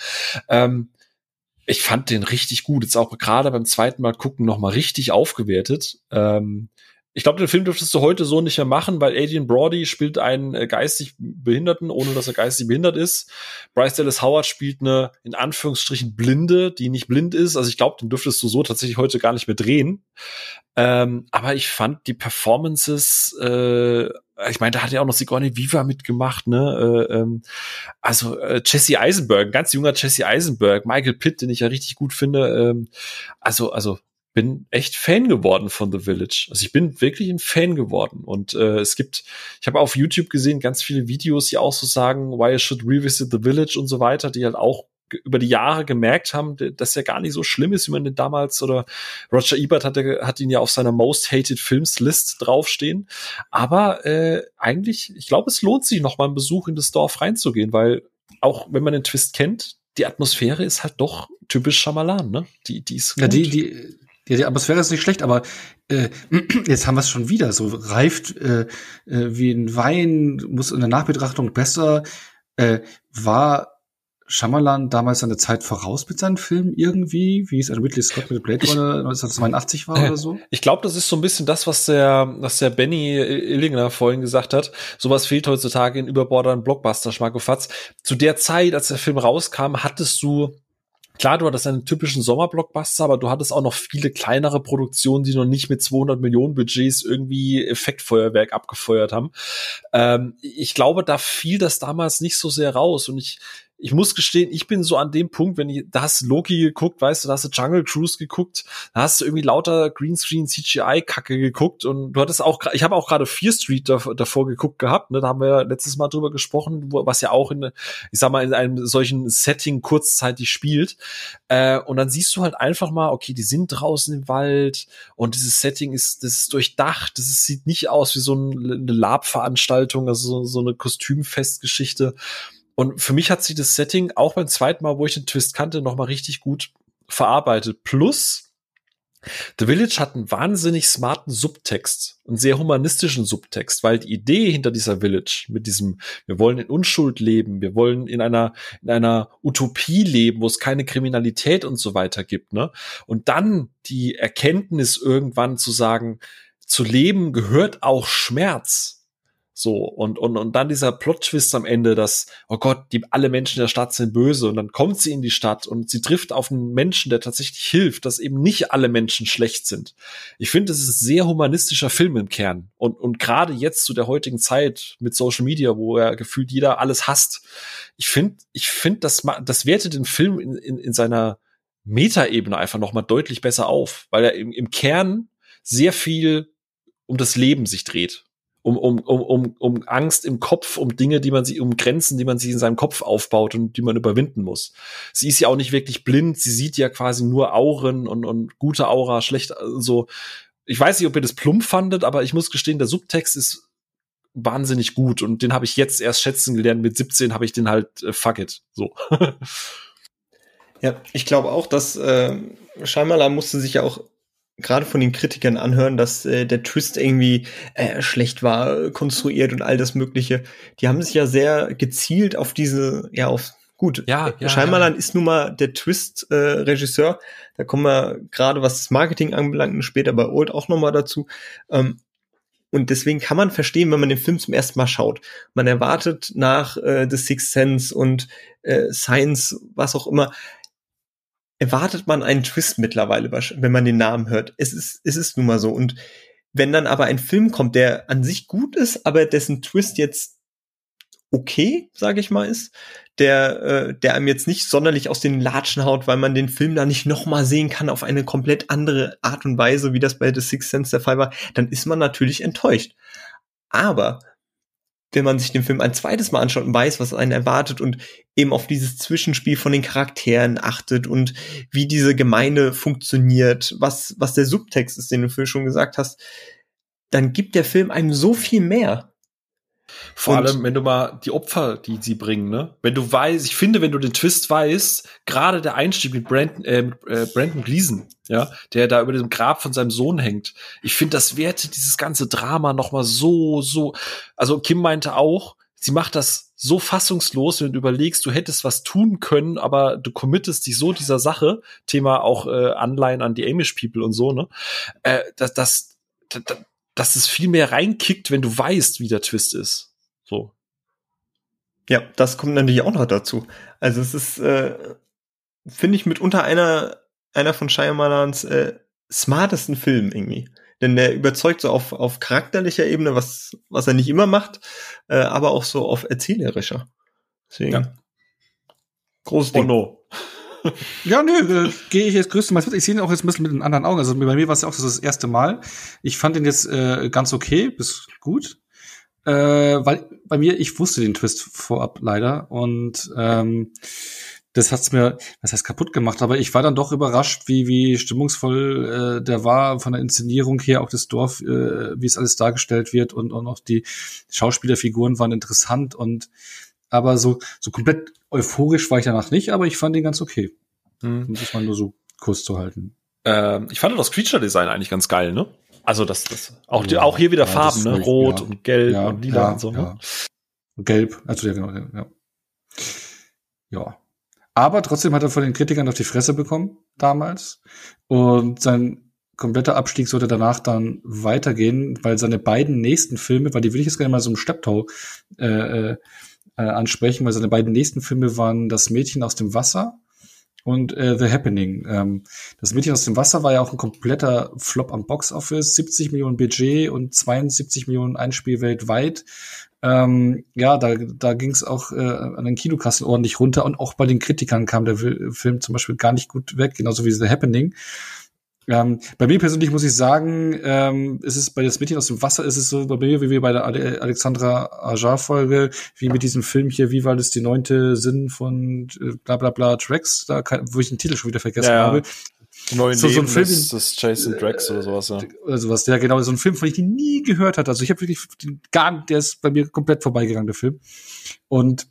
ähm, ich fand den richtig gut. Jetzt auch gerade beim zweiten Mal gucken noch mal richtig aufgewertet. Ähm, ich glaube, den Film dürftest du heute so nicht mehr machen, weil Adrian Brody spielt einen äh, geistig Behinderten, ohne dass er geistig behindert ist. Bryce Dallas Howard spielt eine, in Anführungsstrichen, Blinde, die nicht blind ist. Also ich glaube, den dürftest du so tatsächlich heute gar nicht mehr drehen. Ähm, aber ich fand die Performances äh, ich meine, da hat ja auch noch Sigourney Viva mitgemacht, ne? Äh, ähm, also äh, Jesse Eisenberg, ganz junger Jesse Eisenberg, Michael Pitt, den ich ja richtig gut finde. Ähm, also, also bin echt Fan geworden von The Village. Also ich bin wirklich ein Fan geworden. Und äh, es gibt, ich habe auf YouTube gesehen, ganz viele Videos, die auch so sagen, why I should revisit The Village und so weiter, die halt auch über die Jahre gemerkt haben, dass er gar nicht so schlimm ist, wie man den damals oder Roger Ebert hat, hat ihn ja auf seiner Most Hated Films List draufstehen. Aber äh, eigentlich, ich glaube, es lohnt sich noch mal einen Besuch in das Dorf reinzugehen, weil auch wenn man den Twist kennt, die Atmosphäre ist halt doch typisch Schamalan, ne? Die, die ist gut. Ja, die, die, die Atmosphäre ist nicht schlecht, aber äh, jetzt haben wir es schon wieder. So reift äh, äh, wie ein Wein, muss in der Nachbetrachtung besser, äh, war Shyamalan damals seine Zeit voraus mit seinen Filmen irgendwie, wie es ein Ridley Scott mit Blade Runner 1982 war oder so? Ich glaube, das ist so ein bisschen das, was der, was der Benny Illinger vorhin gesagt hat. Sowas fehlt heutzutage in überbordern Blockbuster, Schmackofatz. Zu der Zeit, als der Film rauskam, hattest du Klar, du hattest einen typischen Sommerblockbuster, aber du hattest auch noch viele kleinere Produktionen, die noch nicht mit 200 Millionen Budgets irgendwie Effektfeuerwerk abgefeuert haben. Ähm, ich glaube, da fiel das damals nicht so sehr raus und ich ich muss gestehen, ich bin so an dem Punkt, wenn ich, da hast Loki geguckt, weißt du, da hast du Jungle Cruise geguckt, da hast du irgendwie lauter Greenscreen CGI-Kacke geguckt und du hattest auch, ich habe auch gerade Fear Street davor, davor geguckt gehabt, ne, da haben wir letztes Mal drüber gesprochen, wo, was ja auch in, ich sag mal, in einem solchen Setting kurzzeitig spielt. Äh, und dann siehst du halt einfach mal, okay, die sind draußen im Wald und dieses Setting ist, das ist durchdacht, das ist, sieht nicht aus wie so eine Lab-Veranstaltung, also so, so eine Kostümfestgeschichte. Und für mich hat sich das Setting auch beim zweiten Mal, wo ich den Twist kannte, noch mal richtig gut verarbeitet. Plus, The Village hat einen wahnsinnig smarten Subtext, einen sehr humanistischen Subtext, weil die Idee hinter dieser Village mit diesem, wir wollen in Unschuld leben, wir wollen in einer, in einer Utopie leben, wo es keine Kriminalität und so weiter gibt, ne? Und dann die Erkenntnis irgendwann zu sagen, zu leben gehört auch Schmerz so, und, und, und dann dieser Plot-Twist am Ende, dass, oh Gott, die, alle Menschen in der Stadt sind böse. Und dann kommt sie in die Stadt und sie trifft auf einen Menschen, der tatsächlich hilft, dass eben nicht alle Menschen schlecht sind. Ich finde, das ist ein sehr humanistischer Film im Kern. Und, und gerade jetzt zu der heutigen Zeit mit Social Media, wo ja gefühlt jeder alles hasst. Ich finde, ich finde, das, das wertet den Film in, in, in seiner Metaebene einfach nochmal deutlich besser auf, weil er im, im Kern sehr viel um das Leben sich dreht um, um, um, um, um Angst im Kopf, um Dinge, die man sich, um Grenzen, die man sich in seinem Kopf aufbaut und die man überwinden muss. Sie ist ja auch nicht wirklich blind, sie sieht ja quasi nur Auren und, und gute Aura, schlecht, so. Also, ich weiß nicht, ob ihr das plump fandet, aber ich muss gestehen, der Subtext ist wahnsinnig gut und den habe ich jetzt erst schätzen gelernt. Mit 17 habe ich den halt äh, fuck it. So. ja, ich glaube auch, dass äh, Scheinmaler musste sich ja auch gerade von den Kritikern anhören, dass äh, der Twist irgendwie äh, schlecht war, konstruiert und all das Mögliche. Die haben sich ja sehr gezielt auf diese, ja, auf gut. Ja, ja Scheinmalan ja. ist nun mal der Twist-Regisseur. Äh, da kommen wir gerade, was das Marketing anbelangt, später bei Old auch nochmal dazu. Ähm, und deswegen kann man verstehen, wenn man den Film zum ersten Mal schaut. Man erwartet nach äh, The Sixth Sense und äh, Science, was auch immer, erwartet man einen Twist mittlerweile, wenn man den Namen hört. Es ist, es ist nun mal so. Und wenn dann aber ein Film kommt, der an sich gut ist, aber dessen Twist jetzt okay, sage ich mal, ist, der, äh, der einem jetzt nicht sonderlich aus den Latschen haut, weil man den Film da nicht nochmal sehen kann auf eine komplett andere Art und Weise, wie das bei The Sixth Sense der Fall war, dann ist man natürlich enttäuscht. Aber wenn man sich den Film ein zweites Mal anschaut und weiß, was einen erwartet und eben auf dieses Zwischenspiel von den Charakteren achtet und wie diese Gemeinde funktioniert, was, was der Subtext ist, den du vorhin schon gesagt hast, dann gibt der Film einem so viel mehr. Vor und allem, wenn du mal die Opfer, die sie bringen, ne? Wenn du weißt, ich finde, wenn du den Twist weißt, gerade der Einstieg mit Brandon, äh, äh, Brandon Gleason, ja, der da über dem Grab von seinem Sohn hängt. Ich finde, das wertet dieses ganze Drama noch mal so, so. Also Kim meinte auch, sie macht das so fassungslos, wenn du überlegst, du hättest was tun können, aber du committest dich so dieser Sache, Thema auch äh, Anleihen an die Amish People und so, ne? Äh, dass, dass, dass, dass es viel mehr reinkickt, wenn du weißt, wie der Twist ist. So. Ja, das kommt natürlich auch noch dazu. Also es ist, äh, finde ich, mitunter einer, einer von Shyamalans äh, smartesten Filmen irgendwie. Denn der überzeugt so auf, auf charakterlicher Ebene, was, was er nicht immer macht, äh, aber auch so auf erzählerischer. Deswegen. Ja. Großes Ding. Oh no. ja, nö, äh, gehe ich jetzt größtenteils mit. Ich sehe ihn auch jetzt ein bisschen mit den anderen Augen. Also bei mir war es ja auch das, das erste Mal. Ich fand ihn jetzt äh, ganz okay, bis gut. Äh, weil bei mir, ich wusste den Twist vorab leider. Und ähm, das hat's mir, was heißt kaputt gemacht, aber ich war dann doch überrascht, wie, wie stimmungsvoll äh, der war von der Inszenierung her, auch das Dorf, äh, wie es alles dargestellt wird und, und auch die Schauspielerfiguren waren interessant und aber so, so komplett euphorisch war ich danach nicht, aber ich fand ihn ganz okay. Hm. Um das mal nur so kurz zu halten. Ähm, ich fand das Creature-Design eigentlich ganz geil, ne? Also das, das auch, die, auch hier wieder ja, Farben, ne? Rot ja. und Gelb und Lila und so. Ne? Gelb, also ja genau, ja. Ja. Aber trotzdem hat er von den Kritikern auf die Fresse bekommen damals. Und sein kompletter Abstieg sollte danach dann weitergehen, weil seine beiden nächsten Filme, weil die will ich jetzt gerne mal so im Stepptau äh, äh, ansprechen, weil seine beiden nächsten Filme waren Das Mädchen aus dem Wasser und äh, The Happening. Ähm, das Mädchen aus dem Wasser war ja auch ein kompletter Flop am Box Office, 70 Millionen Budget und 72 Millionen Einspiel weltweit. Ähm, ja, da, da ging es auch äh, an den Kinokassen ordentlich runter und auch bei den Kritikern kam der Film zum Beispiel gar nicht gut weg, genauso wie The Happening. Ähm, bei mir persönlich muss ich sagen, ähm, ist es bei das Mädchen aus dem Wasser ist es so bei mir wie bei der Alexandra Ajar Folge, wie mit diesem Film hier, wie war das die neunte Sinn von äh, bla bla bla Tracks, da kann, wo ich den Titel schon wieder vergessen ja, habe. Neuen so, so ein Film, das, das Jason Drax oder sowas, ja. Oder sowas, ja, genau, so ein Film, von dem ich nie gehört hatte. Also ich habe wirklich den, gar, der ist bei mir komplett vorbeigegangen, der Film. Und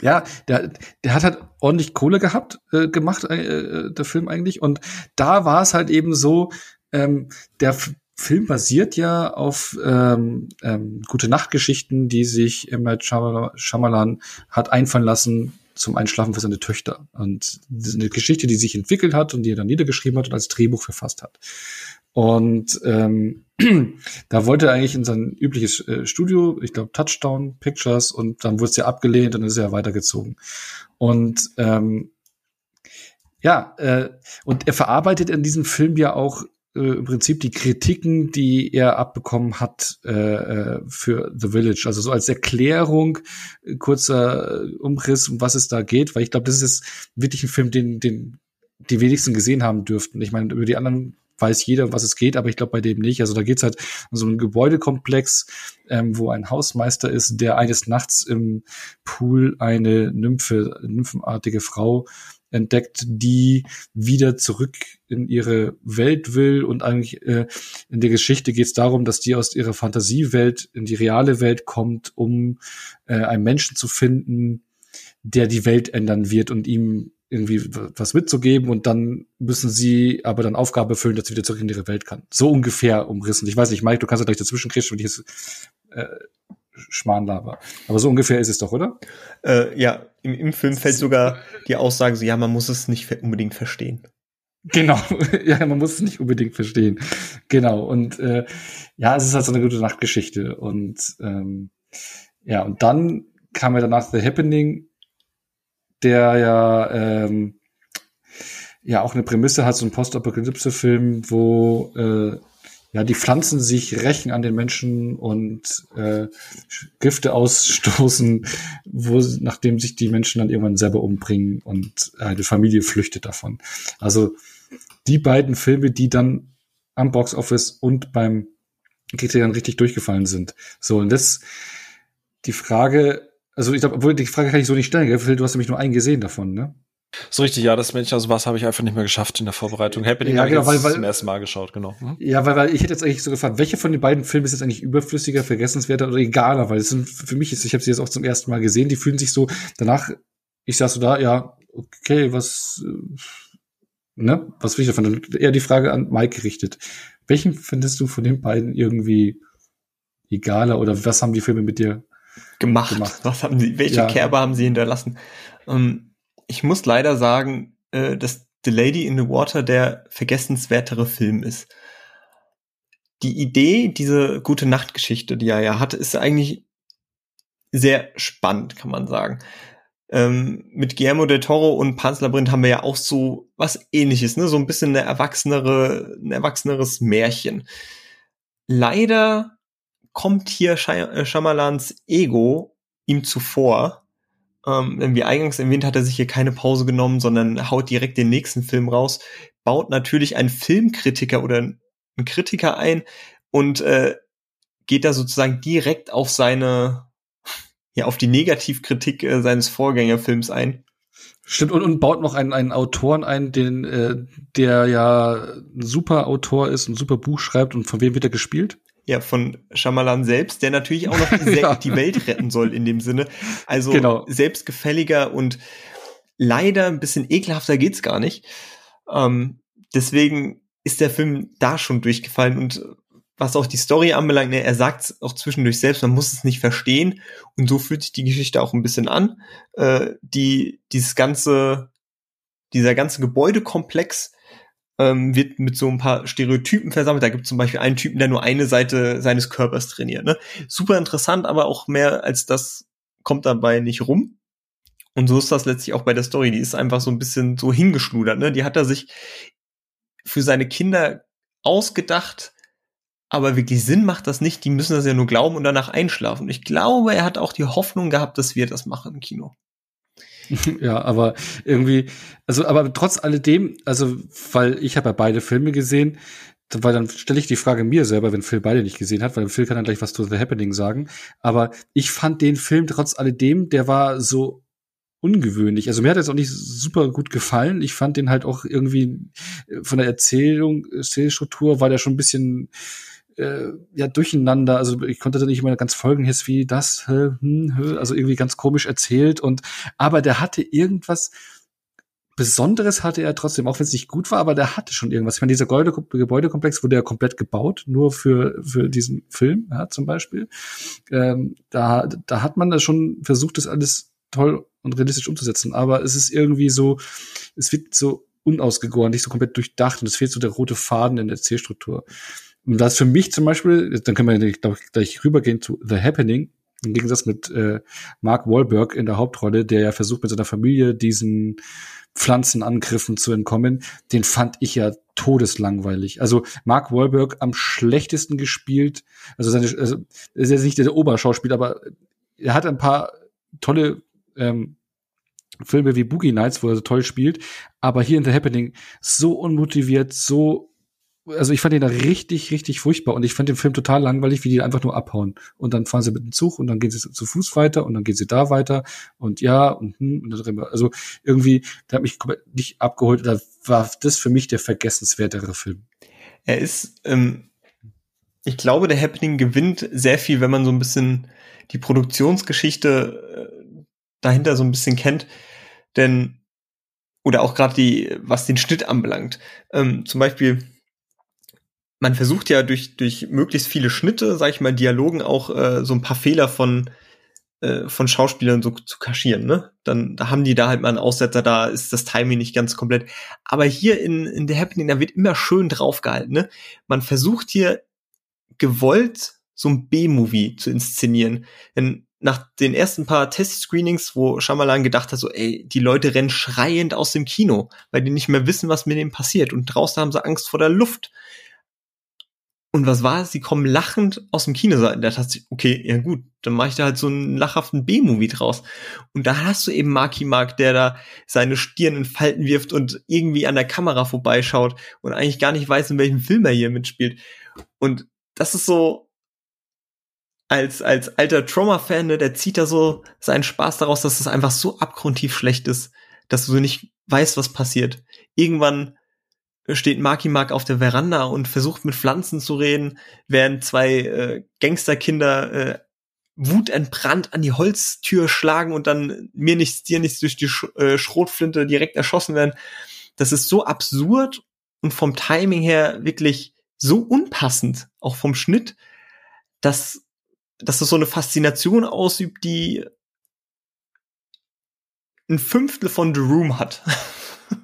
ja, der, der hat halt ordentlich Kohle gehabt, äh, gemacht, äh, äh der Film eigentlich. Und da war es halt eben so, ähm, der F Film basiert ja auf ähm, ähm, gute Nachtgeschichten, die sich M. Shyamalan hat einfallen lassen zum Einschlafen für seine Töchter. Und das ist eine Geschichte, die sich entwickelt hat und die er dann niedergeschrieben hat und als Drehbuch verfasst hat. Und ähm, da wollte er eigentlich in sein übliches äh, Studio, ich glaube Touchdown Pictures, und dann wurde es ja abgelehnt und dann ist er weitergezogen. Und ähm, ja, äh, und er verarbeitet in diesem Film ja auch äh, im Prinzip die Kritiken, die er abbekommen hat äh, äh für The Village. Also so als Erklärung, äh, kurzer Umriss, um was es da geht, weil ich glaube, das ist wirklich ein Film, den, den die wenigsten gesehen haben dürften. Ich meine, über die anderen weiß jeder, was es geht, aber ich glaube bei dem nicht. Also da geht's halt um so einen Gebäudekomplex, ähm, wo ein Hausmeister ist, der eines Nachts im Pool eine Nymphe, nymphenartige Frau entdeckt, die wieder zurück in ihre Welt will und eigentlich äh, in der Geschichte geht es darum, dass die aus ihrer Fantasiewelt in die reale Welt kommt, um äh, einen Menschen zu finden, der die Welt ändern wird und ihm irgendwie was mitzugeben und dann müssen sie aber dann Aufgabe erfüllen, dass sie wieder zurück in ihre Welt kann. So ungefähr umrissen. Ich weiß nicht, Mike, du kannst ja gleich dazwischen kriechen, wenn ich jetzt äh, Schmarrn laber. Aber so ungefähr ist es doch, oder? Äh, ja, im, im Film fällt sogar die Aussage so, ja, man muss es nicht unbedingt verstehen. Genau, ja, man muss es nicht unbedingt verstehen. Genau, und äh, ja, es ist halt so eine gute Nachtgeschichte. Und ähm, ja, und dann kam ja danach The Happening, der ja ähm, ja auch eine Prämisse hat, so ein Postapokalypse-Film, wo äh, ja die Pflanzen sich rächen an den Menschen und äh, Gifte ausstoßen, wo nachdem sich die Menschen dann irgendwann selber umbringen und eine Familie flüchtet davon. Also die beiden Filme, die dann am Box Office und beim Kritikern richtig durchgefallen sind. So und das die Frage also ich glaube, obwohl die Frage kann ich so nicht stellen, gell? Du hast nämlich nur einen gesehen davon, ne? So richtig, ja, das Männchen aus was habe ich einfach nicht mehr geschafft in der Vorbereitung. Happening ja, genau, weil, weil, zum ersten Mal geschaut, genau. Mhm. Ja, weil, weil ich hätte jetzt eigentlich so gefragt, welche von den beiden Filmen ist jetzt eigentlich überflüssiger, vergessenswerter oder egaler, weil es sind für mich ist, ich habe sie jetzt auch zum ersten Mal gesehen, die fühlen sich so danach, ich saß so da, ja, okay, was, äh, ne, was will ich davon? Eher die Frage an Mike gerichtet. Welchen findest du von den beiden irgendwie egaler oder was haben die Filme mit dir gemacht. gemacht. Was haben sie, welche ja. Kerbe haben sie hinterlassen? Ähm, ich muss leider sagen, äh, dass The Lady in the Water der vergessenswertere Film ist. Die Idee, diese gute Nachtgeschichte, die er ja hatte, ist eigentlich sehr spannend, kann man sagen. Ähm, mit Guillermo del Toro und Pan's Labyrinth haben wir ja auch so was ähnliches, ne? So ein bisschen eine erwachsenere, ein erwachseneres Märchen. Leider kommt hier äh, Schamalans Ego ihm zuvor. Ähm, wie eingangs erwähnt, hat er sich hier keine Pause genommen, sondern haut direkt den nächsten Film raus, baut natürlich einen Filmkritiker oder einen Kritiker ein und äh, geht da sozusagen direkt auf seine, ja, auf die Negativkritik äh, seines Vorgängerfilms ein. Stimmt, und, und baut noch einen, einen Autoren ein, den, äh, der ja ein super Autor ist, ein super Buch schreibt und von wem wird er gespielt? Ja, von Shyamalan selbst, der natürlich auch noch ja. die Welt retten soll in dem Sinne. Also genau. selbstgefälliger und leider ein bisschen ekelhafter geht's gar nicht. Ähm, deswegen ist der Film da schon durchgefallen und was auch die Story anbelangt, ne, er sagt es auch zwischendurch selbst, man muss es nicht verstehen. Und so fühlt sich die Geschichte auch ein bisschen an. Äh, die, dieses ganze, dieser ganze Gebäudekomplex ähm, wird mit so ein paar Stereotypen versammelt. Da gibt es zum Beispiel einen Typen, der nur eine Seite seines Körpers trainiert. Ne? Super interessant, aber auch mehr als das kommt dabei nicht rum. Und so ist das letztlich auch bei der Story. Die ist einfach so ein bisschen so hingeschludert. Ne? Die hat er sich für seine Kinder ausgedacht, aber wirklich Sinn macht das nicht. Die müssen das ja nur glauben und danach einschlafen. Ich glaube, er hat auch die Hoffnung gehabt, dass wir das machen im Kino. Ja, aber irgendwie, also, aber trotz alledem, also, weil ich habe ja beide Filme gesehen, weil dann stelle ich die Frage mir selber, wenn Phil beide nicht gesehen hat, weil Phil kann dann gleich was zu The Happening sagen. Aber ich fand den Film trotz alledem, der war so ungewöhnlich. Also mir hat es auch nicht super gut gefallen. Ich fand den halt auch irgendwie von der Erzählung, Erzählstruktur war der schon ein bisschen äh, ja durcheinander. Also ich konnte da nicht immer ganz folgen, jetzt wie das, hm, also irgendwie ganz komisch erzählt und aber der hatte irgendwas Besonderes hatte er trotzdem, auch wenn es nicht gut war, aber der hatte schon irgendwas. Ich meine, dieser Gebäudekomplex wurde ja komplett gebaut, nur für, für diesen Film, ja, zum Beispiel. Ähm, da, da hat man da schon versucht, das alles toll und realistisch umzusetzen, aber es ist irgendwie so, es wird so unausgegoren, nicht so komplett durchdacht und es fehlt so der rote Faden in der Erzählstruktur. Und das für mich zum Beispiel, dann können wir glaube ich, gleich rübergehen zu The Happening, im Gegensatz mit äh, Mark Wahlberg in der Hauptrolle, der ja versucht mit seiner Familie diesen Pflanzenangriffen zu entkommen, den fand ich ja todeslangweilig. Also Mark Wahlberg am schlechtesten gespielt, also seine, also ist jetzt nicht der Oberschauspieler, aber er hat ein paar tolle ähm, Filme wie Boogie Nights, wo er so toll spielt, aber hier in The Happening so unmotiviert, so also ich fand den da richtig, richtig furchtbar und ich fand den Film total langweilig, wie die einfach nur abhauen. Und dann fahren sie mit dem Zug und dann gehen sie zu Fuß weiter und dann gehen sie da weiter und ja und hm und dann also irgendwie, der hat mich nicht abgeholt. Da war das für mich der vergessenswertere Film. Er ist, ähm, ich glaube, der Happening gewinnt sehr viel, wenn man so ein bisschen die Produktionsgeschichte äh, dahinter so ein bisschen kennt, denn oder auch gerade die, was den Schnitt anbelangt. Ähm, zum Beispiel man versucht ja durch, durch möglichst viele Schnitte, sag ich mal, Dialogen auch äh, so ein paar Fehler von, äh, von Schauspielern so zu kaschieren, ne? Dann da haben die da halt mal einen Aussetzer, da ist das Timing nicht ganz komplett. Aber hier in, in The Happening, da wird immer schön draufgehalten, ne? Man versucht hier gewollt so ein B-Movie zu inszenieren. Denn nach den ersten paar Test-Screenings, wo Shyamalan gedacht hat, so, ey, die Leute rennen schreiend aus dem Kino, weil die nicht mehr wissen, was mit denen passiert. Und draußen haben sie Angst vor der Luft. Und was war es? Sie kommen lachend aus dem Kino. Da dachte ich, okay, ja gut, dann mache ich da halt so einen lachhaften B-Movie draus. Und da hast du eben Marky Mark, der da seine Stirn in Falten wirft und irgendwie an der Kamera vorbeischaut und eigentlich gar nicht weiß, in welchem Film er hier mitspielt. Und das ist so, als, als alter Trauma-Fan, ne, der zieht da so seinen Spaß daraus, dass es das einfach so abgrundtief schlecht ist, dass du nicht weißt, was passiert. Irgendwann steht Marky Mark auf der Veranda und versucht mit Pflanzen zu reden, während zwei äh, Gangsterkinder äh, wutentbrannt an die Holztür schlagen und dann mir nichts, dir nichts durch die Sch äh, Schrotflinte direkt erschossen werden. Das ist so absurd und vom Timing her wirklich so unpassend, auch vom Schnitt, dass, dass das so eine Faszination ausübt, die ein Fünftel von The Room hat.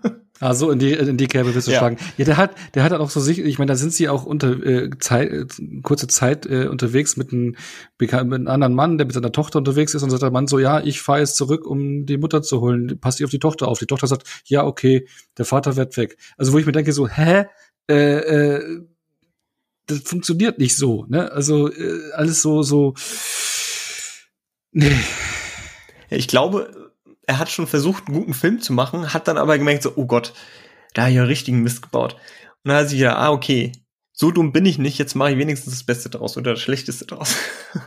Ah, so in die in die Kerbe willst du ja. schlagen. Ja, der hat der hat auch so sich, ich meine, da sind sie auch unter äh, Zeit äh, kurze Zeit äh, unterwegs mit einem mit einem anderen Mann, der mit seiner Tochter unterwegs ist und sagt der Mann so, ja, ich fahre jetzt zurück, um die Mutter zu holen. Passt ihr auf die Tochter auf. Die Tochter sagt, ja, okay, der Vater wird weg. Also wo ich mir denke so, hä? Äh, äh, das funktioniert nicht so, ne? Also äh, alles so so nee. Ich glaube, er hat schon versucht, einen guten Film zu machen, hat dann aber gemerkt, so, oh Gott, da habe ich ja richtigen Mist gebaut. Und dann hat sich ja, ah, okay, so dumm bin ich nicht, jetzt mache ich wenigstens das Beste draus oder das Schlechteste draus.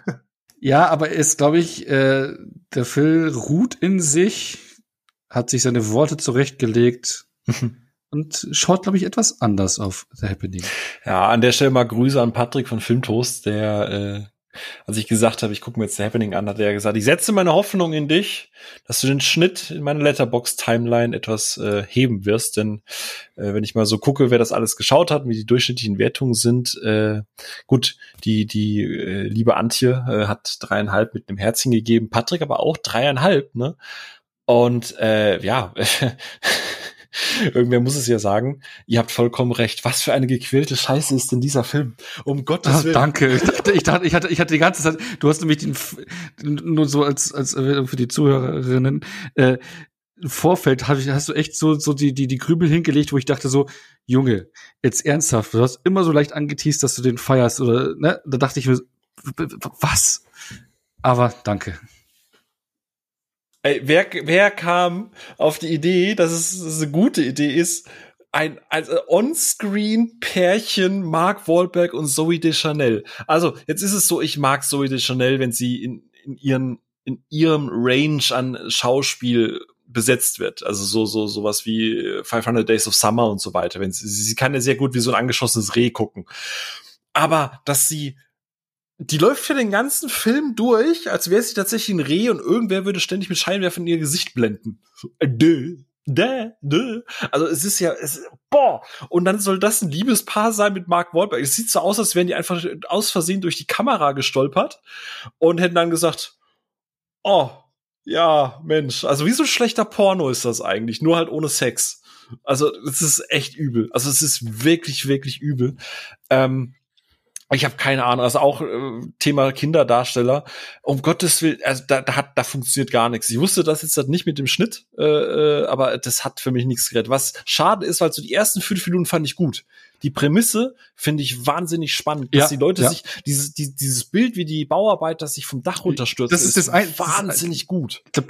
ja, aber ist, glaube ich, äh, der Film ruht in sich, hat sich seine Worte zurechtgelegt und schaut, glaube ich, etwas anders auf The Happening. Ja, an der Stelle mal Grüße an Patrick von Filmtoast, der äh, als ich gesagt habe, ich gucke mir jetzt The Happening an, hat er gesagt, ich setze meine Hoffnung in dich, dass du den Schnitt in meiner Letterbox-Timeline etwas äh, heben wirst. Denn äh, wenn ich mal so gucke, wer das alles geschaut hat, wie die durchschnittlichen Wertungen sind, äh, gut, die, die äh, liebe Antje äh, hat dreieinhalb mit einem Herzchen gegeben, Patrick aber auch dreieinhalb, ne? Und äh, ja, Irgendwer muss es ja sagen, ihr habt vollkommen recht. Was für eine gequälte Scheiße ist denn dieser Film? Um Gottes ah, Willen. danke. Ich dachte, ich dachte, ich hatte, ich hatte die ganze Zeit, du hast nämlich den, nur so als, als äh, für die Zuhörerinnen, äh, im Vorfeld hast, hast du echt so, so die, die, die Grübel hingelegt, wo ich dachte so, Junge, jetzt ernsthaft, du hast immer so leicht angeteased, dass du den feierst, oder, ne? Da dachte ich mir, was? Aber danke. Ey, wer, wer kam auf die Idee, dass es, dass es eine gute Idee ist, ein also On-Screen-Pärchen Mark Wahlberg und Zoe Deschanel. Also jetzt ist es so, ich mag Zoe Deschanel, wenn sie in, in ihren in ihrem Range an Schauspiel besetzt wird. Also so so sowas wie 500 Days of Summer und so weiter. Wenn sie, sie kann ja sehr gut wie so ein angeschossenes Reh gucken. Aber dass sie die läuft für den ganzen Film durch, als wäre sie tatsächlich ein Reh und irgendwer würde ständig mit Scheinwerfern in ihr Gesicht blenden. So, äh, dö, dö, dö. Also es ist ja, es, boah. Und dann soll das ein Liebespaar sein mit Mark Wahlberg. Es sieht so aus, als wären die einfach aus Versehen durch die Kamera gestolpert und hätten dann gesagt, oh, ja, Mensch, also wie so ein schlechter Porno ist das eigentlich, nur halt ohne Sex. Also es ist echt übel. Also es ist wirklich, wirklich übel. Ähm, ich habe keine Ahnung, also auch äh, Thema Kinderdarsteller. Um Gottes Willen, also da, da hat, da funktioniert gar nichts. Ich wusste das jetzt halt nicht mit dem Schnitt, äh, äh, aber das hat für mich nichts gerettet. Was schade ist, weil so die ersten fünf Minuten fand ich gut. Die Prämisse finde ich wahnsinnig spannend, dass ja, die Leute ja. sich dieses die, dieses Bild, wie die Bauarbeiter sich vom Dach runterstürzen, das ist, ist das ein, wahnsinnig das ist, gut. Ich glaub,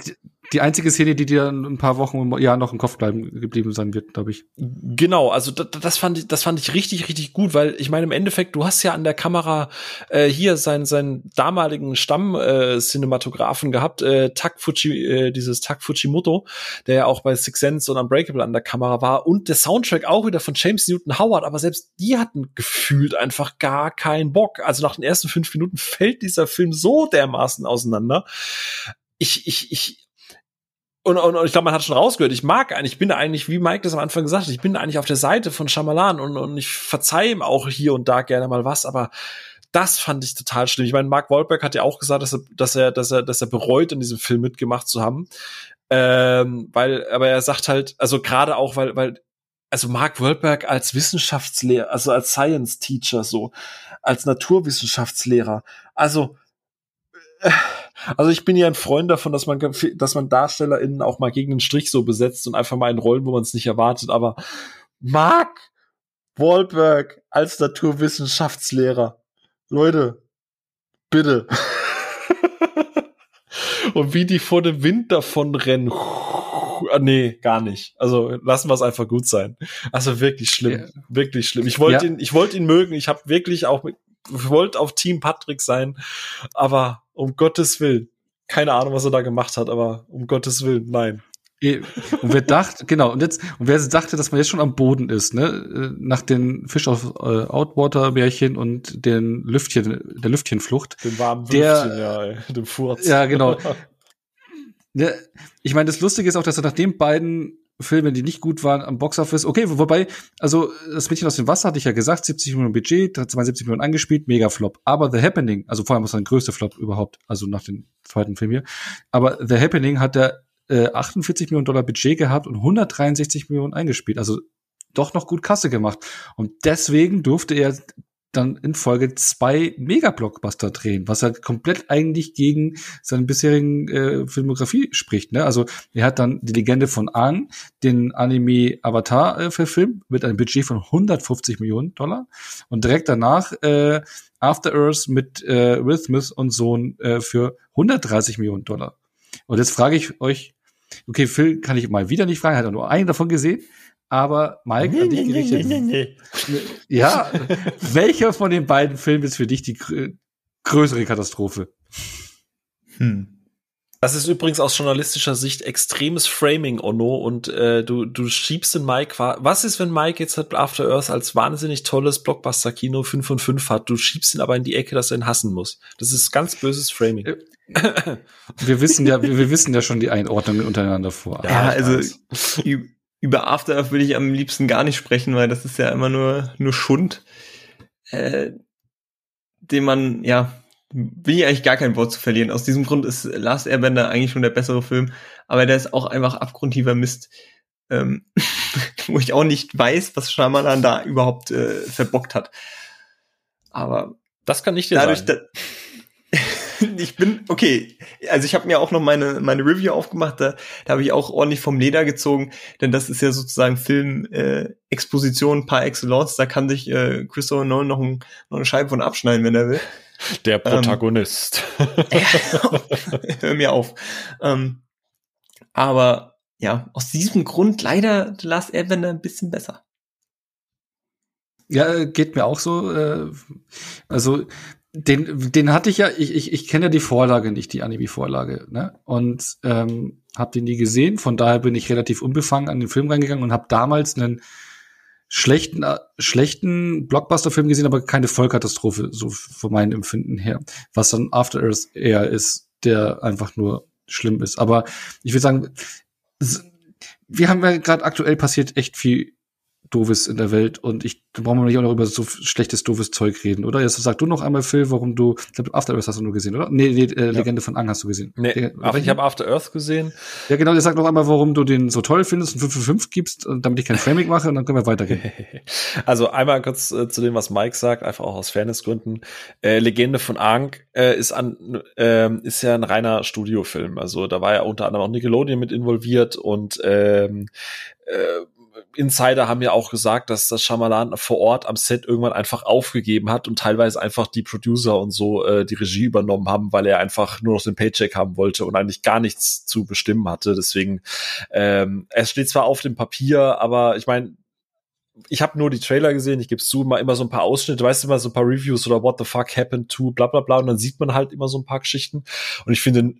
die einzige Szene, die dir ein paar Wochen, ja, noch im Kopf bleiben geblieben sein wird, glaube ich. Genau, also das, das fand ich, das fand ich richtig, richtig gut, weil ich meine im Endeffekt, du hast ja an der Kamera äh, hier seinen seinen damaligen Stamm äh, gehabt, äh, Tak Fuji, äh, dieses Tak Fujimoto, der ja auch bei Six Sense und Unbreakable an der Kamera war und der Soundtrack auch wieder von James Newton Howard, aber selbst die hatten gefühlt einfach gar keinen Bock. Also nach den ersten fünf Minuten fällt dieser Film so dermaßen auseinander. Ich, ich, ich, und, und, und ich glaube, man hat schon rausgehört, ich mag eigentlich, ich bin eigentlich, wie Mike das am Anfang gesagt hat, ich bin eigentlich auf der Seite von Shyamalan und, und ich verzeihe ihm auch hier und da gerne mal was, aber das fand ich total schlimm. Ich meine, Mark Wahlberg hat ja auch gesagt, dass er, dass er, dass er, dass er bereut, in diesem Film mitgemacht zu haben. Ähm, weil, aber er sagt halt, also gerade auch, weil, weil, also Mark Wahlberg als Wissenschaftslehrer, also als Science Teacher so, als Naturwissenschaftslehrer, also äh, also ich bin ja ein Freund davon, dass man, dass man DarstellerInnen auch mal gegen den Strich so besetzt und einfach mal in Rollen, wo man es nicht erwartet. Aber Mark Wahlberg als Naturwissenschaftslehrer. Leute, bitte. und wie die vor dem Wind davon rennen. Ah, nee, gar nicht. Also lassen wir es einfach gut sein. Also wirklich schlimm, ja. wirklich schlimm. Ich wollte ja. ihn, ich wollte ihn mögen. Ich habe wirklich auch mit, ich wollte auf Team Patrick sein, aber um Gottes Willen. Keine Ahnung, was er da gemacht hat, aber um Gottes Willen, nein. Und wer dachte, genau, und jetzt, und wer dachte, dass man jetzt schon am Boden ist, ne, äh, nach den Fish of äh, Outwater Märchen und den Lüftchen, der Lüftchenflucht. Den warmen der, Lüftchen, ja, ey, dem Furz. Ja, genau. ja, ich meine, das Lustige ist auch, dass er nach den beiden Filme, die nicht gut waren am Boxoffice. Okay, wobei, also das Mädchen aus dem Wasser hatte ich ja gesagt, 70 Millionen Budget, 72 Millionen angespielt, mega Flop. Aber The Happening, also vor allem was der größte Flop überhaupt, also nach dem zweiten Film hier. Aber The Happening hat der äh, 48 Millionen Dollar Budget gehabt und 163 Millionen eingespielt. Also doch noch gut Kasse gemacht. Und deswegen durfte er dann in Folge zwei Mega-Blockbuster drehen, was halt komplett eigentlich gegen seine bisherigen äh, Filmografie spricht. Ne? Also er hat dann die Legende von Aang, den Anime Avatar äh, verfilmt, mit einem Budget von 150 Millionen Dollar und direkt danach äh, After Earth mit äh, Will Smith und Sohn äh, für 130 Millionen Dollar. Und jetzt frage ich euch, okay, Phil kann ich mal wieder nicht fragen, hat er nur einen davon gesehen. Aber Mike, nee, an dich gerichtet. Nee, nee, nee. Ja, welcher von den beiden Filmen ist für dich die größere Katastrophe? Hm. Das ist übrigens aus journalistischer Sicht extremes Framing, Ono, und äh, du, du schiebst den Mike. Was ist, wenn Mike jetzt halt After Earth als wahnsinnig tolles Blockbuster-Kino 5 von 5 hat? Du schiebst ihn aber in die Ecke, dass er ihn hassen muss. Das ist ganz böses Framing. Äh, wir wissen ja, wir, wir wissen ja schon die Einordnungen untereinander vor. Ja also über After Earth würde ich am liebsten gar nicht sprechen, weil das ist ja immer nur, nur Schund, äh, den man, ja, will ich eigentlich gar kein Wort zu verlieren. Aus diesem Grund ist Last Airbender eigentlich schon der bessere Film, aber der ist auch einfach abgrundtiefer Mist, ähm, wo ich auch nicht weiß, was Shyamalan da überhaupt äh, verbockt hat. Aber das kann nicht dir dadurch, sagen. Da, ich bin, okay, also ich habe mir auch noch meine, meine Review aufgemacht, da, da habe ich auch ordentlich vom Leder gezogen, denn das ist ja sozusagen Film-Exposition äh, par excellence, da kann sich äh, Christopher Nolan noch, ein, noch eine Scheibe von abschneiden, wenn er will. Der ähm, Protagonist. Ähm, hör mir auf. Ähm, aber ja, aus diesem Grund leider Last Airbender ein bisschen besser. Ja, geht mir auch so. Äh, also den, den hatte ich ja, ich, ich, ich kenne ja die Vorlage nicht, die Anime-Vorlage, ne? Und ähm, habe den nie gesehen. Von daher bin ich relativ unbefangen an den Film reingegangen und habe damals einen schlechten, äh, schlechten Blockbuster-Film gesehen, aber keine Vollkatastrophe, so von meinem Empfinden her. Was dann After Earth eher ist, der einfach nur schlimm ist. Aber ich würde sagen, wir haben ja gerade aktuell passiert echt viel Doofes in der Welt und ich da brauchen wir nicht auch noch über so schlechtes, doofes Zeug reden, oder? Jetzt sag du noch einmal, Phil, warum du, ich glaube, After Earth hast du nur gesehen, oder? Nee, nee äh, Legende von Ang hast du gesehen. Nee, Der, aber ich habe After Earth gesehen. Ja, genau, jetzt sag noch einmal, warum du den so toll findest und 5 für 5 gibst, damit ich kein Framing mache und dann können wir weitergehen. also einmal kurz äh, zu dem, was Mike sagt, einfach auch aus Fairnessgründen. Äh, Legende von Ang äh, ist an, äh, ist ja ein reiner Studiofilm. Also da war ja unter anderem auch Nickelodeon mit involviert und ähm, äh, Insider haben ja auch gesagt, dass das Shyamalan vor Ort am Set irgendwann einfach aufgegeben hat und teilweise einfach die Producer und so äh, die Regie übernommen haben, weil er einfach nur noch den Paycheck haben wollte und eigentlich gar nichts zu bestimmen hatte. Deswegen, ähm, es steht zwar auf dem Papier, aber ich meine, ich habe nur die Trailer gesehen, ich gebe zu, mal immer so ein paar Ausschnitte, weißt du, immer so ein paar Reviews oder what the fuck happened to, bla bla bla, und dann sieht man halt immer so ein paar Geschichten. Und ich finde,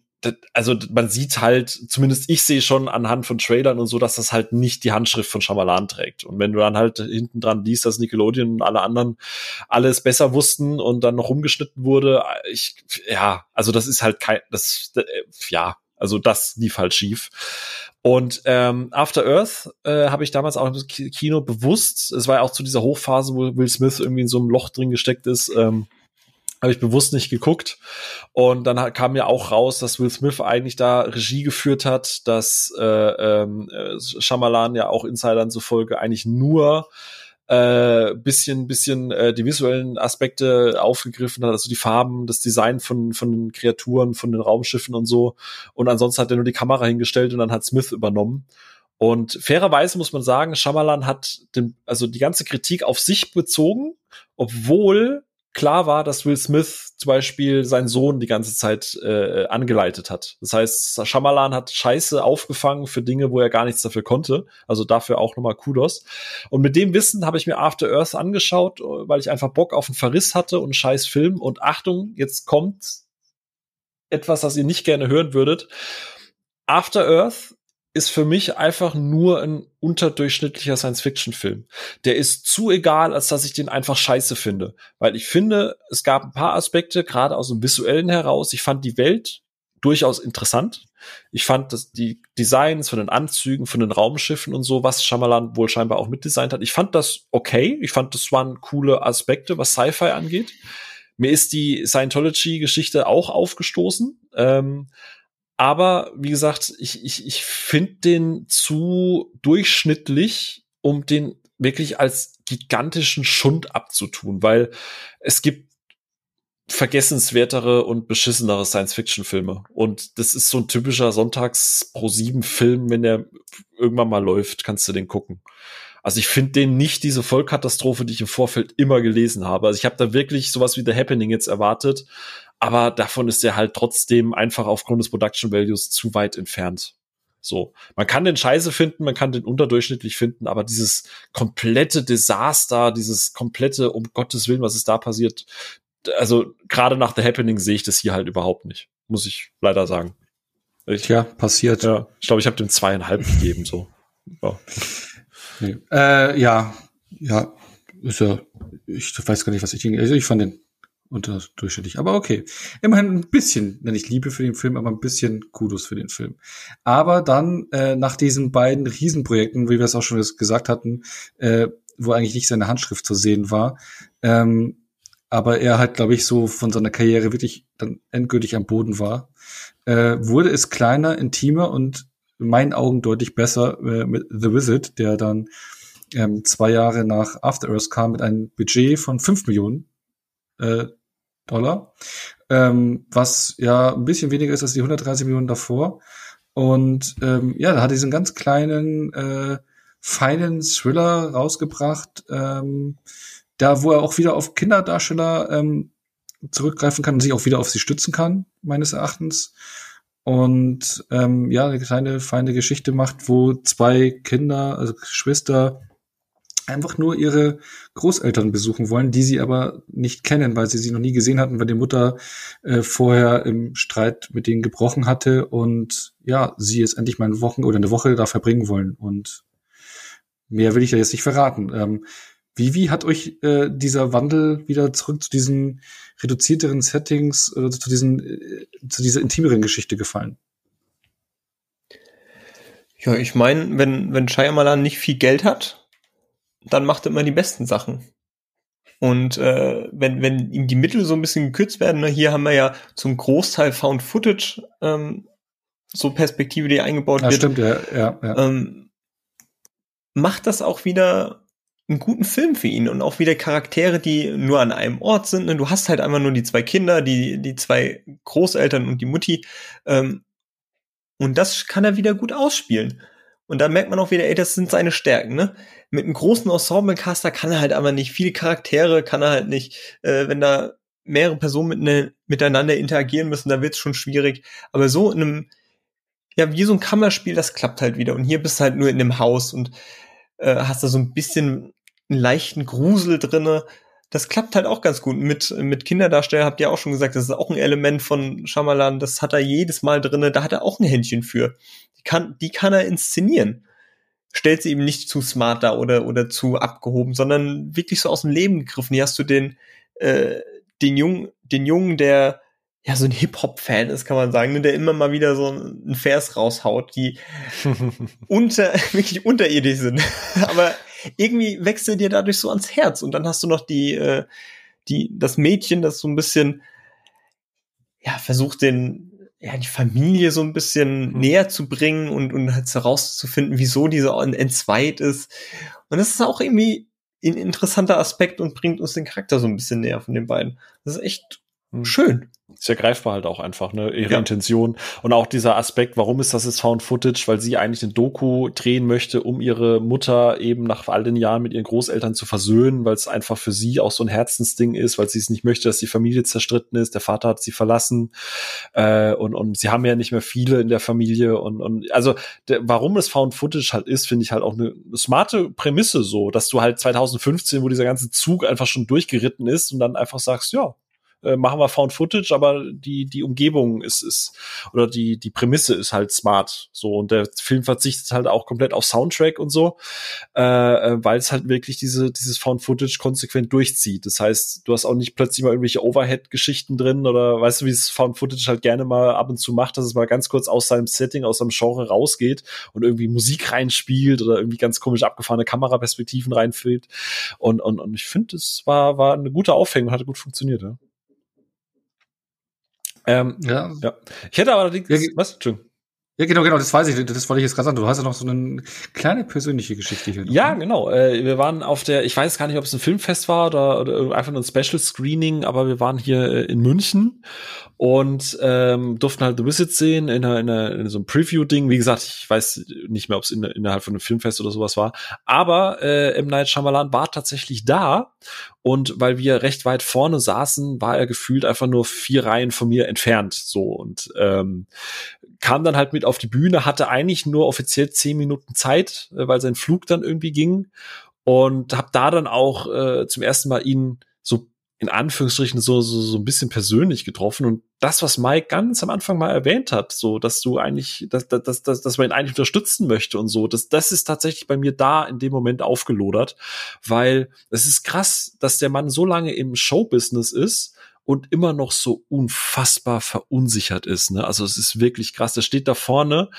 also man sieht halt, zumindest ich sehe schon anhand von Trailern und so, dass das halt nicht die Handschrift von Shyamalan trägt. Und wenn du dann halt hinten dran liest, dass Nickelodeon und alle anderen alles besser wussten und dann noch rumgeschnitten wurde, ich, ja, also das ist halt kein, das, äh, ja, also das lief halt schief. Und ähm, After Earth äh, habe ich damals auch im Kino bewusst, es war ja auch zu dieser Hochphase, wo Will Smith irgendwie in so einem Loch drin gesteckt ist, ähm, habe ich bewusst nicht geguckt. Und dann kam ja auch raus, dass Will Smith eigentlich da Regie geführt hat, dass äh, ähm, äh, Shyamalan ja auch Insidern zufolge eigentlich nur äh, bisschen bisschen äh, die visuellen Aspekte aufgegriffen hat, also die Farben, das Design von von den Kreaturen, von den Raumschiffen und so. Und ansonsten hat er nur die Kamera hingestellt und dann hat Smith übernommen. Und fairerweise muss man sagen, Shyamalan hat den, also die ganze Kritik auf sich bezogen, obwohl klar war, dass Will Smith zum Beispiel seinen Sohn die ganze Zeit äh, angeleitet hat. Das heißt, Shyamalan hat Scheiße aufgefangen für Dinge, wo er gar nichts dafür konnte. Also dafür auch nochmal Kudos. Und mit dem Wissen habe ich mir After Earth angeschaut, weil ich einfach Bock auf einen Verriss hatte und einen scheiß Film. Und Achtung, jetzt kommt etwas, das ihr nicht gerne hören würdet. After Earth ist für mich einfach nur ein unterdurchschnittlicher Science-Fiction-Film. Der ist zu egal, als dass ich den einfach scheiße finde. Weil ich finde, es gab ein paar Aspekte, gerade aus dem Visuellen heraus. Ich fand die Welt durchaus interessant. Ich fand dass die Designs von den Anzügen, von den Raumschiffen und so, was Shyamalan wohl scheinbar auch mitdesignt hat. Ich fand das okay. Ich fand, das waren coole Aspekte, was Sci-Fi angeht. Mir ist die Scientology-Geschichte auch aufgestoßen. Ähm, aber wie gesagt, ich, ich, ich finde den zu durchschnittlich, um den wirklich als gigantischen Schund abzutun, weil es gibt vergessenswertere und beschissenere Science-Fiction-Filme. Und das ist so ein typischer Sonntags-Pro-7-Film, wenn der irgendwann mal läuft, kannst du den gucken. Also ich finde den nicht diese Vollkatastrophe, die ich im Vorfeld immer gelesen habe. Also ich habe da wirklich sowas wie The Happening jetzt erwartet, aber davon ist er halt trotzdem einfach aufgrund des Production Values zu weit entfernt. So, man kann den Scheiße finden, man kann den unterdurchschnittlich finden, aber dieses komplette Desaster, dieses komplette, um Gottes Willen, was ist da passiert, also gerade nach The Happening sehe ich das hier halt überhaupt nicht, muss ich leider sagen. Ich, ja, passiert. Ja, ich glaube, ich habe dem zweieinhalb gegeben, so. Ja. Nee. Äh, ja, ja, ist ja, ich weiß gar nicht, was ich, also ich fand den unterdurchschnittlich, aber okay. Immerhin ein bisschen, wenn ich Liebe für den Film, aber ein bisschen Kudos für den Film. Aber dann, äh, nach diesen beiden Riesenprojekten, wie wir es auch schon gesagt hatten, äh, wo eigentlich nicht seine Handschrift zu sehen war, ähm, aber er halt, glaube ich, so von seiner Karriere wirklich dann endgültig am Boden war, äh, wurde es kleiner, intimer und in meinen Augen deutlich besser äh, mit The Wizard, der dann ähm, zwei Jahre nach After Earth kam mit einem Budget von fünf Millionen äh, Dollar, ähm, was ja ein bisschen weniger ist als die 130 Millionen davor. Und ähm, ja, da hat diesen ganz kleinen, äh, feinen Thriller rausgebracht, ähm, da wo er auch wieder auf Kinderdarsteller ähm, zurückgreifen kann und sich auch wieder auf sie stützen kann, meines Erachtens. Und ähm, ja, eine kleine, feine Geschichte macht, wo zwei Kinder, also Geschwister, einfach nur ihre Großeltern besuchen wollen, die sie aber nicht kennen, weil sie sie noch nie gesehen hatten, weil die Mutter äh, vorher im Streit mit denen gebrochen hatte und ja, sie jetzt endlich mal eine Woche oder eine Woche da verbringen wollen. Und mehr will ich ja jetzt nicht verraten. Ähm, wie, wie hat euch äh, dieser Wandel wieder zurück zu diesen reduzierteren Settings oder zu diesen, äh, zu dieser intimeren Geschichte gefallen? Ja, ich meine, wenn, wenn Shyamalan nicht viel Geld hat, dann macht er immer die besten Sachen. Und äh, wenn, wenn ihm die Mittel so ein bisschen gekürzt werden, ne, hier haben wir ja zum Großteil Found Footage, ähm, so Perspektive, die eingebaut ja, wird. Stimmt, ja, ja, ja. Ähm, macht das auch wieder einen guten Film für ihn und auch wieder Charaktere, die nur an einem Ort sind. Ne? Du hast halt einfach nur die zwei Kinder, die, die zwei Großeltern und die Mutti. Ähm, und das kann er wieder gut ausspielen. Und da merkt man auch wieder, ey, das sind seine Stärken, ne? Mit einem großen Ensemble-Caster kann er halt aber nicht viele Charaktere, kann er halt nicht, äh, wenn da mehrere Personen mit ne, miteinander interagieren müssen, da wird's schon schwierig. Aber so in einem, ja, wie so ein Kammerspiel, das klappt halt wieder. Und hier bist du halt nur in einem Haus und äh, hast da so ein bisschen einen leichten Grusel drinne. Das klappt halt auch ganz gut. Mit, mit Kinderdarsteller habt ihr auch schon gesagt, das ist auch ein Element von Shyamalan, das hat er jedes Mal drinne, da hat er auch ein Händchen für kann, die kann er inszenieren. Stellt sie eben nicht zu smart da oder, oder zu abgehoben, sondern wirklich so aus dem Leben gegriffen. Hier hast du den, äh, den Jungen, den Jungen, der ja so ein Hip-Hop-Fan ist, kann man sagen, ne, der immer mal wieder so einen Vers raushaut, die unter, wirklich unterirdisch sind. Aber irgendwie wechselt dir dadurch so ans Herz. Und dann hast du noch die, äh, die, das Mädchen, das so ein bisschen, ja, versucht den, ja, die Familie so ein bisschen mhm. näher zu bringen und, und halt herauszufinden, wieso diese entzweit ist. Und das ist auch irgendwie ein interessanter Aspekt und bringt uns den Charakter so ein bisschen näher von den beiden. Das ist echt mhm. schön sehr greifbar halt auch einfach, ne, ihre ja. Intention. Und auch dieser Aspekt, warum ist das jetzt Found Footage? Weil sie eigentlich ein Doku drehen möchte, um ihre Mutter eben nach all den Jahren mit ihren Großeltern zu versöhnen, weil es einfach für sie auch so ein Herzensding ist, weil sie es nicht möchte, dass die Familie zerstritten ist. Der Vater hat sie verlassen. Äh, und, und sie haben ja nicht mehr viele in der Familie. Und, und also, der, warum es Found Footage halt ist, finde ich halt auch eine, eine smarte Prämisse so, dass du halt 2015, wo dieser ganze Zug einfach schon durchgeritten ist und dann einfach sagst, ja, äh, machen wir Found Footage, aber die, die Umgebung ist, ist, oder die, die Prämisse ist halt smart. So, und der Film verzichtet halt auch komplett auf Soundtrack und so, äh, äh, weil es halt wirklich diese, dieses Found Footage konsequent durchzieht. Das heißt, du hast auch nicht plötzlich mal irgendwelche Overhead-Geschichten drin oder weißt du, wie es Found Footage halt gerne mal ab und zu macht, dass es mal ganz kurz aus seinem Setting, aus seinem Genre rausgeht und irgendwie Musik reinspielt oder irgendwie ganz komisch abgefahrene Kameraperspektiven reinfüllt. Und, und, und ich finde, es war, war eine gute Aufhängung, hat gut funktioniert, ja. Ähm, ja. ja. Ich hätte aber die, ja, was? Entschuldigung. Ja, genau, genau, das weiß ich, das wollte ich jetzt gerade sagen. Du hast ja noch so eine kleine persönliche Geschichte hier. Ja, ne? genau. Äh, wir waren auf der, ich weiß gar nicht, ob es ein Filmfest war oder, oder einfach nur ein Special Screening, aber wir waren hier äh, in München und ähm, durften halt The Wizard sehen in, einer, in, einer, in so einem Preview-Ding. Wie gesagt, ich weiß nicht mehr, ob es in, innerhalb von einem Filmfest oder sowas war. Aber äh, M. Night Shyamalan war tatsächlich da und weil wir recht weit vorne saßen, war er gefühlt einfach nur vier Reihen von mir entfernt. So und ähm, kam dann halt mit auf die Bühne, hatte eigentlich nur offiziell zehn Minuten Zeit, äh, weil sein Flug dann irgendwie ging und habe da dann auch äh, zum ersten Mal ihn so in Anführungsstrichen so, so, so ein bisschen persönlich getroffen. Und das, was Mike ganz am Anfang mal erwähnt hat, so, dass du eigentlich, dass, dass, dass, dass man ihn eigentlich unterstützen möchte und so, das, das ist tatsächlich bei mir da in dem Moment aufgelodert, weil es ist krass, dass der Mann so lange im Showbusiness ist und immer noch so unfassbar verunsichert ist. Ne? Also es ist wirklich krass. Der steht da vorne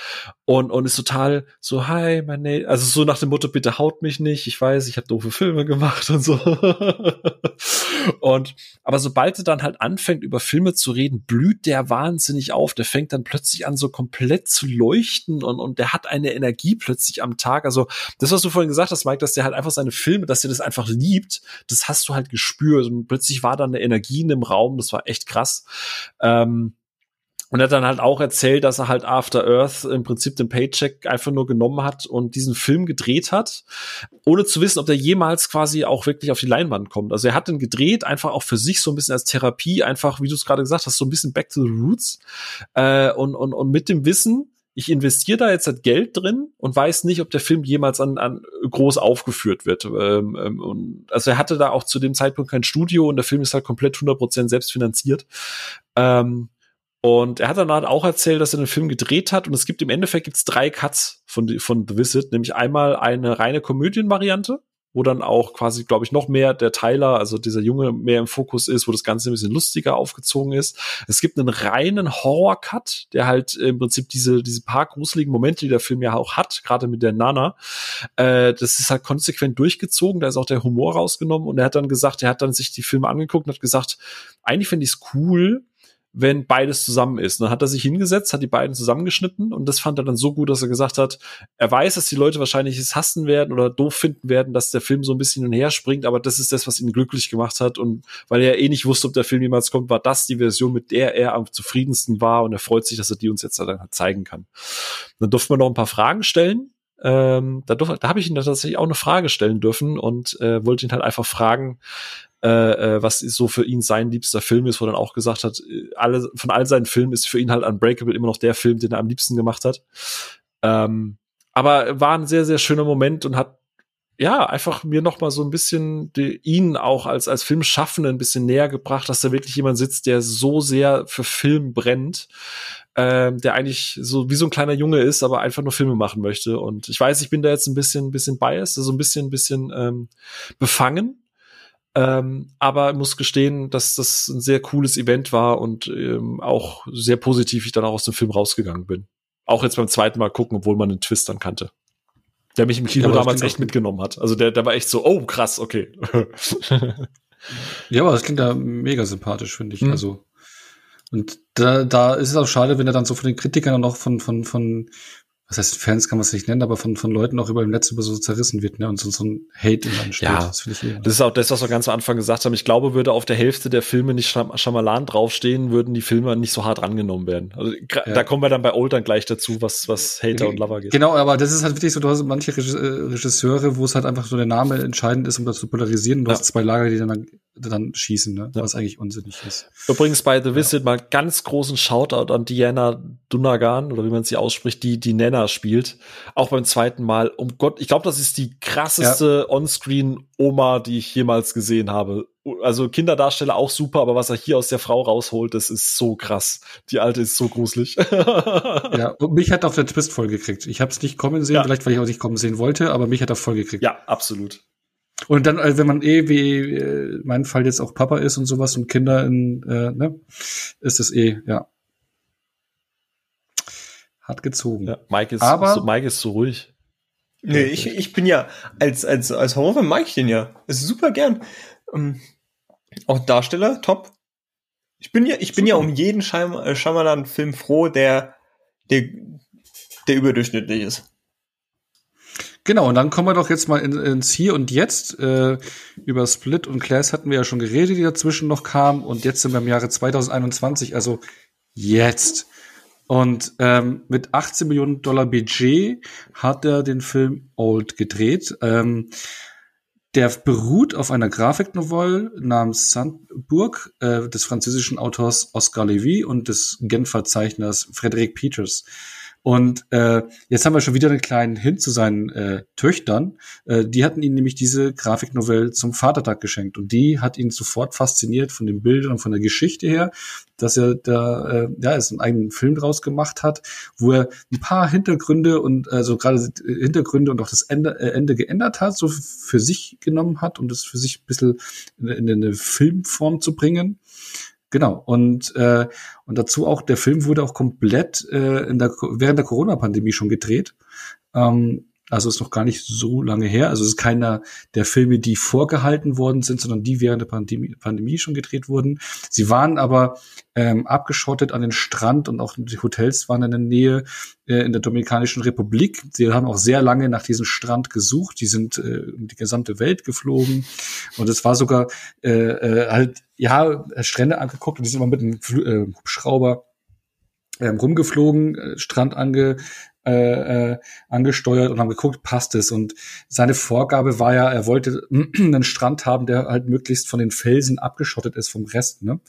und, und ist total so, hi, meine, also so nach dem Motto, bitte haut mich nicht. Ich weiß, ich habe doofe Filme gemacht und so. und aber sobald er dann halt anfängt, über Filme zu reden, blüht der wahnsinnig auf. Der fängt dann plötzlich an, so komplett zu leuchten und, und der hat eine Energie plötzlich am Tag. Also das, was du vorhin gesagt hast, Mike, dass der halt einfach seine Filme, dass er das einfach liebt, das hast du halt gespürt. Und plötzlich war da eine Energie in dem Raum Raum. Das war echt krass. Ähm, und er hat dann halt auch erzählt, dass er halt After Earth im Prinzip den Paycheck einfach nur genommen hat und diesen Film gedreht hat, ohne zu wissen, ob der jemals quasi auch wirklich auf die Leinwand kommt. Also er hat den gedreht, einfach auch für sich so ein bisschen als Therapie, einfach, wie du es gerade gesagt hast, so ein bisschen back to the roots. Äh, und, und, und mit dem Wissen, ich investiere da jetzt halt Geld drin und weiß nicht, ob der Film jemals an, an groß aufgeführt wird. Ähm, ähm, und, also er hatte da auch zu dem Zeitpunkt kein Studio und der Film ist halt komplett 100% selbst finanziert. Ähm, und er hat dann halt auch erzählt, dass er den Film gedreht hat und es gibt im Endeffekt gibt's drei Cuts von, von The Visit, nämlich einmal eine reine Komödienvariante, wo dann auch quasi, glaube ich, noch mehr der Tyler, also dieser Junge, mehr im Fokus ist, wo das Ganze ein bisschen lustiger aufgezogen ist. Es gibt einen reinen Horror-Cut, der halt im Prinzip diese, diese paar gruseligen Momente, die der Film ja auch hat, gerade mit der Nana, äh, das ist halt konsequent durchgezogen, da ist auch der Humor rausgenommen und er hat dann gesagt, er hat dann sich die Filme angeguckt und hat gesagt, eigentlich finde ich es cool, wenn beides zusammen ist. Und dann hat er sich hingesetzt, hat die beiden zusammengeschnitten und das fand er dann so gut, dass er gesagt hat, er weiß, dass die Leute wahrscheinlich es hassen werden oder doof finden werden, dass der Film so ein bisschen hin und her springt, aber das ist das, was ihn glücklich gemacht hat und weil er eh nicht wusste, ob der Film jemals kommt, war das die Version, mit der er am zufriedensten war und er freut sich, dass er die uns jetzt dann zeigen kann. Dann durften wir noch ein paar Fragen stellen. Ähm, da, da habe ich ihn tatsächlich auch eine Frage stellen dürfen und äh, wollte ihn halt einfach fragen, äh, äh, was so für ihn sein liebster Film ist, wo er dann auch gesagt hat, äh, alle, von all seinen Filmen ist für ihn halt Unbreakable immer noch der Film, den er am liebsten gemacht hat. Ähm, aber war ein sehr, sehr schöner Moment und hat ja, einfach mir noch mal so ein bisschen die, ihn auch als, als Filmschaffende ein bisschen näher gebracht, dass da wirklich jemand sitzt, der so sehr für Film brennt, ähm, der eigentlich so wie so ein kleiner Junge ist, aber einfach nur Filme machen möchte. Und ich weiß, ich bin da jetzt ein bisschen, ein bisschen biased, also ein bisschen, ein bisschen ähm, befangen, ähm, aber muss gestehen, dass das ein sehr cooles Event war und ähm, auch sehr positiv ich dann auch aus dem Film rausgegangen bin. Auch jetzt beim zweiten Mal gucken, obwohl man den Twist dann kannte. Der mich im Kino ja, damals echt mitgenommen hat. Also der, der war echt so, oh krass, okay. ja, aber das klingt da mega sympathisch, finde ich. Mhm. Also und da, da ist es auch schade, wenn er dann so von den Kritikern und auch von, von, von, was heißt Fans kann man es nicht nennen, aber von, von Leuten auch über im Netz über so zerrissen wird, ne, und so, so ein Hate in steht. Ja, das, ich eher. das ist auch das, was wir ganz am Anfang gesagt haben. Ich glaube, würde auf der Hälfte der Filme nicht Scham Schamalan draufstehen, würden die Filme nicht so hart rangenommen werden. Also, ja. da kommen wir dann bei Old dann gleich dazu, was, was Hater und Lover geht. Genau, aber das ist halt wirklich so, du hast manche äh, Regisseure, wo es halt einfach so der Name entscheidend ist, um das zu polarisieren. Du ja. hast zwei Lager, die dann, dann schießen, ne, ja. was eigentlich unsinnig ist. Übrigens bei The Visit mal ganz großen Shoutout an Diana Dunagan, oder wie man sie ausspricht, die die Nenner spielt auch beim zweiten Mal. Um Gott, ich glaube, das ist die krasseste ja. Onscreen-Oma, die ich jemals gesehen habe. Also Kinderdarsteller auch super, aber was er hier aus der Frau rausholt, das ist so krass. Die alte ist so gruselig. ja, und mich hat auf der Twist voll gekriegt. Ich habe es nicht kommen sehen, ja. vielleicht weil ich auch nicht kommen sehen wollte, aber mich hat er voll gekriegt. Ja, absolut. Und dann, äh, wenn man eh, wie äh, mein Fall jetzt auch Papa ist und sowas und Kinder in, äh, ne, ist das eh, ja, hat gezogen. Ja, Mike ist, Aber, so, Mike ist so ruhig. Nee, ich, ich bin ja, als, als, als Horrorfan mag ich den ja. Ist super gern. Ähm, auch Darsteller, top. Ich bin ja, ich bin ja um jeden äh, Shyamalan-Film froh, der, der, der überdurchschnittlich ist. Genau, und dann kommen wir doch jetzt mal in, ins Hier und Jetzt. Äh, über Split und Class hatten wir ja schon geredet, die dazwischen noch kamen. Und jetzt sind wir im Jahre 2021, also jetzt. Und ähm, mit 18 Millionen Dollar Budget hat er den Film Old gedreht. Ähm, der beruht auf einer Grafiknovelle namens Sandburg äh, des französischen Autors Oscar Levy und des Genfer Zeichners Frédéric Peters. Und äh, jetzt haben wir schon wieder einen kleinen Hint zu seinen äh, Töchtern. Äh, die hatten ihm nämlich diese Grafiknovelle zum Vatertag geschenkt. Und die hat ihn sofort fasziniert von den Bildern und von der Geschichte her, dass er da äh, ja, es einen eigenen Film draus gemacht hat, wo er ein paar Hintergründe und also gerade Hintergründe und auch das Ende, äh, Ende geändert hat, so für sich genommen hat, um das für sich ein bisschen in, in eine Filmform zu bringen. Genau. Und, äh, und dazu auch, der Film wurde auch komplett äh, in der, während der Corona-Pandemie schon gedreht. Ähm, also ist noch gar nicht so lange her. Also es ist keiner der Filme, die vorgehalten worden sind, sondern die während der Pandemie, Pandemie schon gedreht wurden. Sie waren aber ähm, abgeschottet an den Strand und auch die Hotels waren in der Nähe äh, in der Dominikanischen Republik. Sie haben auch sehr lange nach diesem Strand gesucht. Die sind äh, um die gesamte Welt geflogen und es war sogar äh, äh, halt ja Strände angeguckt und die sind immer mit einem Fl äh, Hubschrauber ähm, rumgeflogen, äh, Strand ange, äh, äh, angesteuert und haben geguckt, passt es. Und seine Vorgabe war ja, er wollte einen Strand haben, der halt möglichst von den Felsen abgeschottet ist vom Rest, ne?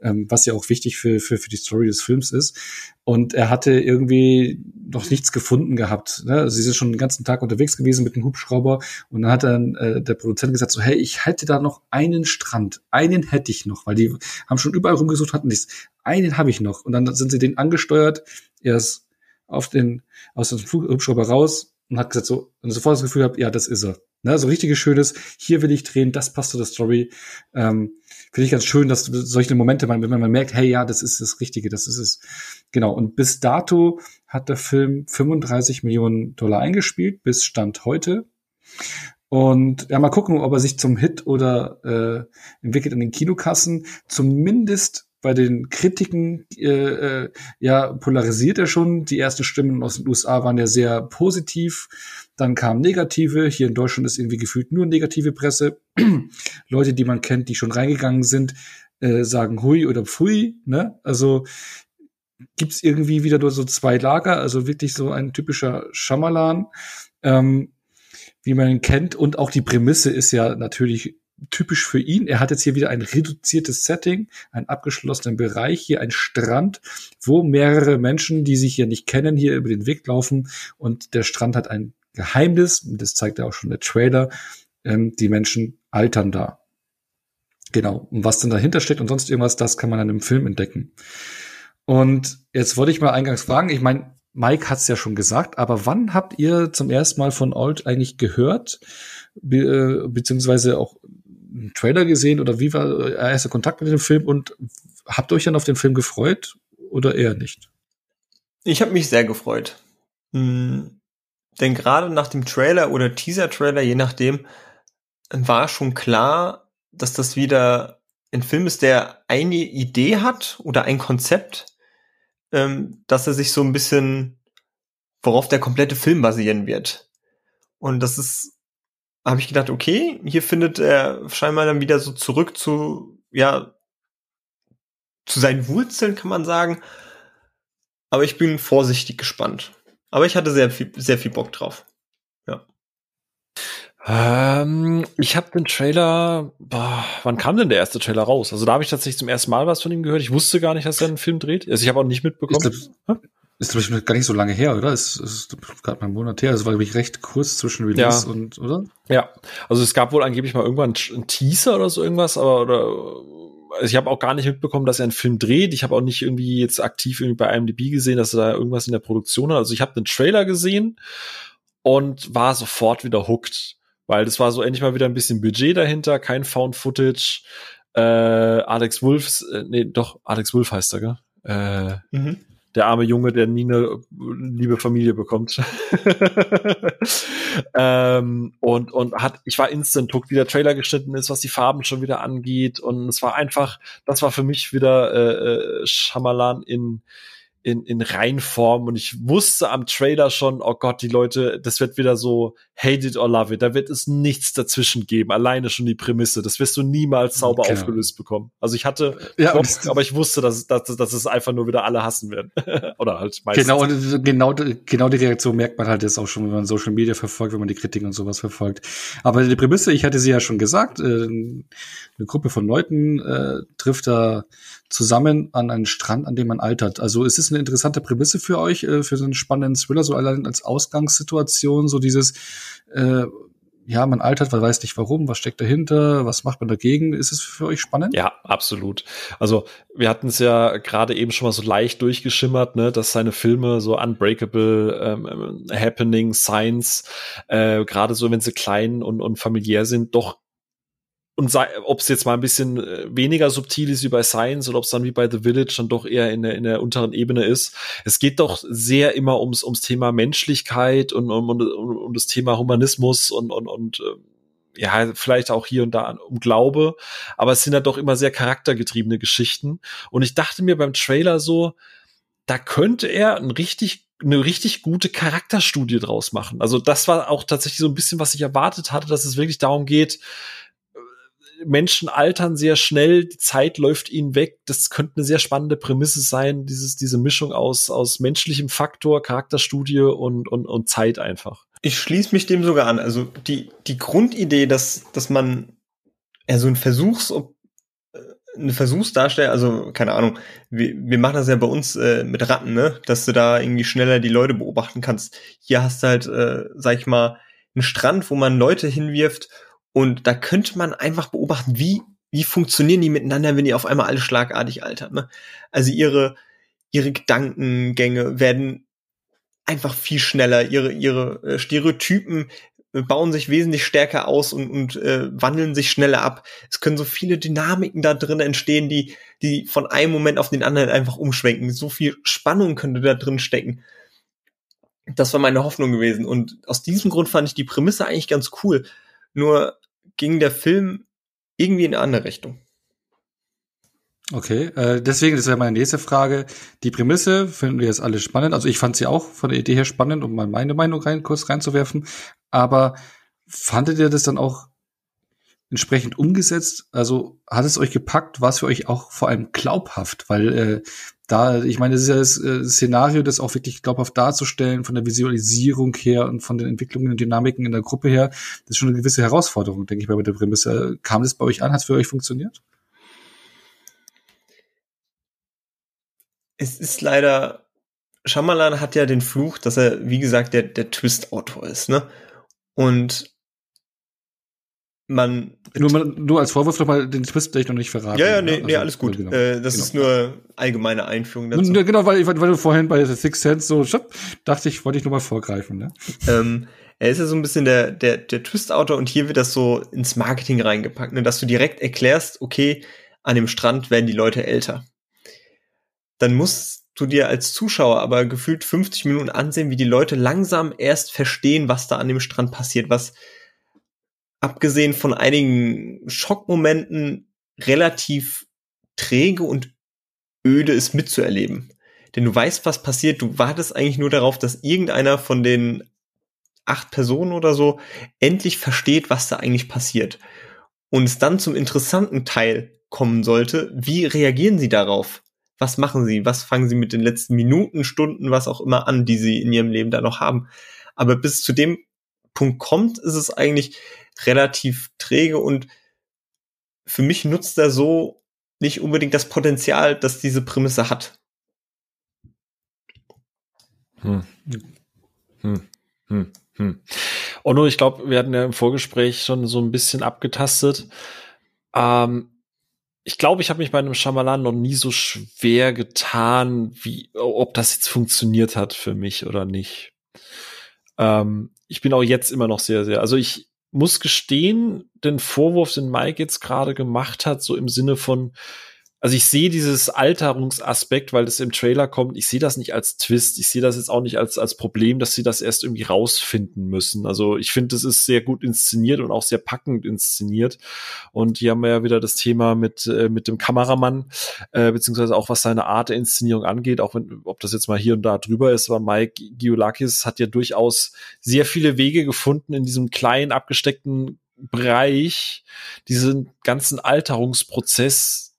Ähm, was ja auch wichtig für, für, für die Story des Films ist. Und er hatte irgendwie noch nichts gefunden gehabt. Ne? Also sie sind schon den ganzen Tag unterwegs gewesen mit dem Hubschrauber und dann hat dann äh, der Produzent gesagt so, hey, ich hätte da noch einen Strand, einen hätte ich noch, weil die haben schon überall rumgesucht, hatten nichts. Einen habe ich noch. Und dann sind sie den angesteuert. Er ist auf den, aus dem Hubschrauber raus und hat gesagt so, und sofort das Gefühl gehabt, ja, das ist er. Ne, so richtiges Schönes, hier will ich drehen, das passt zu der Story. Ähm, Finde ich ganz schön, dass solche Momente, wenn man merkt, hey, ja, das ist das Richtige, das ist es. Genau. Und bis dato hat der Film 35 Millionen Dollar eingespielt, bis Stand heute. Und ja, mal gucken, ob er sich zum Hit oder äh, entwickelt in den Kinokassen. Zumindest bei den Kritiken äh, äh, ja polarisiert er schon. Die ersten Stimmen aus den USA waren ja sehr positiv. Dann kamen negative. Hier in Deutschland ist irgendwie gefühlt nur negative Presse. Leute, die man kennt, die schon reingegangen sind, äh, sagen Hui oder Pfui. Ne? Also gibt's irgendwie wieder nur so zwei Lager. Also wirklich so ein typischer Schamalan. Ähm, wie man ihn kennt. Und auch die Prämisse ist ja natürlich typisch für ihn. Er hat jetzt hier wieder ein reduziertes Setting, einen abgeschlossenen Bereich, hier ein Strand, wo mehrere Menschen, die sich hier nicht kennen, hier über den Weg laufen und der Strand hat ein Geheimnis, das zeigt ja auch schon der Trailer, ähm, die Menschen altern da. Genau. Und was denn dahinter steckt und sonst irgendwas, das kann man dann im Film entdecken. Und jetzt wollte ich mal eingangs fragen, ich meine, Mike hat es ja schon gesagt, aber wann habt ihr zum ersten Mal von Old eigentlich gehört? Be äh, beziehungsweise auch einen Trailer gesehen oder wie war euer erster Kontakt mit dem Film und habt ihr euch dann auf den Film gefreut oder eher nicht? Ich habe mich sehr gefreut. Hm, denn gerade nach dem Trailer oder Teaser-Trailer, je nachdem, war schon klar, dass das wieder ein Film ist, der eine Idee hat oder ein Konzept, ähm, dass er sich so ein bisschen, worauf der komplette Film basieren wird. Und das ist habe ich gedacht, okay, hier findet er scheinbar dann wieder so zurück zu, ja, zu seinen Wurzeln, kann man sagen. Aber ich bin vorsichtig gespannt. Aber ich hatte sehr viel, sehr viel Bock drauf. Ja. Ähm, ich habe den Trailer, boah, wann kam denn der erste Trailer raus? Also da habe ich tatsächlich zum ersten Mal was von ihm gehört. Ich wusste gar nicht, dass er einen Film dreht. Also ich habe auch nicht mitbekommen. Ist, ist glaube ich gar nicht so lange her, oder? Ist, ist gerade mal einen Monat her. Also war glaube ich recht kurz zwischen Release ja. und, oder? Ja. Also es gab wohl angeblich mal irgendwann einen Teaser oder so irgendwas, aber oder also ich habe auch gar nicht mitbekommen, dass er einen Film dreht. Ich habe auch nicht irgendwie jetzt aktiv irgendwie bei IMDb gesehen, dass er da irgendwas in der Produktion hat. Also ich habe den Trailer gesehen und war sofort wieder hooked, weil das war so endlich mal wieder ein bisschen Budget dahinter, kein Found Footage. Äh, Alex Wolf, äh, nee, doch Alex Wolf heißt er, gell? Äh, mhm der arme Junge, der nie eine liebe Familie bekommt. ähm, und, und hat, ich war instant hooked, wie der Trailer geschnitten ist, was die Farben schon wieder angeht. Und es war einfach, das war für mich wieder äh, äh Shyamalan in, in, in Reinform und ich wusste am Trailer schon, oh Gott, die Leute, das wird wieder so hate it or love it. Da wird es nichts dazwischen geben. Alleine schon die Prämisse. Das wirst du niemals sauber genau. aufgelöst bekommen. Also ich hatte ja, Bock, aber ich wusste, dass, dass, dass es einfach nur wieder alle hassen werden. Oder halt meistens. Genau, und genau, genau die Reaktion merkt man halt jetzt auch schon, wenn man Social Media verfolgt, wenn man die Kritiken und sowas verfolgt. Aber die Prämisse, ich hatte sie ja schon gesagt, äh, eine Gruppe von Leuten äh, trifft da zusammen an einen Strand, an dem man altert. Also es ist eine interessante Prämisse für euch, äh, für so einen spannenden Thriller, so allein als Ausgangssituation, so dieses, äh, ja, man altert, man weiß nicht warum, was steckt dahinter, was macht man dagegen? Ist es für euch spannend? Ja, absolut. Also wir hatten es ja gerade eben schon mal so leicht durchgeschimmert, ne, dass seine Filme so Unbreakable, ähm, Happening, Science, äh, gerade so, wenn sie klein und, und familiär sind, doch und ob es jetzt mal ein bisschen äh, weniger subtil ist wie bei Science oder ob es dann wie bei The Village dann doch eher in der, in der unteren Ebene ist. Es geht doch sehr immer ums, ums Thema Menschlichkeit und um, um, um das Thema Humanismus und, und, und äh, ja, vielleicht auch hier und da um Glaube, aber es sind ja doch immer sehr charaktergetriebene Geschichten. Und ich dachte mir beim Trailer so, da könnte er ein richtig eine richtig gute Charakterstudie draus machen. Also das war auch tatsächlich so ein bisschen, was ich erwartet hatte, dass es wirklich darum geht, Menschen altern sehr schnell, die Zeit läuft ihnen weg. Das könnte eine sehr spannende Prämisse sein, dieses, diese Mischung aus, aus menschlichem Faktor, Charakterstudie und, und, und Zeit einfach. Ich schließe mich dem sogar an. Also die, die Grundidee, dass, dass man ja so ein Versuchs, äh, eine Versuchsdarsteller, also keine Ahnung, wir, wir machen das ja bei uns äh, mit Ratten, ne? Dass du da irgendwie schneller die Leute beobachten kannst. Hier hast du halt, äh, sag ich mal, einen Strand, wo man Leute hinwirft und da könnte man einfach beobachten, wie, wie funktionieren die miteinander, wenn die auf einmal alle schlagartig altern. Ne? Also ihre, ihre Gedankengänge werden einfach viel schneller, ihre, ihre äh, Stereotypen äh, bauen sich wesentlich stärker aus und, und äh, wandeln sich schneller ab. Es können so viele Dynamiken da drin entstehen, die, die von einem Moment auf den anderen einfach umschwenken. So viel Spannung könnte da drin stecken. Das war meine Hoffnung gewesen. Und aus diesem Grund fand ich die Prämisse eigentlich ganz cool. Nur ging der Film irgendwie in eine andere Richtung. Okay, äh, deswegen, das wäre meine nächste Frage. Die Prämisse finden wir jetzt alle spannend. Also ich fand sie auch von der Idee her spannend, um mal meine Meinung rein, kurz reinzuwerfen. Aber fandet ihr das dann auch entsprechend umgesetzt? Also hat es euch gepackt? War es für euch auch vor allem glaubhaft? Weil äh, da, ich meine, das ist ja das äh, Szenario, das auch wirklich glaubhaft darzustellen, von der Visualisierung her und von den Entwicklungen und Dynamiken in der Gruppe her, das ist schon eine gewisse Herausforderung, denke ich mal, mit der Prämisse. Kam das bei euch an? Hat es für euch funktioniert? Es ist leider, Shyamalan hat ja den Fluch, dass er, wie gesagt, der, der Twist-Autor ist, ne? Und man. Nur, nur als Vorwurf nochmal den Twist ich noch nicht verraten. Ja, ja, nee, also, nee alles gut. Genau, äh, das genau. ist nur allgemeine Einführung dazu. Genau, weil, weil du vorhin bei The Sixth Sense so, schop, dachte ich, wollte ich nur mal vorgreifen. Ne? Ähm, er ist ja so ein bisschen der, der, der Twist-Autor und hier wird das so ins Marketing reingepackt, ne, dass du direkt erklärst, okay, an dem Strand werden die Leute älter. Dann musst du dir als Zuschauer aber gefühlt 50 Minuten ansehen, wie die Leute langsam erst verstehen, was da an dem Strand passiert, was abgesehen von einigen Schockmomenten relativ träge und öde ist mitzuerleben. Denn du weißt, was passiert, du wartest eigentlich nur darauf, dass irgendeiner von den acht Personen oder so endlich versteht, was da eigentlich passiert. Und es dann zum interessanten Teil kommen sollte, wie reagieren sie darauf? Was machen sie? Was fangen sie mit den letzten Minuten, Stunden, was auch immer an, die sie in ihrem Leben da noch haben? Aber bis zu dem Punkt kommt, ist es eigentlich relativ träge und für mich nutzt er so nicht unbedingt das Potenzial, das diese Prämisse hat. Hm. Hm. Hm. Hm. Ono, ich glaube, wir hatten ja im Vorgespräch schon so ein bisschen abgetastet. Ähm, ich glaube, ich habe mich bei einem Schamalan noch nie so schwer getan, wie ob das jetzt funktioniert hat für mich oder nicht. Ähm, ich bin auch jetzt immer noch sehr, sehr, also ich muss gestehen, den Vorwurf, den Mike jetzt gerade gemacht hat, so im Sinne von, also ich sehe dieses Alterungsaspekt, weil das im Trailer kommt, ich sehe das nicht als Twist, ich sehe das jetzt auch nicht als, als Problem, dass sie das erst irgendwie rausfinden müssen. Also ich finde, das ist sehr gut inszeniert und auch sehr packend inszeniert. Und hier haben wir ja wieder das Thema mit, äh, mit dem Kameramann, äh, beziehungsweise auch was seine Art der Inszenierung angeht, auch wenn, ob das jetzt mal hier und da drüber ist, aber Mike Giolakis hat ja durchaus sehr viele Wege gefunden in diesem kleinen, abgesteckten Bereich, diesen ganzen Alterungsprozess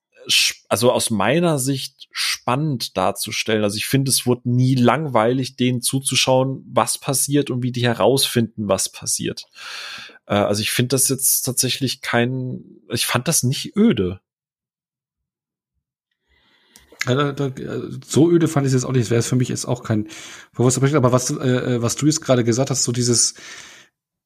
also aus meiner Sicht spannend darzustellen. Also ich finde, es wurde nie langweilig, denen zuzuschauen, was passiert und wie die herausfinden, was passiert. Äh, also ich finde das jetzt tatsächlich kein, ich fand das nicht öde. Ja, da, da, so öde fand ich es jetzt auch nicht. Das wäre für mich jetzt auch kein bewusster. Aber was, äh, äh, was du jetzt gerade gesagt hast, so dieses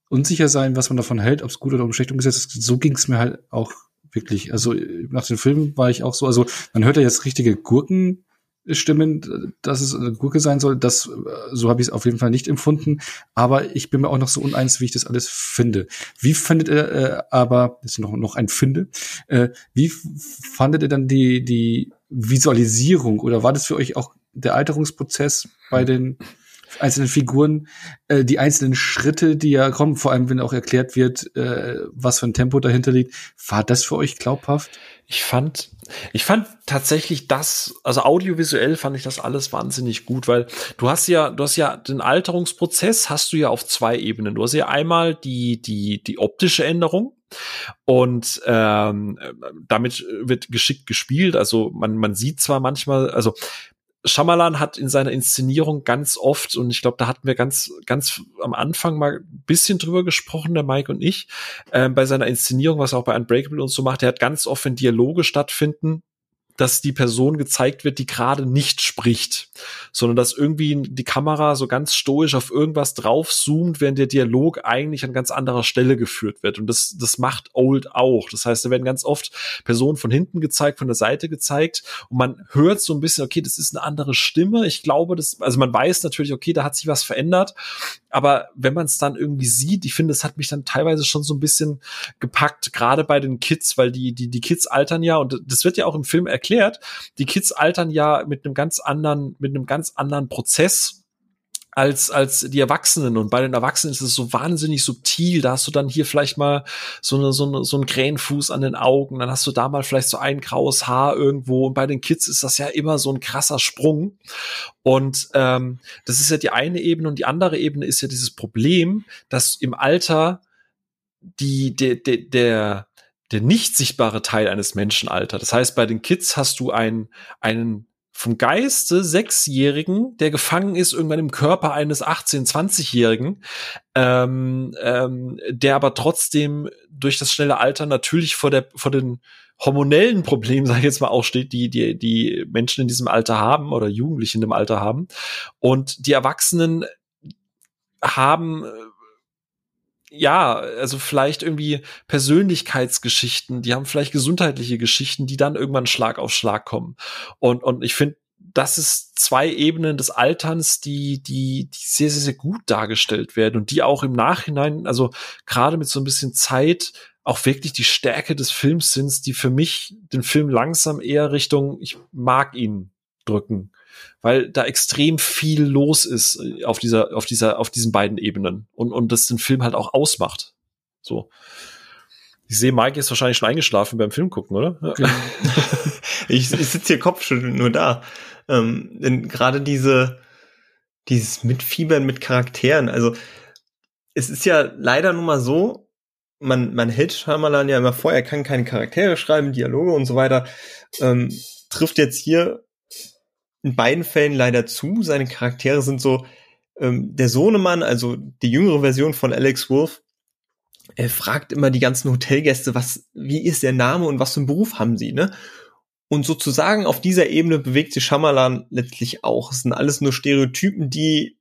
unsicher sein, was man davon hält, ob es gut oder schlecht umgesetzt ist, so ging es mir halt auch wirklich. Also nach dem Film war ich auch so, also man hört ja jetzt richtige Gurken stimmen, dass es eine Gurke sein soll. Das, so habe ich es auf jeden Fall nicht empfunden. Aber ich bin mir auch noch so uneins, wie ich das alles finde. Wie findet ihr äh, aber, das ist noch, noch ein Finde, äh, wie fandet ihr dann die, die Visualisierung oder war das für euch auch der Alterungsprozess bei den einzelnen Figuren, äh, die einzelnen Schritte, die ja kommen, vor allem wenn auch erklärt wird, äh, was für ein Tempo dahinter liegt, war das für euch glaubhaft? Ich fand, ich fand tatsächlich das, also audiovisuell fand ich das alles wahnsinnig gut, weil du hast ja, du hast ja den Alterungsprozess hast du ja auf zwei Ebenen. Du hast ja einmal die, die, die optische Änderung, und ähm, damit wird geschickt gespielt. Also man, man sieht zwar manchmal, also Shyamalan hat in seiner Inszenierung ganz oft, und ich glaube, da hatten wir ganz, ganz am Anfang mal ein bisschen drüber gesprochen, der Mike und ich, äh, bei seiner Inszenierung, was er auch bei Unbreakable und so macht, er hat ganz oft, wenn Dialoge stattfinden, dass die Person gezeigt wird, die gerade nicht spricht, sondern dass irgendwie die Kamera so ganz stoisch auf irgendwas drauf zoomt, während der Dialog eigentlich an ganz anderer Stelle geführt wird. Und das, das macht Old auch. Das heißt, da werden ganz oft Personen von hinten gezeigt, von der Seite gezeigt und man hört so ein bisschen, okay, das ist eine andere Stimme. Ich glaube, das, also man weiß natürlich, okay, da hat sich was verändert, aber wenn man es dann irgendwie sieht, ich finde, es hat mich dann teilweise schon so ein bisschen gepackt, gerade bei den Kids, weil die, die, die Kids altern ja, und das wird ja auch im Film erklärt, die Kids altern ja mit einem ganz anderen, mit einem ganz anderen Prozess als, als die Erwachsenen. Und bei den Erwachsenen ist es so wahnsinnig subtil. Da hast du dann hier vielleicht mal so, eine, so, eine, so einen Krähenfuß an den Augen. Dann hast du da mal vielleicht so ein graues Haar irgendwo. Und bei den Kids ist das ja immer so ein krasser Sprung. Und ähm, das ist ja die eine Ebene. Und die andere Ebene ist ja dieses Problem, dass im Alter die, der, der, der, der nicht sichtbare Teil eines Menschen altert. Das heißt, bei den Kids hast du einen, einen vom Geiste Sechsjährigen, der gefangen ist irgendwann im Körper eines 18-, 20-Jährigen, ähm, ähm, der aber trotzdem durch das schnelle Alter natürlich vor der vor den hormonellen Problemen, sage ich jetzt mal, auch steht, die die die Menschen in diesem Alter haben oder Jugendliche in dem Alter haben und die Erwachsenen haben ja, also vielleicht irgendwie Persönlichkeitsgeschichten, die haben vielleicht gesundheitliche Geschichten, die dann irgendwann Schlag auf Schlag kommen. Und, und ich finde, das ist zwei Ebenen des Alterns, die, die, die sehr, sehr, sehr gut dargestellt werden und die auch im Nachhinein, also gerade mit so ein bisschen Zeit, auch wirklich die Stärke des Films sind, die für mich den Film langsam eher Richtung, ich mag ihn drücken weil da extrem viel los ist äh, auf dieser, auf dieser, auf diesen beiden Ebenen und, und das den Film halt auch ausmacht. So. Ich sehe, Mike ist wahrscheinlich schon eingeschlafen beim Film gucken, oder? Ja. Genau. ich, ich sitze hier kopfschüttelnd nur da. Ähm, denn gerade diese, dieses Mitfiebern mit Charakteren, also es ist ja leider nun mal so, man, man hält Shyamalan ja immer vor, er kann keine Charaktere schreiben, Dialoge und so weiter, ähm, trifft jetzt hier in beiden Fällen leider zu. Seine Charaktere sind so, ähm, der Sohnemann, also die jüngere Version von Alex Wolf, er fragt immer die ganzen Hotelgäste, was, wie ist der Name und was für einen Beruf haben sie, ne? Und sozusagen auf dieser Ebene bewegt sich Shyamalan letztlich auch. Es sind alles nur Stereotypen, die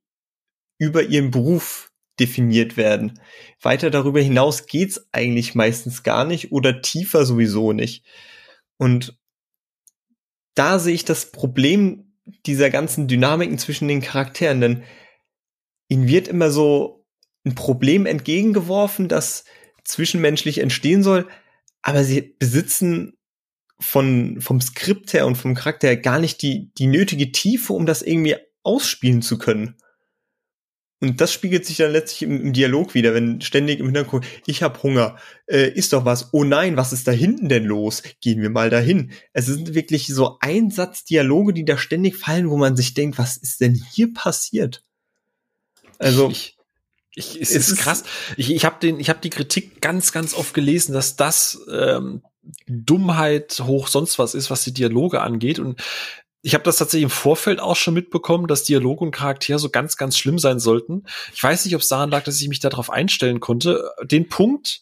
über ihren Beruf definiert werden. Weiter darüber hinaus geht's eigentlich meistens gar nicht oder tiefer sowieso nicht. Und da sehe ich das Problem dieser ganzen Dynamiken zwischen den Charakteren, denn ihnen wird immer so ein Problem entgegengeworfen, das zwischenmenschlich entstehen soll, aber sie besitzen von, vom Skript her und vom Charakter her gar nicht die, die nötige Tiefe, um das irgendwie ausspielen zu können. Und das spiegelt sich dann letztlich im, im Dialog wieder, wenn ständig im Hintergrund, ich hab Hunger, äh, ist doch was, oh nein, was ist da hinten denn los? Gehen wir mal dahin. Es sind wirklich so Einsatzdialoge, die da ständig fallen, wo man sich denkt, was ist denn hier passiert? Also ich, ich, es, es ist krass. Ich, ich habe den, ich habe die Kritik ganz, ganz oft gelesen, dass das ähm, Dummheit hoch sonst was ist, was die Dialoge angeht. Und ich habe das tatsächlich im Vorfeld auch schon mitbekommen, dass Dialog und Charakter so ganz, ganz schlimm sein sollten. Ich weiß nicht, ob es daran lag, dass ich mich darauf einstellen konnte. Den Punkt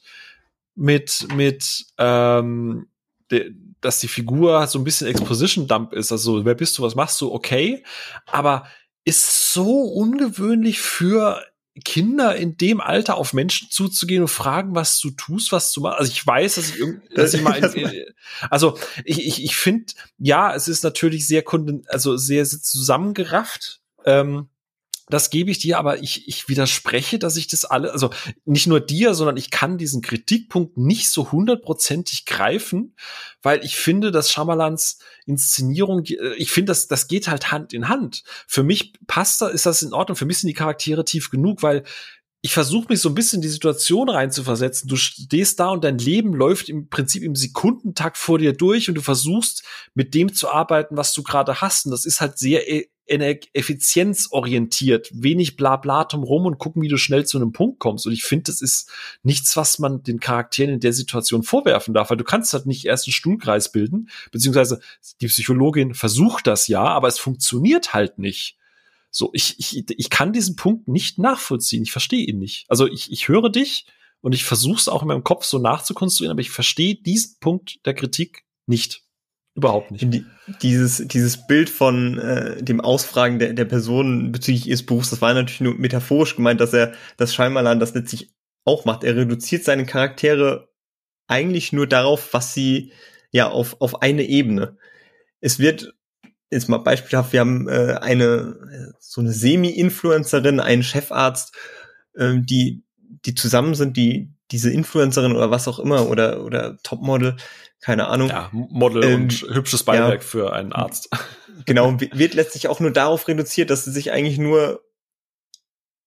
mit, mit ähm, de, dass die Figur so ein bisschen Exposition-Dump ist. Also, wer bist du, was machst du, okay. Aber ist so ungewöhnlich für Kinder in dem Alter auf Menschen zuzugehen und fragen, was du tust, was du machst. Also ich weiß, dass ich, dass ich mal, in, also ich, ich, ich finde, ja, es ist natürlich sehr kunden, also sehr, sehr zusammengerafft. Ähm, das gebe ich dir, aber ich, ich widerspreche, dass ich das alle, also nicht nur dir, sondern ich kann diesen Kritikpunkt nicht so hundertprozentig greifen, weil ich finde, dass Schamalans Inszenierung, äh, ich finde, das, das geht halt Hand in Hand. Für mich passt da, ist das in Ordnung, für mich sind die Charaktere tief genug, weil ich versuche mich so ein bisschen in die Situation reinzuversetzen. Du stehst da und dein Leben läuft im Prinzip im Sekundentakt vor dir durch und du versuchst mit dem zu arbeiten, was du gerade hast. Und das ist halt sehr e-, effizienzorientiert, wenig Blablatum rum und gucken, wie du schnell zu einem Punkt kommst. Und ich finde, das ist nichts, was man den Charakteren in der Situation vorwerfen darf, weil du kannst halt nicht erst einen Stuhlkreis bilden, beziehungsweise die Psychologin versucht das ja, aber es funktioniert halt nicht. So, ich, ich, ich kann diesen Punkt nicht nachvollziehen. Ich verstehe ihn nicht. Also ich, ich höre dich und ich versuche es auch in meinem Kopf so nachzukonstruieren, aber ich verstehe diesen Punkt der Kritik nicht. Überhaupt nicht. Die, dieses, dieses Bild von äh, dem Ausfragen der, der Person bezüglich ihres Berufs, das war natürlich nur metaphorisch gemeint, dass er das Scheinmalan das letztlich auch macht. Er reduziert seine Charaktere eigentlich nur darauf, was sie ja auf, auf eine Ebene. Es wird jetzt mal beispielhaft, wir haben äh, eine so eine Semi-Influencerin, einen Chefarzt, äh, die die zusammen sind, die diese Influencerin oder was auch immer oder oder Topmodel keine Ahnung. Ja, Model ähm, und hübsches Beiwerk ja, für einen Arzt. Genau, wird letztlich auch nur darauf reduziert, dass sie sich eigentlich nur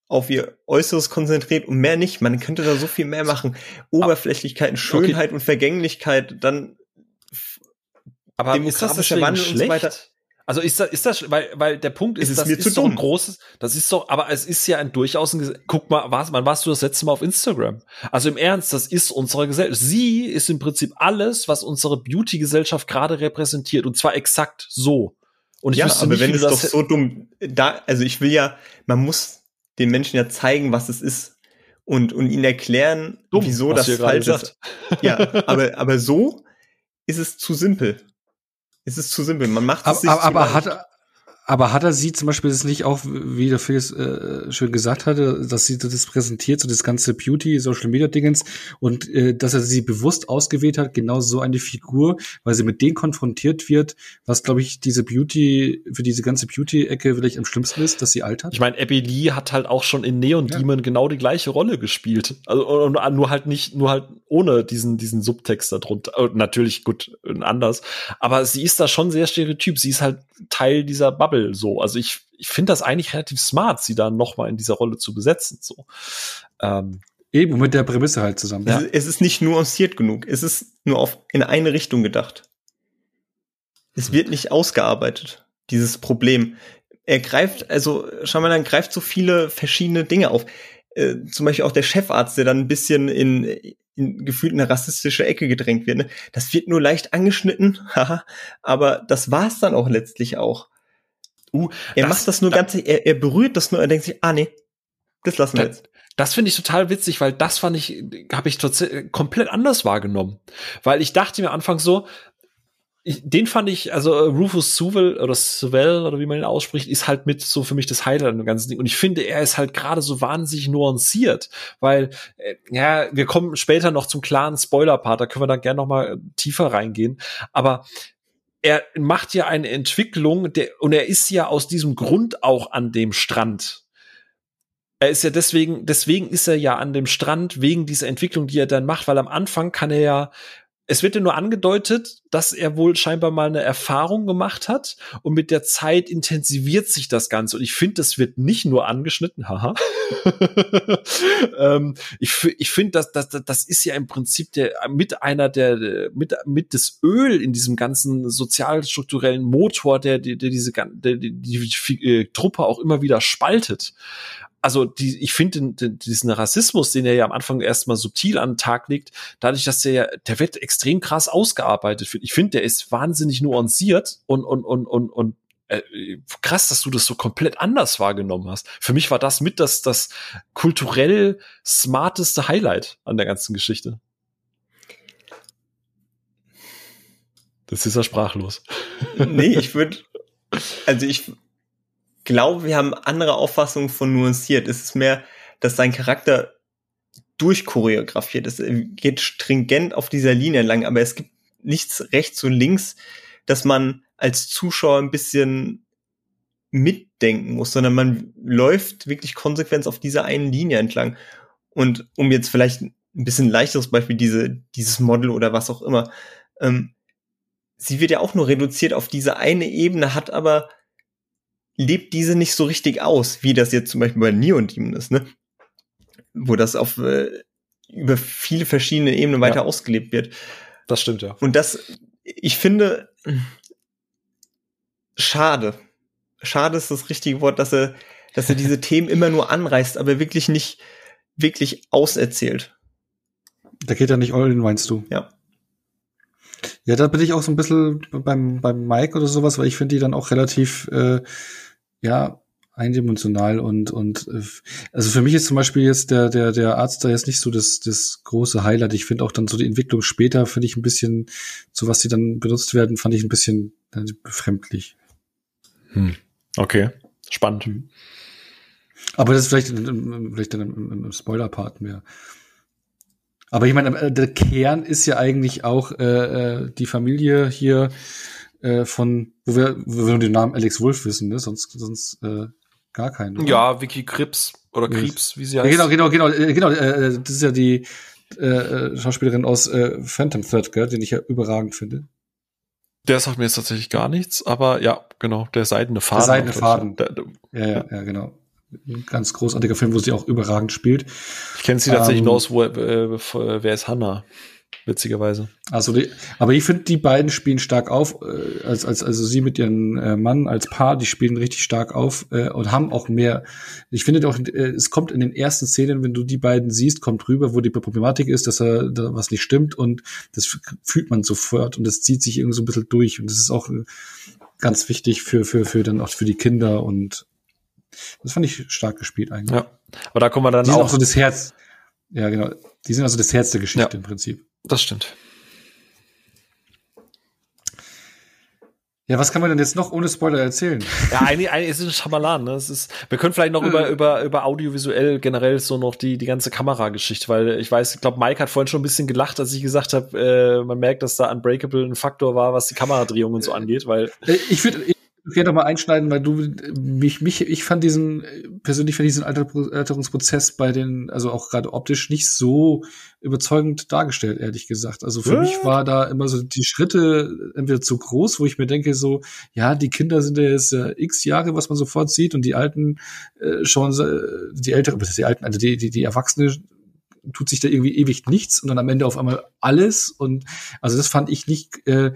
auf ihr Äußeres konzentriert und mehr nicht. Man könnte da so viel mehr machen. Oberflächlichkeit, Schönheit okay. und Vergänglichkeit, dann aber demografischer Wandel schlecht? und so weiter. Also ist das, ist das, weil, weil der Punkt ist, ist das ist so ein großes, das ist doch, aber es ist ja ein durchaus ein, guck mal, was, wann warst du das letzte Mal auf Instagram? Also im Ernst, das ist unsere Gesellschaft. Sie ist im Prinzip alles, was unsere Beauty-Gesellschaft gerade repräsentiert und zwar exakt so. Und ich ja, aber nicht, wenn es doch so dumm, da, also ich will ja, man muss den Menschen ja zeigen, was es ist und, und ihnen erklären, dumm, wieso das falsch ist. Ja, aber, aber so ist es zu simpel. Es ist zu simpel. Man macht es aber, sich aber, aber hat, aber hat er sie zum Beispiel das nicht auch, wie der Felix äh, schön gesagt hatte, dass sie das präsentiert, so das ganze Beauty, Social Media Dingens und äh, dass er sie bewusst ausgewählt hat, genau so eine Figur, weil sie mit denen konfrontiert wird, was glaube ich diese Beauty, für diese ganze Beauty-Ecke vielleicht am schlimmsten ist, dass sie altert. Ich meine, Abby Lee hat halt auch schon in Neon ja. Demon genau die gleiche Rolle gespielt. Also nur halt nicht, nur halt ohne diesen, diesen Subtext darunter. Natürlich gut, anders. Aber sie ist da schon sehr stereotyp. Sie ist halt Teil dieser Bubble Bubble so. Also ich, ich finde das eigentlich relativ smart, sie da noch mal in dieser Rolle zu besetzen. So. Ähm, Eben, mit der Prämisse halt zusammen. Ja. Es, ist nicht nuanciert genug. Es ist nur auf, in eine Richtung gedacht. Es wird nicht ausgearbeitet, dieses Problem. Er greift, also schau mal, dann greift so viele verschiedene Dinge auf. Äh, zum Beispiel auch der Chefarzt, der dann ein bisschen in, in gefühlt eine rassistische Ecke gedrängt wird. Ne? Das wird nur leicht angeschnitten, haha, aber das war's dann auch letztlich auch. Uh, er das, macht das nur da, ganz, er, er berührt das nur, er denkt sich, ah nee, das lassen wir das, jetzt. Das finde ich total witzig, weil das fand ich, habe ich komplett anders wahrgenommen. Weil ich dachte mir anfangs so, ich, den fand ich, also äh, Rufus Sewell oder Sewell oder wie man ihn ausspricht, ist halt mit so für mich das Highlight an dem ganzen Ding. Und ich finde, er ist halt gerade so wahnsinnig nuanciert, weil, äh, ja, wir kommen später noch zum klaren Spoiler-Part, da können wir dann gerne noch mal tiefer reingehen. Aber er macht ja eine Entwicklung, der, und er ist ja aus diesem Grund auch an dem Strand. Er ist ja deswegen, deswegen ist er ja an dem Strand wegen dieser Entwicklung, die er dann macht, weil am Anfang kann er ja es wird ja nur angedeutet, dass er wohl scheinbar mal eine Erfahrung gemacht hat und mit der Zeit intensiviert sich das Ganze. Und ich finde, das wird nicht nur angeschnitten, haha. ähm, ich ich finde, das, das, das ist ja im Prinzip der, mit einer der, mit, mit das Öl in diesem ganzen sozialstrukturellen Motor, der, der, der diese, der, die, die, die äh, Truppe auch immer wieder spaltet also die, ich finde diesen Rassismus, den er ja am Anfang erstmal subtil an den Tag legt, dadurch, dass der ja, der wird extrem krass ausgearbeitet. Ich finde, der ist wahnsinnig nuanciert und, und, und, und, und äh, krass, dass du das so komplett anders wahrgenommen hast. Für mich war das mit das, das kulturell smarteste Highlight an der ganzen Geschichte. Das ist ja sprachlos. nee, ich würde, also ich glaube, wir haben andere Auffassungen von nuanciert. Es ist mehr, dass sein Charakter durchchoreografiert ist. Er geht stringent auf dieser Linie lang, aber es gibt nichts rechts und links, dass man als Zuschauer ein bisschen mitdenken muss, sondern man läuft wirklich konsequent auf dieser einen Linie entlang. Und um jetzt vielleicht ein bisschen leichteres Beispiel, diese, dieses Model oder was auch immer, ähm, sie wird ja auch nur reduziert auf diese eine Ebene, hat aber lebt diese nicht so richtig aus, wie das jetzt zum Beispiel bei Neon Demon ist, ne? Wo das auf äh, über viele verschiedene Ebenen weiter ja. ausgelebt wird. Das stimmt ja. Und das, ich finde, schade. Schade ist das richtige Wort, dass er, dass er diese Themen immer nur anreißt, aber wirklich nicht wirklich auserzählt. Da geht er nicht all in, meinst du? Ja. Ja, da bin ich auch so ein bisschen beim, beim Mike oder sowas, weil ich finde die dann auch relativ, äh, ja, eindimensional und und äh, also für mich ist zum Beispiel jetzt der der der Arzt da jetzt nicht so das das große Highlight. Ich finde auch dann so die Entwicklung später finde ich ein bisschen so was die dann benutzt werden, fand ich ein bisschen äh, befremdlich. Hm. Okay, spannend. Hm. Aber das ist vielleicht vielleicht dann im, im Spoiler-Part mehr. Aber ich meine, äh, der Kern ist ja eigentlich auch äh, äh, die Familie hier äh, von, wo wir, wo wir den Namen Alex Wolf wissen, ne? Sonst, sonst äh, gar keinen. Oder? Ja, Vicky Krips oder Krebs, wie sie heißt. Ja, genau, genau, genau, äh, genau. Äh, das ist ja die äh, Schauspielerin aus äh, Phantom Thread, gell, den ich ja überragend finde. Der sagt mir jetzt tatsächlich gar nichts, aber ja, genau, der seidene Faden. Der seidene Faden. Der, der, ja, ja, ja, genau ein ganz großartiger Film, wo sie auch überragend spielt. Ich kenne sie tatsächlich ähm, nur aus, wo, äh, wer ist Hannah? Witzigerweise. Also die, aber ich finde, die beiden spielen stark auf, äh, als, als, also sie mit ihrem äh, Mann als Paar, die spielen richtig stark auf äh, und haben auch mehr. Ich finde auch, äh, es kommt in den ersten Szenen, wenn du die beiden siehst, kommt rüber, wo die Problematik ist, dass er da was nicht stimmt und das fühlt man sofort und das zieht sich irgendwie so ein bisschen durch und das ist auch äh, ganz wichtig für, für, für dann auch für die Kinder und das fand ich stark gespielt eigentlich. Ja. Aber da kommen wir dann auch. auch so das Herz. Ja, genau. Die sind also das Herz der Geschichte ja, im Prinzip. Das stimmt. Ja, was kann man denn jetzt noch ohne Spoiler erzählen? Ja, eigentlich, eigentlich ist es ein Schamalan. Ne? Es ist, wir können vielleicht noch über, über, über audiovisuell generell so noch die, die ganze Kamerageschichte, weil ich weiß, ich glaube, Mike hat vorhin schon ein bisschen gelacht, als ich gesagt habe, äh, man merkt, dass da Unbreakable ein Faktor war, was die Kameradrehungen so angeht, weil. Äh, ich würde, gerne noch mal einschneiden, weil du mich, mich, ich fand diesen, persönlich fand diesen Alterungsprozess bei den, also auch gerade optisch nicht so überzeugend dargestellt, ehrlich gesagt. Also für ja. mich war da immer so die Schritte entweder zu groß, wo ich mir denke so, ja, die Kinder sind ja jetzt äh, x Jahre, was man sofort sieht und die Alten äh, schon, äh, die Älteren, die Alten, also die, die, die Erwachsene tut sich da irgendwie ewig nichts und dann am Ende auf einmal alles und also das fand ich nicht äh,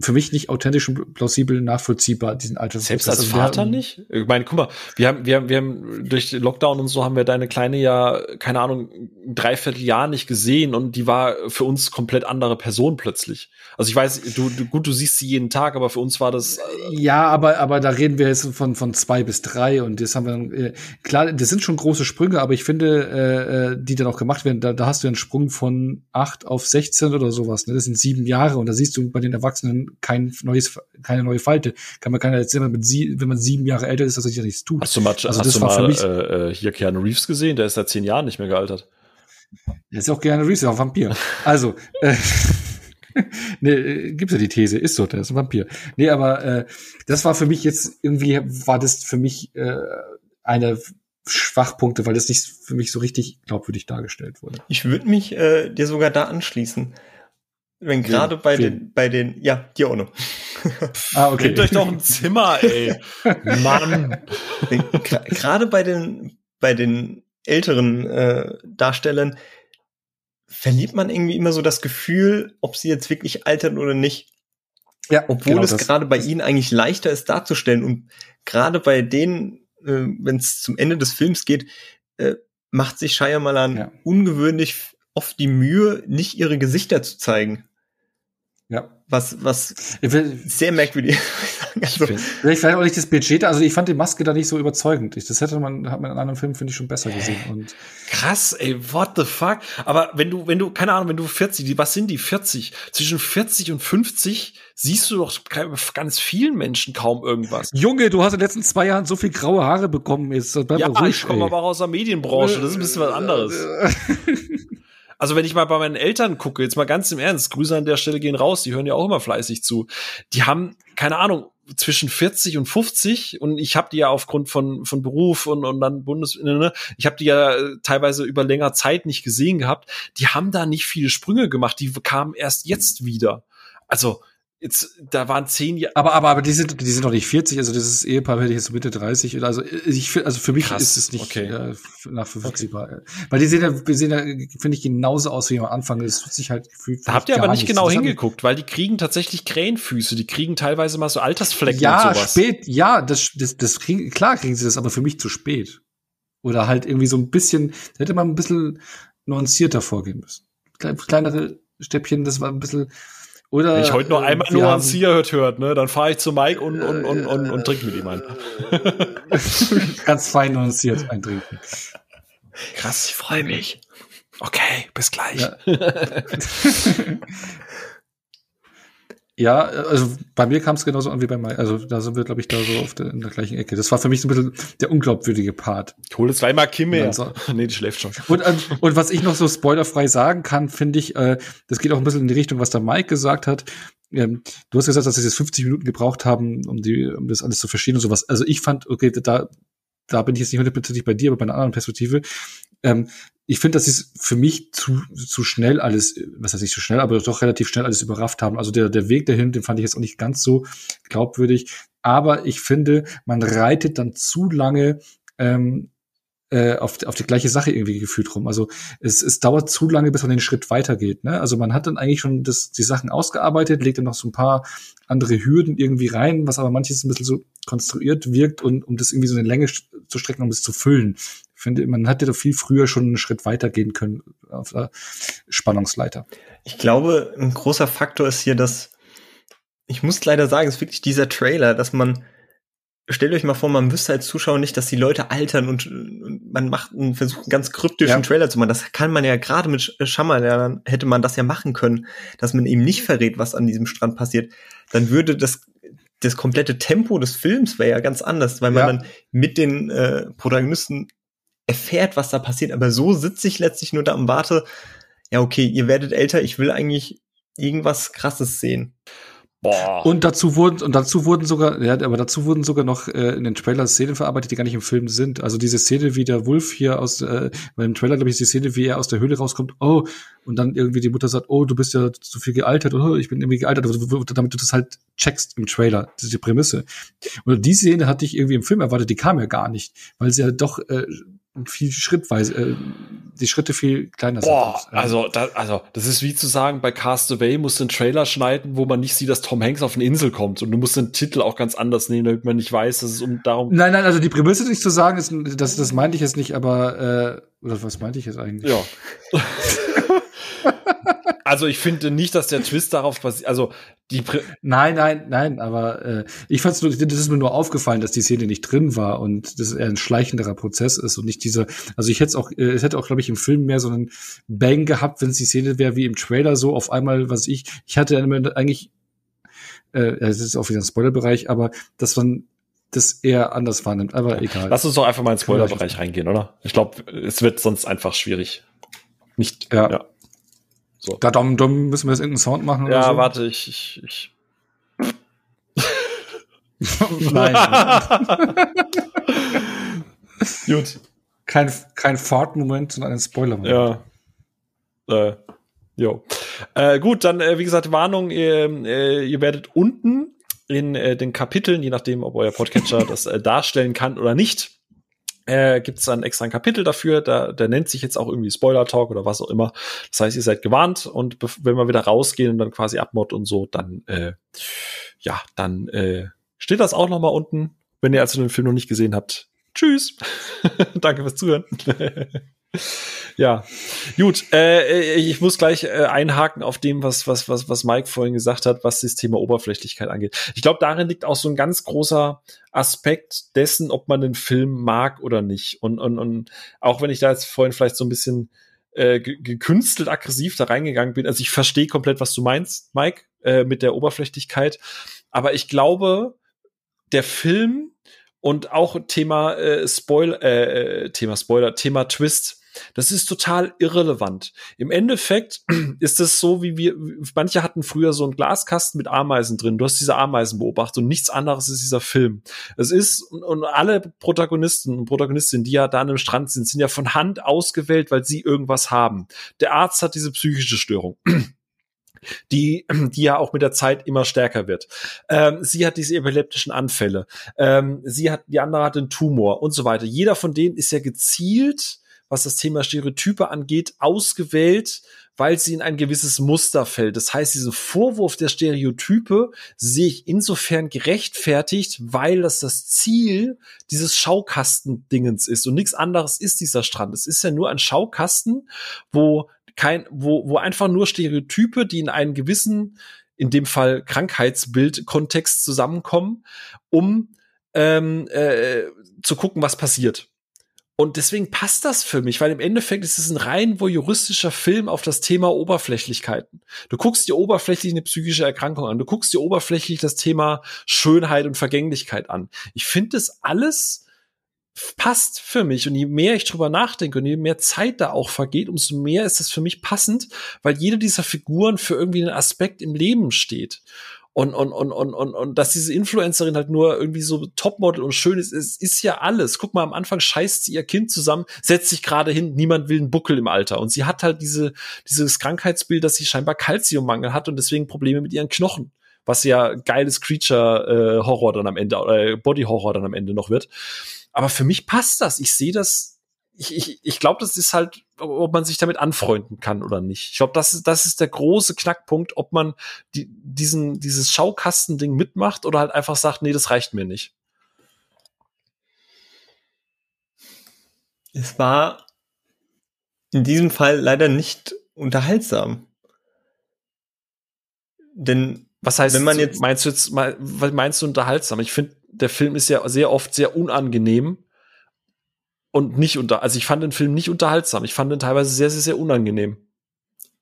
für mich nicht authentisch und plausibel nachvollziehbar, diesen Altersprozess. Selbst als also Vater nicht? Ich meine, guck mal, wir haben, wir haben, wir haben durch Lockdown und so haben wir deine Kleine ja, keine Ahnung, ein Dreivierteljahr nicht gesehen und die war für uns komplett andere Person plötzlich. Also ich weiß, du, du gut, du siehst sie jeden Tag, aber für uns war das. Äh ja, aber, aber da reden wir jetzt von, von zwei bis drei und das haben wir, äh, klar, das sind schon große Sprünge, aber ich finde, äh, äh die dann auch gemacht werden, da, da hast du einen Sprung von acht auf 16 oder sowas, ne? Das sind sieben Jahre und da siehst du bei den Erwachsenen kein neues, keine neue Falte. Kann man keiner erzählen, mit sie, wenn man sieben Jahre älter ist, dass er sich nichts tut. Hast du mal, also hast du mal äh, äh, hier Keanu Reeves gesehen? Der ist seit zehn Jahren nicht mehr gealtert. Der ist auch Keanu Reeves, ist auch ein Vampir. Also, äh, nee, äh, gibt's ja die These, ist so, der ist ein Vampir. Nee, aber äh, das war für mich jetzt irgendwie, war das für mich äh, eine Schwachpunkte, weil das nicht für mich so richtig glaubwürdig dargestellt wurde. Ich würde mich äh, dir sogar da anschließen. Wenn gerade bei den, bei den, ja, dir auch noch. Ah, okay. Nehmt euch doch ein Zimmer, ey. Mann. Gerade bei den, bei den älteren äh, Darstellern verliert man irgendwie immer so das Gefühl, ob sie jetzt wirklich altern oder nicht. Ja, obwohl genau es gerade bei ihnen eigentlich leichter ist darzustellen und gerade bei denen, äh, wenn es zum Ende des Films geht, äh, macht sich Shyamalan ja. ungewöhnlich oft die Mühe, nicht ihre Gesichter zu zeigen. Ja. was, was sehr merkwürdig also, Vielleicht auch nicht das Budget, also ich fand die Maske da nicht so überzeugend. Das hätte man, hat man in anderen Filmen, finde ich, schon besser gesehen. Und Krass, ey, what the fuck? Aber wenn du, wenn du, keine Ahnung, wenn du 40, was sind die 40? Zwischen 40 und 50 siehst du doch ganz vielen Menschen kaum irgendwas. Junge, du hast in den letzten zwei Jahren so viel graue Haare bekommen. Jetzt, ja, ruhig, ich komme aber auch aus der Medienbranche, das ist ein bisschen was anderes. Also wenn ich mal bei meinen Eltern gucke, jetzt mal ganz im Ernst, Grüße an der Stelle gehen raus, die hören ja auch immer fleißig zu. Die haben, keine Ahnung, zwischen 40 und 50 und ich habe die ja aufgrund von von Beruf und und dann Bundes ne, ne, ich habe die ja äh, teilweise über länger Zeit nicht gesehen gehabt. Die haben da nicht viele Sprünge gemacht, die kamen erst jetzt wieder. Also Jetzt, da waren zehn Jahre. Aber, aber, aber die sind, die sind noch nicht 40, also dieses Ehepaar werde ich jetzt so Mitte 30. Also ich also für mich Krass, ist es nicht okay. äh, nachvollziehbar. Okay. Weil die sehen ja, wir sehen ja, finde ich, genauso aus wie am Anfang. Es tut sich halt gefühlt. Da habt ihr aber nicht genau hingeguckt, weil die kriegen tatsächlich Krähenfüße, die kriegen teilweise mal so Altersflecken ja, und sowas. spät, ja, das, das, das kriegen, klar kriegen sie das, aber für mich zu spät. Oder halt irgendwie so ein bisschen, da hätte man ein bisschen nuancierter vorgehen müssen. Kleinere Stäbchen, das war ein bisschen, oder, Wenn ich heute noch äh, einmal nur Seared hört, ne, dann fahre ich zu Mike und, und, und, und, und trinke mit ihm ein. Ganz fein nuanciert eintrinken. Krass, ich freue mich. Okay, bis gleich. Ja. Ja, also bei mir kam es genauso an wie bei Mike. Also da sind wir, glaube ich, da so auf der, in der gleichen Ecke. Das war für mich so ein bisschen der unglaubwürdige Part. Ich hole zweimal Kimme. So. nee, die schläft schon. Und, äh, und was ich noch so spoilerfrei sagen kann, finde ich, äh, das geht auch ein bisschen in die Richtung, was der Mike gesagt hat. Ähm, du hast gesagt, dass sie jetzt 50 Minuten gebraucht haben, um die, um das alles zu verstehen und sowas. Also ich fand, okay, da, da bin ich jetzt nicht hundertprozentig bei dir, aber bei einer anderen Perspektive. Ähm, ich finde, dass sie es für mich zu, zu schnell alles, was heißt nicht zu schnell, aber doch relativ schnell alles überrafft haben. Also der, der Weg dahin, den fand ich jetzt auch nicht ganz so glaubwürdig. Aber ich finde, man reitet dann zu lange ähm, äh, auf, auf die gleiche Sache irgendwie gefühlt rum. Also es, es dauert zu lange, bis man den Schritt weitergeht. Ne? Also man hat dann eigentlich schon das, die Sachen ausgearbeitet, legt dann noch so ein paar andere Hürden irgendwie rein, was aber manches ein bisschen so konstruiert wirkt und um das irgendwie so eine Länge zu strecken, um es zu füllen finde, man hätte doch viel früher schon einen Schritt weitergehen können auf der Spannungsleiter. Ich glaube, ein großer Faktor ist hier, dass ich muss leider sagen, es ist wirklich dieser Trailer, dass man stellt euch mal vor, man wüsste als Zuschauer nicht, dass die Leute altern und, und man macht einen Versuch, einen ganz kryptischen ja. Trailer zu machen. Das kann man ja gerade mit Schamalern hätte man das ja machen können, dass man eben nicht verrät, was an diesem Strand passiert. Dann würde das das komplette Tempo des Films wäre ja ganz anders, weil man ja. dann mit den äh, Protagonisten erfährt, was da passiert. Aber so sitze ich letztlich nur da und warte, ja, okay, ihr werdet älter, ich will eigentlich irgendwas krasses sehen. Boah. Und dazu wurden und dazu wurden sogar, ja, aber dazu wurden sogar noch äh, in den Trailer Szenen verarbeitet, die gar nicht im Film sind. Also diese Szene, wie der Wolf hier aus, äh, weil im Trailer glaube ich ist die Szene, wie er aus der Höhle rauskommt. Oh, und dann irgendwie die Mutter sagt, oh, du bist ja zu viel gealtert oder oh, ich bin irgendwie gealtert, damit du das halt checkst im Trailer. Das ist die Prämisse. Und die Szene hatte ich irgendwie im Film erwartet, die kam ja gar nicht, weil sie ja doch äh, viel schrittweise, äh, die Schritte viel kleiner Boah, sind. Also, da, also, das ist wie zu sagen, bei Castaway musst du einen Trailer schneiden, wo man nicht sieht, dass Tom Hanks auf eine Insel kommt. Und du musst den Titel auch ganz anders nehmen, damit man nicht weiß, dass es um darum Nein, nein, also die Prämisse nicht zu sagen, ist, das, das meinte ich jetzt nicht, aber, äh, oder was meinte ich jetzt eigentlich? Ja. also ich finde nicht, dass der Twist darauf passiert. Also die Prä nein, nein, nein. Aber äh, ich fand es das ist mir nur aufgefallen, dass die Szene nicht drin war und das eher ein schleichenderer Prozess ist und nicht dieser. Also ich hätte auch, äh, es hätte auch, glaube ich, im Film mehr so einen Bang gehabt, wenn es die Szene wäre wie im Trailer so auf einmal, was ich. Ich hatte eigentlich, äh, das ist auch wieder ein Spoilerbereich, aber dass man das eher anders wahrnimmt. Aber egal. Lass uns doch einfach mal in den Spoilerbereich reingehen, oder? Ich glaube, es wird sonst einfach schwierig. Nicht. ja. ja. So. Da dumm, dumm müssen wir jetzt irgendeinen Sound machen oder ja, so? warte, ich, ich, ich. Nein. Gut. Kein, kein Fart-Moment, sondern ein Spoiler-Moment. Ja. Äh, jo. Äh, gut, dann, äh, wie gesagt, Warnung, ihr, äh, ihr werdet unten in äh, den Kapiteln, je nachdem, ob euer Podcatcher das äh, darstellen kann oder nicht, äh, gibt es dann extra ein Kapitel dafür, da, der nennt sich jetzt auch irgendwie Spoiler Talk oder was auch immer. Das heißt, ihr seid gewarnt und wenn wir wieder rausgehen und dann quasi abmod und so, dann äh, ja, dann äh, steht das auch noch mal unten, wenn ihr also den Film noch nicht gesehen habt. Tschüss. Danke fürs Zuhören. Ja, gut. Äh, ich muss gleich äh, einhaken auf dem, was, was, was, was Mike vorhin gesagt hat, was das Thema Oberflächlichkeit angeht. Ich glaube, darin liegt auch so ein ganz großer Aspekt dessen, ob man den Film mag oder nicht. Und, und, und auch wenn ich da jetzt vorhin vielleicht so ein bisschen äh, gekünstelt aggressiv da reingegangen bin, also ich verstehe komplett, was du meinst, Mike, äh, mit der Oberflächlichkeit. Aber ich glaube, der Film und auch Thema äh, Spoiler, äh, Thema Spoiler, Thema Twist, das ist total irrelevant. Im Endeffekt ist es so, wie wir, manche hatten früher so einen Glaskasten mit Ameisen drin. Du hast diese Ameisen beobachtet und nichts anderes ist dieser Film. Es ist, und alle Protagonisten und Protagonistinnen, die ja da an dem Strand sind, sind ja von Hand ausgewählt, weil sie irgendwas haben. Der Arzt hat diese psychische Störung die, die ja auch mit der Zeit immer stärker wird. Ähm, sie hat diese epileptischen Anfälle. Ähm, sie hat, die andere hat einen Tumor und so weiter. Jeder von denen ist ja gezielt was das Thema Stereotype angeht, ausgewählt, weil sie in ein gewisses Muster fällt. Das heißt, diesen Vorwurf der Stereotype sehe ich insofern gerechtfertigt, weil das das Ziel dieses Schaukastendingens ist und nichts anderes ist dieser Strand. Es ist ja nur ein Schaukasten, wo kein, wo, wo einfach nur Stereotype, die in einen gewissen, in dem Fall Krankheitsbild-Kontext zusammenkommen, um ähm, äh, zu gucken, was passiert. Und deswegen passt das für mich, weil im Endeffekt ist es ein rein voyeuristischer Film auf das Thema Oberflächlichkeiten. Du guckst dir oberflächlich eine psychische Erkrankung an, du guckst dir oberflächlich das Thema Schönheit und Vergänglichkeit an. Ich finde das alles passt für mich und je mehr ich drüber nachdenke und je mehr Zeit da auch vergeht, umso mehr ist es für mich passend, weil jede dieser Figuren für irgendwie einen Aspekt im Leben steht und, und, und, und, und, und dass diese Influencerin halt nur irgendwie so Topmodel und schön ist, ist, ist ja alles. Guck mal, am Anfang scheißt sie ihr Kind zusammen, setzt sich gerade hin, niemand will einen Buckel im Alter. Und sie hat halt diese, dieses Krankheitsbild, dass sie scheinbar Kalziummangel hat und deswegen Probleme mit ihren Knochen. Was ja geiles Creature-Horror äh, dann am Ende, äh, Body-Horror dann am Ende noch wird. Aber für mich passt das. Ich sehe das ich, ich, ich glaube, das ist halt, ob man sich damit anfreunden kann oder nicht. Ich glaube, das ist, das ist der große Knackpunkt, ob man die, diesen, dieses Schaukastending mitmacht oder halt einfach sagt, nee, das reicht mir nicht. Es war in diesem Fall leider nicht unterhaltsam. Denn was heißt, wenn man jetzt meinst du jetzt meinst du unterhaltsam? Ich finde, der Film ist ja sehr oft sehr unangenehm und nicht unter, also ich fand den Film nicht unterhaltsam. Ich fand den teilweise sehr, sehr, sehr unangenehm.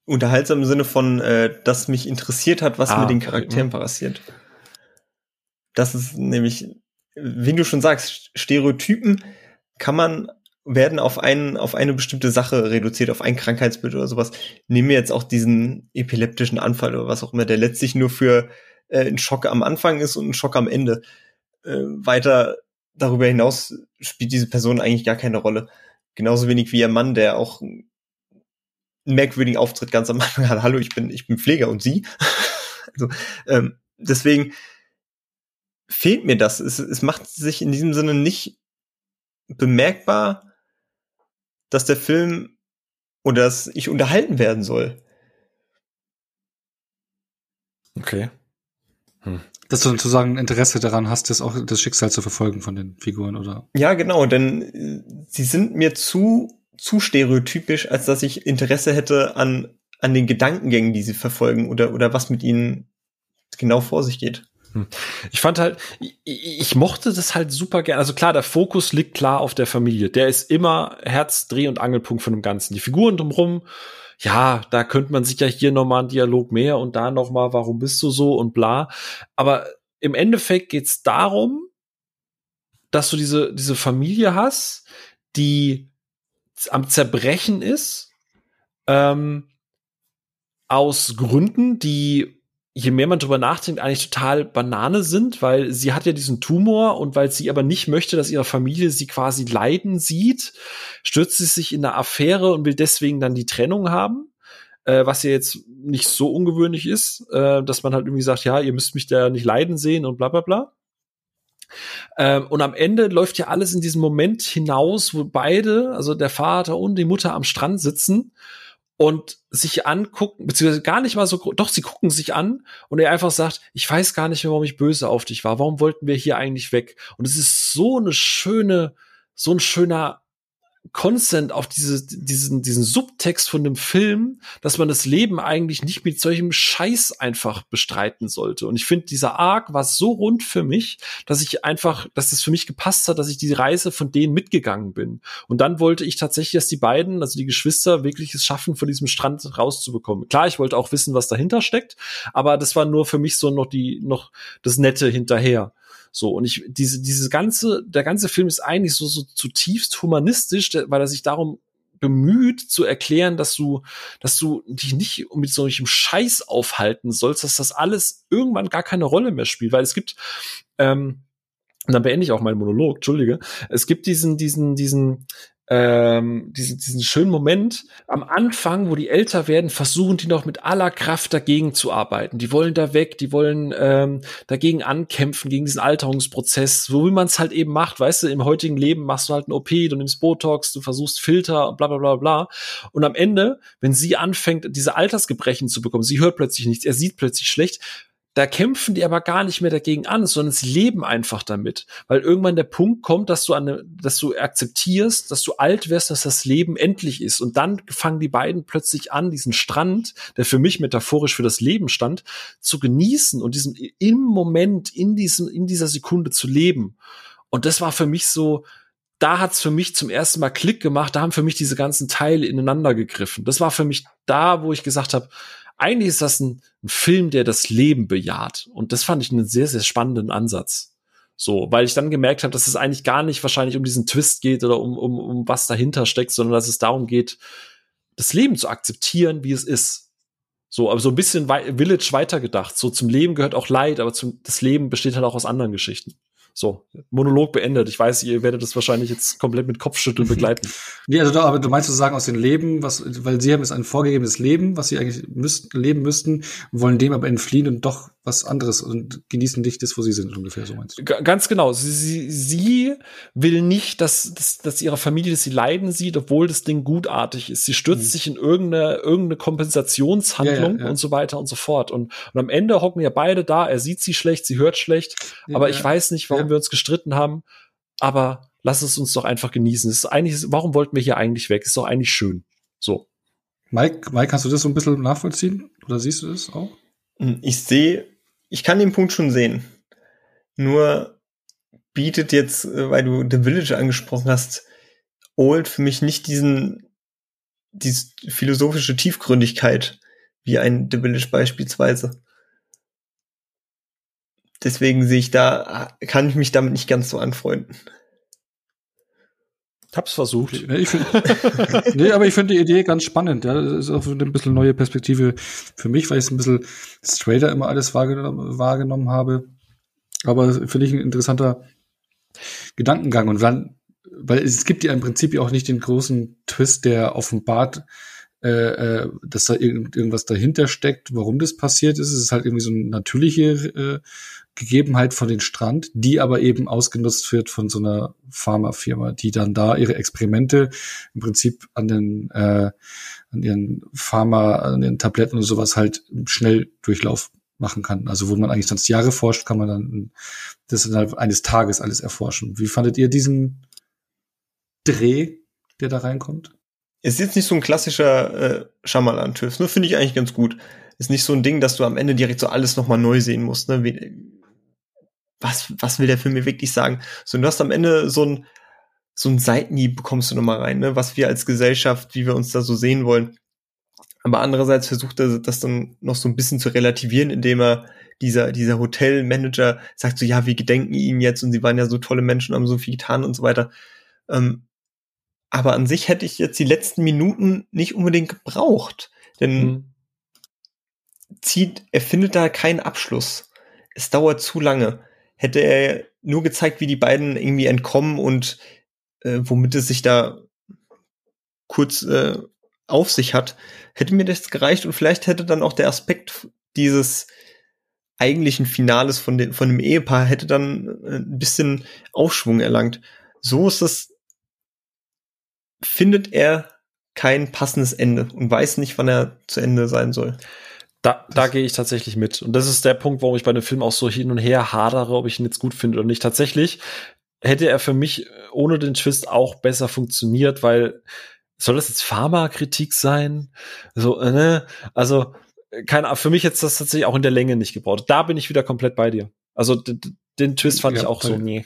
Unterhaltsam im Sinne von, äh, dass mich interessiert hat, was ah, mit den Charakteren okay. passiert. Das ist nämlich, wie du schon sagst, Stereotypen kann man werden auf einen auf eine bestimmte Sache reduziert, auf ein Krankheitsbild oder sowas. Nehmen wir jetzt auch diesen epileptischen Anfall oder was auch immer, der letztlich nur für äh, einen Schock am Anfang ist und einen Schock am Ende. Äh, weiter darüber hinaus spielt diese Person eigentlich gar keine Rolle. Genauso wenig wie ihr Mann, der auch einen merkwürdigen Auftritt ganz am Anfang hat. Hallo, ich bin, ich bin Pfleger und Sie. also, ähm, deswegen fehlt mir das. Es, es macht sich in diesem Sinne nicht bemerkbar, dass der Film oder dass ich unterhalten werden soll. Okay. Hm dass du sozusagen Interesse daran hast, das auch das Schicksal zu verfolgen von den Figuren, oder? Ja, genau, denn äh, sie sind mir zu zu stereotypisch, als dass ich Interesse hätte an an den Gedankengängen, die sie verfolgen oder oder was mit ihnen genau vor sich geht. Hm. Ich fand halt, ich, ich mochte das halt super gern. Also klar, der Fokus liegt klar auf der Familie. Der ist immer Herz, Dreh- und Angelpunkt von dem Ganzen. Die Figuren drumherum, ja, da könnte man sich ja hier nochmal einen Dialog mehr und da nochmal, warum bist du so und bla. Aber im Endeffekt geht's darum, dass du diese, diese Familie hast, die am Zerbrechen ist, ähm, aus Gründen, die je mehr man drüber nachdenkt, eigentlich total Banane sind, weil sie hat ja diesen Tumor und weil sie aber nicht möchte, dass ihre Familie sie quasi leiden sieht, stürzt sie sich in eine Affäre und will deswegen dann die Trennung haben. Äh, was ja jetzt nicht so ungewöhnlich ist, äh, dass man halt irgendwie sagt, ja, ihr müsst mich da nicht leiden sehen und bla bla bla. Ähm, und am Ende läuft ja alles in diesem Moment hinaus, wo beide, also der Vater und die Mutter am Strand sitzen und sich angucken, beziehungsweise gar nicht mal so, doch, sie gucken sich an und er einfach sagt, ich weiß gar nicht mehr, warum ich böse auf dich war. Warum wollten wir hier eigentlich weg? Und es ist so eine schöne, so ein schöner konstant auf diese, diesen, diesen Subtext von dem Film, dass man das Leben eigentlich nicht mit solchem Scheiß einfach bestreiten sollte. Und ich finde, dieser Arc war so rund für mich, dass ich einfach, dass es für mich gepasst hat, dass ich die Reise von denen mitgegangen bin. Und dann wollte ich tatsächlich, dass die beiden, also die Geschwister, wirklich es schaffen, von diesem Strand rauszubekommen. Klar, ich wollte auch wissen, was dahinter steckt, aber das war nur für mich so noch die, noch das Nette hinterher. So, und ich, diese, diese ganze, der ganze Film ist eigentlich so, so zutiefst humanistisch, weil er sich darum bemüht zu erklären, dass du, dass du dich nicht mit solchem Scheiß aufhalten sollst, dass das alles irgendwann gar keine Rolle mehr spielt, weil es gibt, ähm, und dann beende ich auch meinen Monolog, entschuldige. Es gibt diesen, diesen, diesen, ähm, diesen, diesen schönen Moment am Anfang, wo die älter werden, versuchen die noch mit aller Kraft dagegen zu arbeiten. Die wollen da weg, die wollen ähm, dagegen ankämpfen, gegen diesen Alterungsprozess, so wie man es halt eben macht. Weißt du, im heutigen Leben machst du halt ein OP, du nimmst Botox, du versuchst Filter, bla bla bla bla. Und am Ende, wenn sie anfängt, diese Altersgebrechen zu bekommen, sie hört plötzlich nichts, er sieht plötzlich schlecht, da kämpfen die aber gar nicht mehr dagegen an, sondern sie leben einfach damit. Weil irgendwann der Punkt kommt, dass du, eine, dass du akzeptierst, dass du alt wirst, dass das Leben endlich ist. Und dann fangen die beiden plötzlich an, diesen Strand, der für mich metaphorisch für das Leben stand, zu genießen und diesen im Moment, in diesem, in dieser Sekunde zu leben. Und das war für mich so, da hat's für mich zum ersten Mal Klick gemacht, da haben für mich diese ganzen Teile ineinander gegriffen. Das war für mich da, wo ich gesagt habe, eigentlich ist das ein, ein Film, der das Leben bejaht. Und das fand ich einen sehr, sehr spannenden Ansatz. So, weil ich dann gemerkt habe, dass es eigentlich gar nicht wahrscheinlich um diesen Twist geht oder um, um, um was dahinter steckt, sondern dass es darum geht, das Leben zu akzeptieren, wie es ist. So, aber so ein bisschen Village weitergedacht. So zum Leben gehört auch Leid, aber zum, das Leben besteht halt auch aus anderen Geschichten. So, Monolog beendet. Ich weiß, ihr werdet das wahrscheinlich jetzt komplett mit Kopfschütteln begleiten. nee, also da, aber du meinst zu sagen aus dem Leben, was, weil sie haben jetzt ein vorgegebenes Leben, was sie eigentlich müssten, leben müssten, wollen dem aber entfliehen und doch was anderes und genießen nicht das, wo sie sind, ungefähr, so meinst du. G ganz genau. Sie, sie, sie will nicht, dass, dass, dass ihre Familie, dass sie leiden sieht, obwohl das Ding gutartig ist. Sie stürzt mhm. sich in irgendeine, irgendeine Kompensationshandlung ja, ja, ja. und so weiter und so fort. Und, und am Ende hocken ja beide da, er sieht sie schlecht, sie hört schlecht, aber ich weiß nicht, warum wir uns gestritten haben, aber lass es uns doch einfach genießen. Es ist eigentlich, warum wollten wir hier eigentlich weg? Ist doch eigentlich schön. So. Mike, Mike, kannst du das so ein bisschen nachvollziehen? Oder siehst du das auch? Hm, ich sehe, ich kann den Punkt schon sehen. Nur bietet jetzt, äh, weil du The Village angesprochen hast, Old für mich nicht diesen, diese philosophische Tiefgründigkeit wie ein The Village beispielsweise deswegen sehe ich da, kann ich mich damit nicht ganz so anfreunden. Hab's versucht. Nee, find, nee aber ich finde die Idee ganz spannend. Ja, das ist auch ein bisschen neue Perspektive für mich, weil ich es ein bisschen straighter immer alles wahrgenommen, wahrgenommen habe. Aber finde ich ein interessanter Gedankengang. Und dann, weil es gibt ja im Prinzip ja auch nicht den großen Twist, der offenbart, äh, äh dass da irgend, irgendwas dahinter steckt, warum das passiert ist. Es ist halt irgendwie so eine natürliche äh, Gegebenheit von den Strand, die aber eben ausgenutzt wird von so einer Pharmafirma, die dann da ihre Experimente im Prinzip an den äh, an ihren Pharma, an den Tabletten und sowas halt schnell Durchlauf machen kann. Also wo man eigentlich sonst Jahre forscht, kann man dann das innerhalb eines Tages alles erforschen. Wie fandet ihr diesen Dreh, der da reinkommt? Es ist jetzt nicht so ein klassischer äh, Schamalan-TÜV, nur finde ich eigentlich ganz gut. Ist nicht so ein Ding, dass du am Ende direkt so alles nochmal neu sehen musst. Ne? Was, was will der Film mir wirklich sagen? So, du hast am Ende so ein, so ein Seitenhieb bekommst du nochmal rein, ne? was wir als Gesellschaft, wie wir uns da so sehen wollen. Aber andererseits versucht er das dann noch so ein bisschen zu relativieren, indem er dieser, dieser Hotelmanager sagt so, ja, wir gedenken ihnen jetzt und sie waren ja so tolle Menschen, haben so viel getan und so weiter. Ähm, aber an sich hätte ich jetzt die letzten Minuten nicht unbedingt gebraucht, denn mhm. zieht, er findet da keinen Abschluss. Es dauert zu lange hätte er nur gezeigt, wie die beiden irgendwie entkommen und äh, womit es sich da kurz äh, auf sich hat, hätte mir das gereicht und vielleicht hätte dann auch der Aspekt dieses eigentlichen Finales von, dem von dem Ehepaar hätte dann äh, ein bisschen Aufschwung erlangt. So ist das, findet er kein passendes Ende und weiß nicht, wann er zu Ende sein soll. Da, da gehe ich tatsächlich mit. Und das ist der Punkt, warum ich bei dem Film auch so hin und her hadere, ob ich ihn jetzt gut finde oder nicht. Tatsächlich, hätte er für mich ohne den Twist auch besser funktioniert, weil soll das jetzt Pharmakritik sein? So, äh, ne? Also, keine für mich jetzt das tatsächlich auch in der Länge nicht gebraucht. Da bin ich wieder komplett bei dir. Also den Twist fand ja, ich auch so, nee.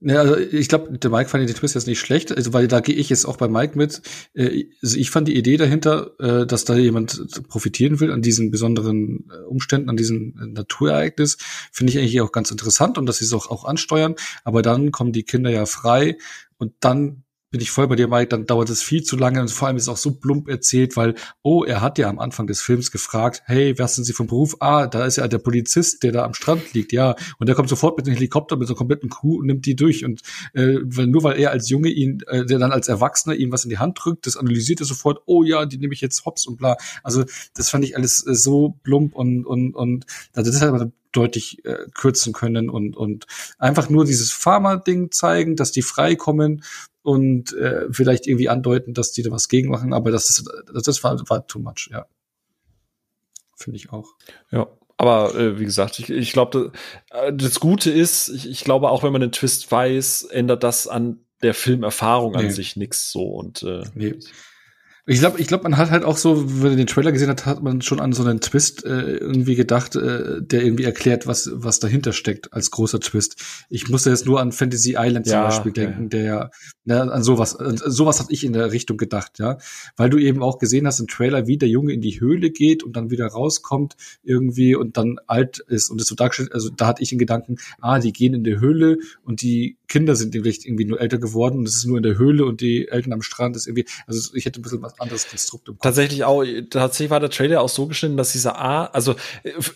Ja, also ich glaube, der Mike fand den Twist jetzt nicht schlecht, also weil da gehe ich jetzt auch bei Mike mit. Äh, also ich fand die Idee dahinter, äh, dass da jemand profitieren will an diesen besonderen äh, Umständen, an diesem Naturereignis, finde ich eigentlich auch ganz interessant und dass sie es auch, auch ansteuern. Aber dann kommen die Kinder ja frei und dann bin ich voll bei dir, Mike, dann dauert es viel zu lange und vor allem ist es auch so plump erzählt, weil, oh, er hat ja am Anfang des Films gefragt, hey, was sind Sie vom Beruf? Ah, da ist ja der Polizist, der da am Strand liegt, ja. Und der kommt sofort mit dem Helikopter, mit so einer kompletten Crew und nimmt die durch. Und äh, nur weil er als Junge ihn, äh, der dann als Erwachsener ihm was in die Hand drückt, das analysiert er sofort, oh ja, die nehme ich jetzt hops und bla. Also das fand ich alles äh, so plump und, und, und also das hat deutlich äh, kürzen können und, und einfach nur dieses Pharma-Ding zeigen, dass die freikommen und äh, vielleicht irgendwie andeuten, dass die da was gegen machen, aber das, ist, das war, war too much, ja. Finde ich auch. Ja, aber äh, wie gesagt, ich, ich glaube, das, äh, das Gute ist, ich, ich glaube, auch wenn man den Twist weiß, ändert das an der Filmerfahrung an sich nichts so und äh, nee. Ich glaube, ich glaube, man hat halt auch so, wenn man den Trailer gesehen hat, hat man schon an so einen Twist äh, irgendwie gedacht, äh, der irgendwie erklärt, was was dahinter steckt als großer Twist. Ich musste jetzt nur an Fantasy Island zum ja, Beispiel denken, ja. der ja ne, an sowas, an sowas hatte ich in der Richtung gedacht, ja, weil du eben auch gesehen hast im Trailer, wie der Junge in die Höhle geht und dann wieder rauskommt irgendwie und dann alt ist und das so dargestellt, also da hatte ich in Gedanken, ah, die gehen in die Höhle und die Kinder sind vielleicht irgendwie nur älter geworden und es ist nur in der Höhle und die Eltern am Strand ist irgendwie, also ich hätte ein bisschen was anderes Konstrukt im Kopf. Tatsächlich auch, tatsächlich war der Trailer auch so geschnitten, dass dieser Arzt, also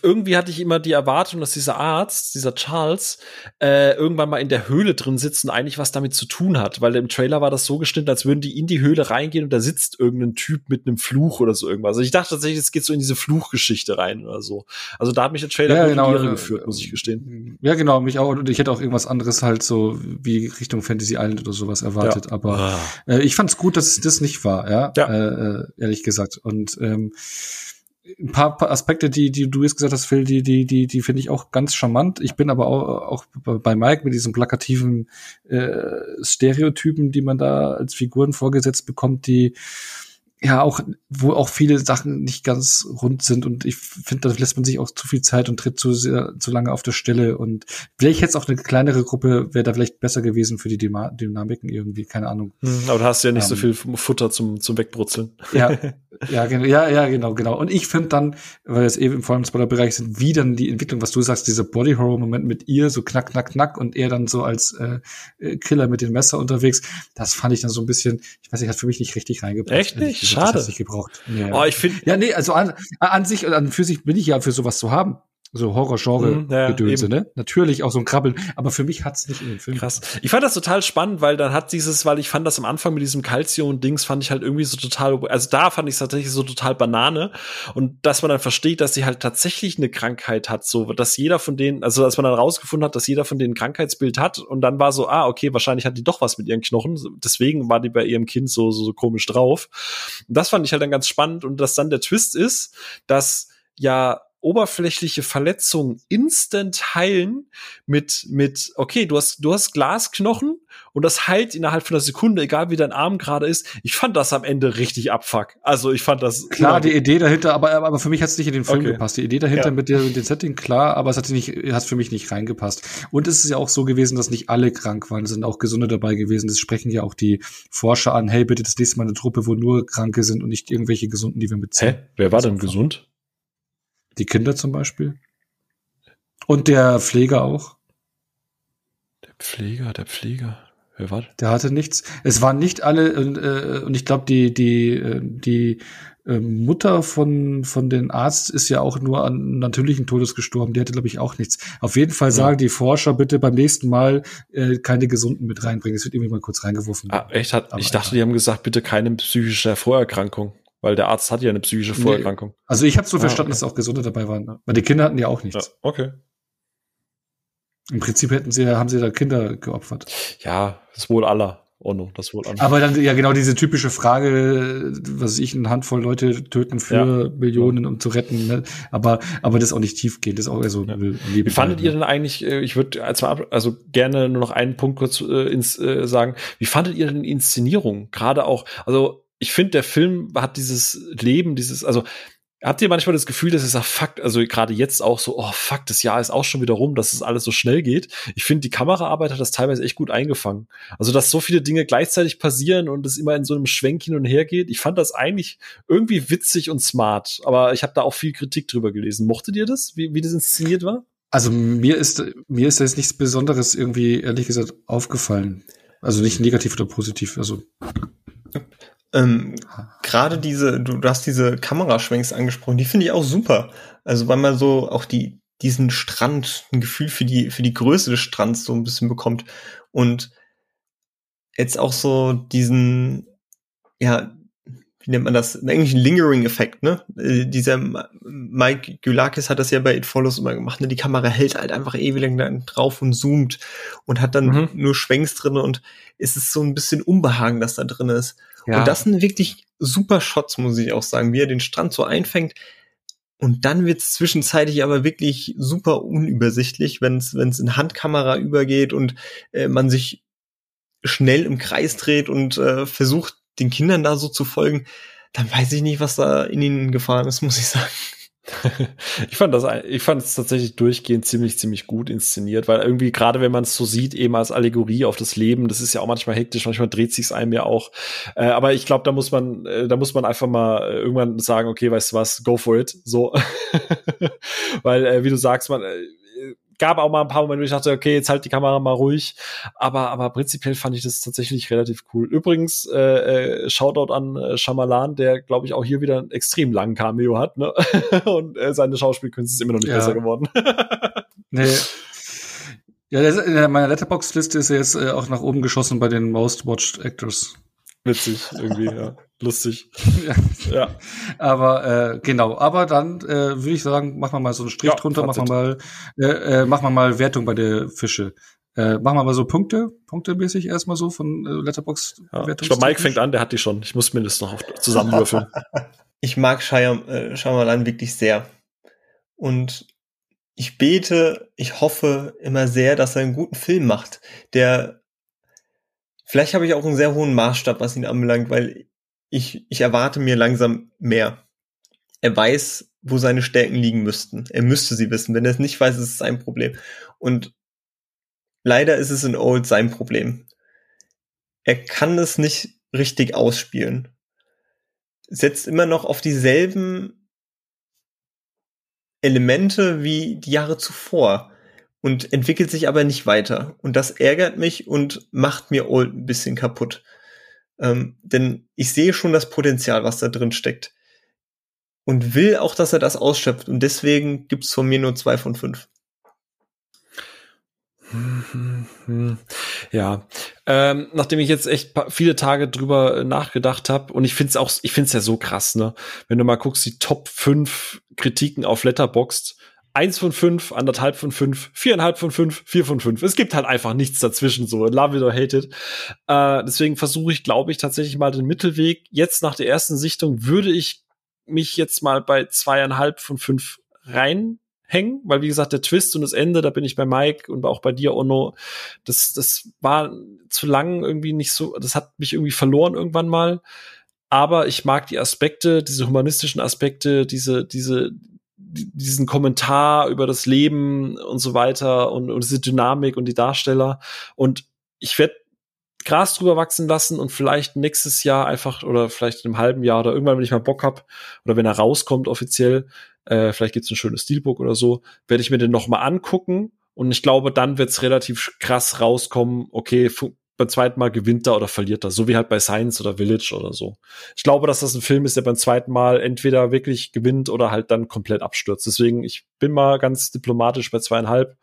irgendwie hatte ich immer die Erwartung, dass dieser Arzt, dieser Charles, äh, irgendwann mal in der Höhle drin sitzt und eigentlich was damit zu tun hat, weil im Trailer war das so geschnitten, als würden die in die Höhle reingehen und da sitzt irgendein Typ mit einem Fluch oder so irgendwas. Also ich dachte tatsächlich, es geht so in diese Fluchgeschichte rein oder so. Also da hat mich der Trailer ja, genau, äh, geführt, muss ich gestehen. Ja, genau, mich auch. Und ich hätte auch irgendwas anderes halt so wie Richtung Fantasy Island oder sowas erwartet. Ja. Aber ah. äh, ich fand es gut, dass es das nicht war, ja, ja. Äh, äh, ehrlich gesagt. Und ähm, ein paar, paar Aspekte, die, die du jetzt gesagt hast, Phil, die, die, die, die finde ich auch ganz charmant. Ich bin aber auch, auch bei Mike mit diesen plakativen äh, Stereotypen, die man da als Figuren vorgesetzt bekommt, die ja auch, wo auch viele Sachen nicht ganz rund sind und ich finde, da lässt man sich auch zu viel Zeit und tritt zu sehr, zu lange auf der Stelle und vielleicht jetzt auch eine kleinere Gruppe wäre da vielleicht besser gewesen für die Dynamiken irgendwie, keine Ahnung. Hm, aber du hast ja nicht um, so ähm. viel Futter zum, zum Wegbrutzeln. Ja, ja, genau, ja, ja, genau, genau. Und ich finde dann, weil wir jetzt eben vor allem im Spoiler-Bereich sind, wie dann die Entwicklung, was du sagst, dieser Body-Horror-Moment mit ihr, so knack, knack, knack und er dann so als äh, äh Killer mit dem Messer unterwegs, das fand ich dann so ein bisschen, ich weiß nicht, hat für mich nicht richtig reingebracht. Echt nicht? Schade. Das nicht gebraucht. Ja. Oh, ich finde. Ja, nee, also an, an sich und an für sich bin ich ja für sowas zu haben so Horror-Genre-Gedönse, mhm, ja, ne? Natürlich auch so ein Krabbeln, aber für mich hat's nicht in den Film. Krass. Ich fand das total spannend, weil dann hat dieses, weil ich fand das am Anfang mit diesem Calcium-Dings fand ich halt irgendwie so total, also da fand ich es tatsächlich so total Banane und dass man dann versteht, dass sie halt tatsächlich eine Krankheit hat, so, dass jeder von denen, also dass man dann rausgefunden hat, dass jeder von denen ein Krankheitsbild hat und dann war so, ah, okay, wahrscheinlich hat die doch was mit ihren Knochen, deswegen war die bei ihrem Kind so, so, so komisch drauf. Und das fand ich halt dann ganz spannend und dass dann der Twist ist, dass ja oberflächliche Verletzungen instant heilen mit, mit, okay, du hast, du hast Glasknochen und das heilt innerhalb von einer Sekunde, egal wie dein Arm gerade ist. Ich fand das am Ende richtig abfuck. Also ich fand das. Klar, die Idee dahinter, aber, aber für mich hat es nicht in den Film okay. gepasst. Die Idee dahinter ja. mit, der, mit dem Setting, klar, aber es hat nicht, hat für mich nicht reingepasst. Und es ist ja auch so gewesen, dass nicht alle krank waren. Es sind auch Gesunde dabei gewesen. Das sprechen ja auch die Forscher an. Hey, bitte das nächste Mal eine Truppe, wo nur Kranke sind und nicht irgendwelche Gesunden, die wir mitziehen. Hä? Wer war denn gesund? Die Kinder zum Beispiel. Und der Pfleger auch. Der Pfleger, der Pfleger. Wer war? Der hatte nichts. Es waren nicht alle, äh, und ich glaube, die, die, äh, die äh, Mutter von, von den Arzt ist ja auch nur an natürlichen Todes gestorben. Die hatte, glaube ich, auch nichts. Auf jeden Fall ja. sagen die Forscher bitte beim nächsten Mal äh, keine Gesunden mit reinbringen. Es wird irgendwie mal kurz reingeworfen. Ah, echt? Hat, ich dachte, die haben gesagt, bitte keine psychische Vorerkrankung. Weil der Arzt hat ja eine psychische Vorerkrankung. Nee. Also ich habe so ah, verstanden, okay. dass auch Gesunde dabei waren. Weil die Kinder hatten ja auch nichts. Ja, okay. Im Prinzip hätten sie, haben sie da Kinder geopfert. Ja, das wohl aller. Ono, das wohl an. Aber dann ja genau diese typische Frage, was ich, eine Handvoll Leute töten für ja. Millionen, um zu retten. Ne? Aber aber das auch nicht tief geht, das ist auch eher so. Ja. Wie fandet ihr denn eigentlich? Äh, ich würde also gerne nur noch einen Punkt kurz äh, ins äh, sagen. Wie fandet ihr denn die Inszenierung? Gerade auch, also ich finde, der Film hat dieses Leben, dieses, also Habt ihr manchmal das Gefühl, dass ihr sagt, fuck, also gerade jetzt auch so, oh fuck, das Jahr ist auch schon wieder rum, dass es alles so schnell geht. Ich finde, die Kameraarbeit hat das teilweise echt gut eingefangen. Also, dass so viele Dinge gleichzeitig passieren und es immer in so einem Schwenk hin und her geht. Ich fand das eigentlich irgendwie witzig und smart, aber ich habe da auch viel Kritik drüber gelesen. Mochtet ihr das, wie, wie das inszeniert war? Also mir ist mir ist jetzt nichts Besonderes irgendwie ehrlich gesagt aufgefallen. Also nicht negativ oder positiv. Also ähm, Gerade diese, du, du hast diese Kameraschwenks angesprochen, die finde ich auch super. Also weil man so auch die diesen Strand, ein Gefühl für die für die Größe des Strands so ein bisschen bekommt und jetzt auch so diesen ja wie nennt man das, eigentlich ein Lingering-Effekt, ne? Äh, dieser Mike Gulakis hat das ja bei It Follows immer gemacht, ne? Die Kamera hält halt einfach ewig lang drauf und zoomt und hat dann mhm. nur Schwenks drin und es ist so ein bisschen Unbehagen, das da drin ist. Ja. Und das sind wirklich super Shots, muss ich auch sagen, wie er den Strand so einfängt. Und dann wird's zwischenzeitlich aber wirklich super unübersichtlich, wenn es in Handkamera übergeht und äh, man sich schnell im Kreis dreht und äh, versucht, den Kindern da so zu folgen. Dann weiß ich nicht, was da in ihnen gefahren ist, muss ich sagen. ich fand das, ich fand es tatsächlich durchgehend ziemlich, ziemlich gut inszeniert, weil irgendwie gerade wenn man es so sieht, eben als Allegorie auf das Leben, das ist ja auch manchmal hektisch, manchmal dreht sich's einem ja auch. Äh, aber ich glaube, da muss man, äh, da muss man einfach mal äh, irgendwann sagen, okay, weißt du was, go for it, so, weil äh, wie du sagst, man äh, gab auch mal ein paar Momente, wo ich dachte, okay, jetzt halt die Kamera mal ruhig. Aber, aber prinzipiell fand ich das tatsächlich relativ cool. Übrigens, äh, äh, Shoutout an äh, Shyamalan, der, glaube ich, auch hier wieder einen extrem langen Cameo hat. Ne? Und äh, seine Schauspielkünste ist immer noch nicht ja. besser geworden. nee. Ja, in meiner Letterbox-Liste ist er jetzt äh, auch nach oben geschossen bei den Most Watched Actors. Witzig, irgendwie, ja. Lustig. ja. ja. Aber äh, genau, aber dann äh, würde ich sagen, machen wir mal so einen Strich ja, drunter, machen wir mal, äh, äh, machen wir mal Wertung bei der Fische. Äh, machen wir mal so Punkte, punktemäßig erstmal so von äh, Letterbox. Ja, ich glaube, Mike fängt an, der hat die schon. Ich muss mindestens noch zusammenwürfeln. ich mag Shyam, äh, Shyamalan wirklich sehr. Und ich bete, ich hoffe immer sehr, dass er einen guten Film macht, der vielleicht habe ich auch einen sehr hohen Maßstab, was ihn anbelangt, weil ich, ich erwarte mir langsam mehr. Er weiß, wo seine Stärken liegen müssten. Er müsste sie wissen. Wenn er es nicht weiß, ist es sein Problem. Und leider ist es in Old sein Problem. Er kann es nicht richtig ausspielen. Setzt immer noch auf dieselben Elemente wie die Jahre zuvor und entwickelt sich aber nicht weiter. Und das ärgert mich und macht mir Old ein bisschen kaputt. Ähm, denn ich sehe schon das Potenzial, was da drin steckt. Und will auch, dass er das ausschöpft. Und deswegen gibt's von mir nur zwei von fünf. Ja, ähm, nachdem ich jetzt echt viele Tage drüber nachgedacht habe und ich finde es auch, ich finde es ja so krass, ne? Wenn du mal guckst, die Top 5 Kritiken auf Letterboxd, eins von fünf, anderthalb von fünf, viereinhalb von fünf, vier von fünf. Es gibt halt einfach nichts dazwischen, so love it or hate it. Äh, deswegen versuche ich, glaube ich, tatsächlich mal den Mittelweg. Jetzt nach der ersten Sichtung würde ich mich jetzt mal bei zweieinhalb von fünf reinhängen, weil wie gesagt, der Twist und das Ende, da bin ich bei Mike und auch bei dir, Ono, das, das war zu lang irgendwie nicht so, das hat mich irgendwie verloren irgendwann mal. Aber ich mag die Aspekte, diese humanistischen Aspekte, diese, diese, diesen Kommentar über das Leben und so weiter und, und diese Dynamik und die Darsteller. Und ich werde Gras drüber wachsen lassen und vielleicht nächstes Jahr einfach oder vielleicht in einem halben Jahr oder irgendwann, wenn ich mal Bock hab oder wenn er rauskommt offiziell, äh, vielleicht gibt's ein schönes Steelbook oder so, werde ich mir den noch mal angucken und ich glaube, dann wird's relativ krass rauskommen, okay, beim zweiten Mal gewinnt er oder verliert er. So wie halt bei Science oder Village oder so. Ich glaube, dass das ein Film ist, der beim zweiten Mal entweder wirklich gewinnt oder halt dann komplett abstürzt. Deswegen, ich bin mal ganz diplomatisch bei zweieinhalb.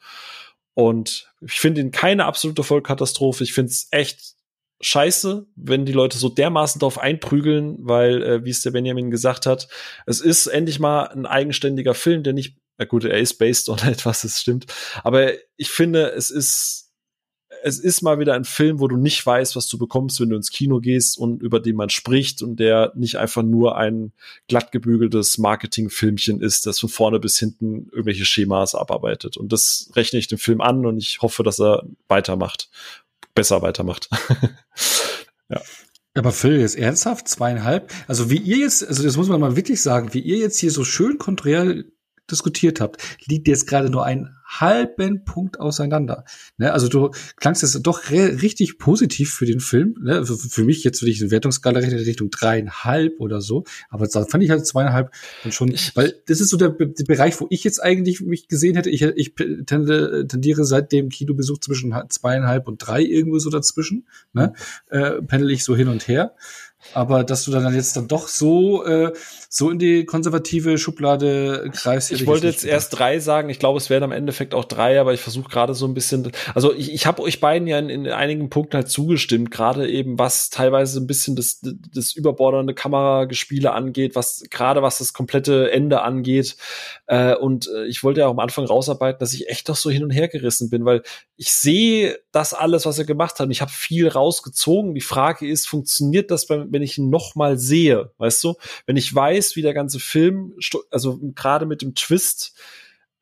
Und ich finde ihn keine absolute Vollkatastrophe. Ich finde es echt scheiße, wenn die Leute so dermaßen darauf einprügeln, weil, äh, wie es der Benjamin gesagt hat, es ist endlich mal ein eigenständiger Film, der nicht, na gut, er ist based on etwas, das stimmt. Aber ich finde, es ist es ist mal wieder ein Film, wo du nicht weißt, was du bekommst, wenn du ins Kino gehst und über den man spricht und der nicht einfach nur ein glatt gebügeltes Marketingfilmchen ist, das von vorne bis hinten irgendwelche Schemas abarbeitet. Und das rechne ich dem Film an und ich hoffe, dass er weitermacht, besser weitermacht. ja. Aber Phil, jetzt ernsthaft? Zweieinhalb? Also wie ihr jetzt, also das muss man mal wirklich sagen, wie ihr jetzt hier so schön konträr diskutiert habt, liegt jetzt gerade nur ein halben Punkt auseinander. Ne? Also du klangst jetzt doch richtig positiv für den Film. Ne? Für, für mich jetzt würde ich eine Wertungsskala rechnen Richtung dreieinhalb oder so. Aber da fand ich halt zweieinhalb dann schon, weil das ist so der, der, Bereich, wo ich jetzt eigentlich mich gesehen hätte. Ich, ich tendiere seit dem Kinobesuch zwischen zweieinhalb und drei irgendwo so dazwischen. Ne? Äh, pendel ich so hin und her. Aber dass du dann jetzt dann doch so, äh, so in die konservative Schublade greifst. Ich wollte jetzt erst drei sagen. Ich glaube, es werden am Endeffekt auch drei, aber ich versuche gerade so ein bisschen. Also ich, ich habe euch beiden ja in, in einigen Punkten halt zugestimmt, gerade eben was teilweise ein bisschen das, das überbordernde Kameragespiele angeht, was gerade was das komplette Ende angeht. Äh, und äh, ich wollte ja auch am Anfang rausarbeiten, dass ich echt doch so hin und her gerissen bin, weil ich sehe das alles, was er gemacht hat. Und ich habe viel rausgezogen. Die Frage ist, funktioniert das, wenn ich ihn noch mal sehe? Weißt du, wenn ich weiß, wie der ganze Film, also gerade mit dem Twist,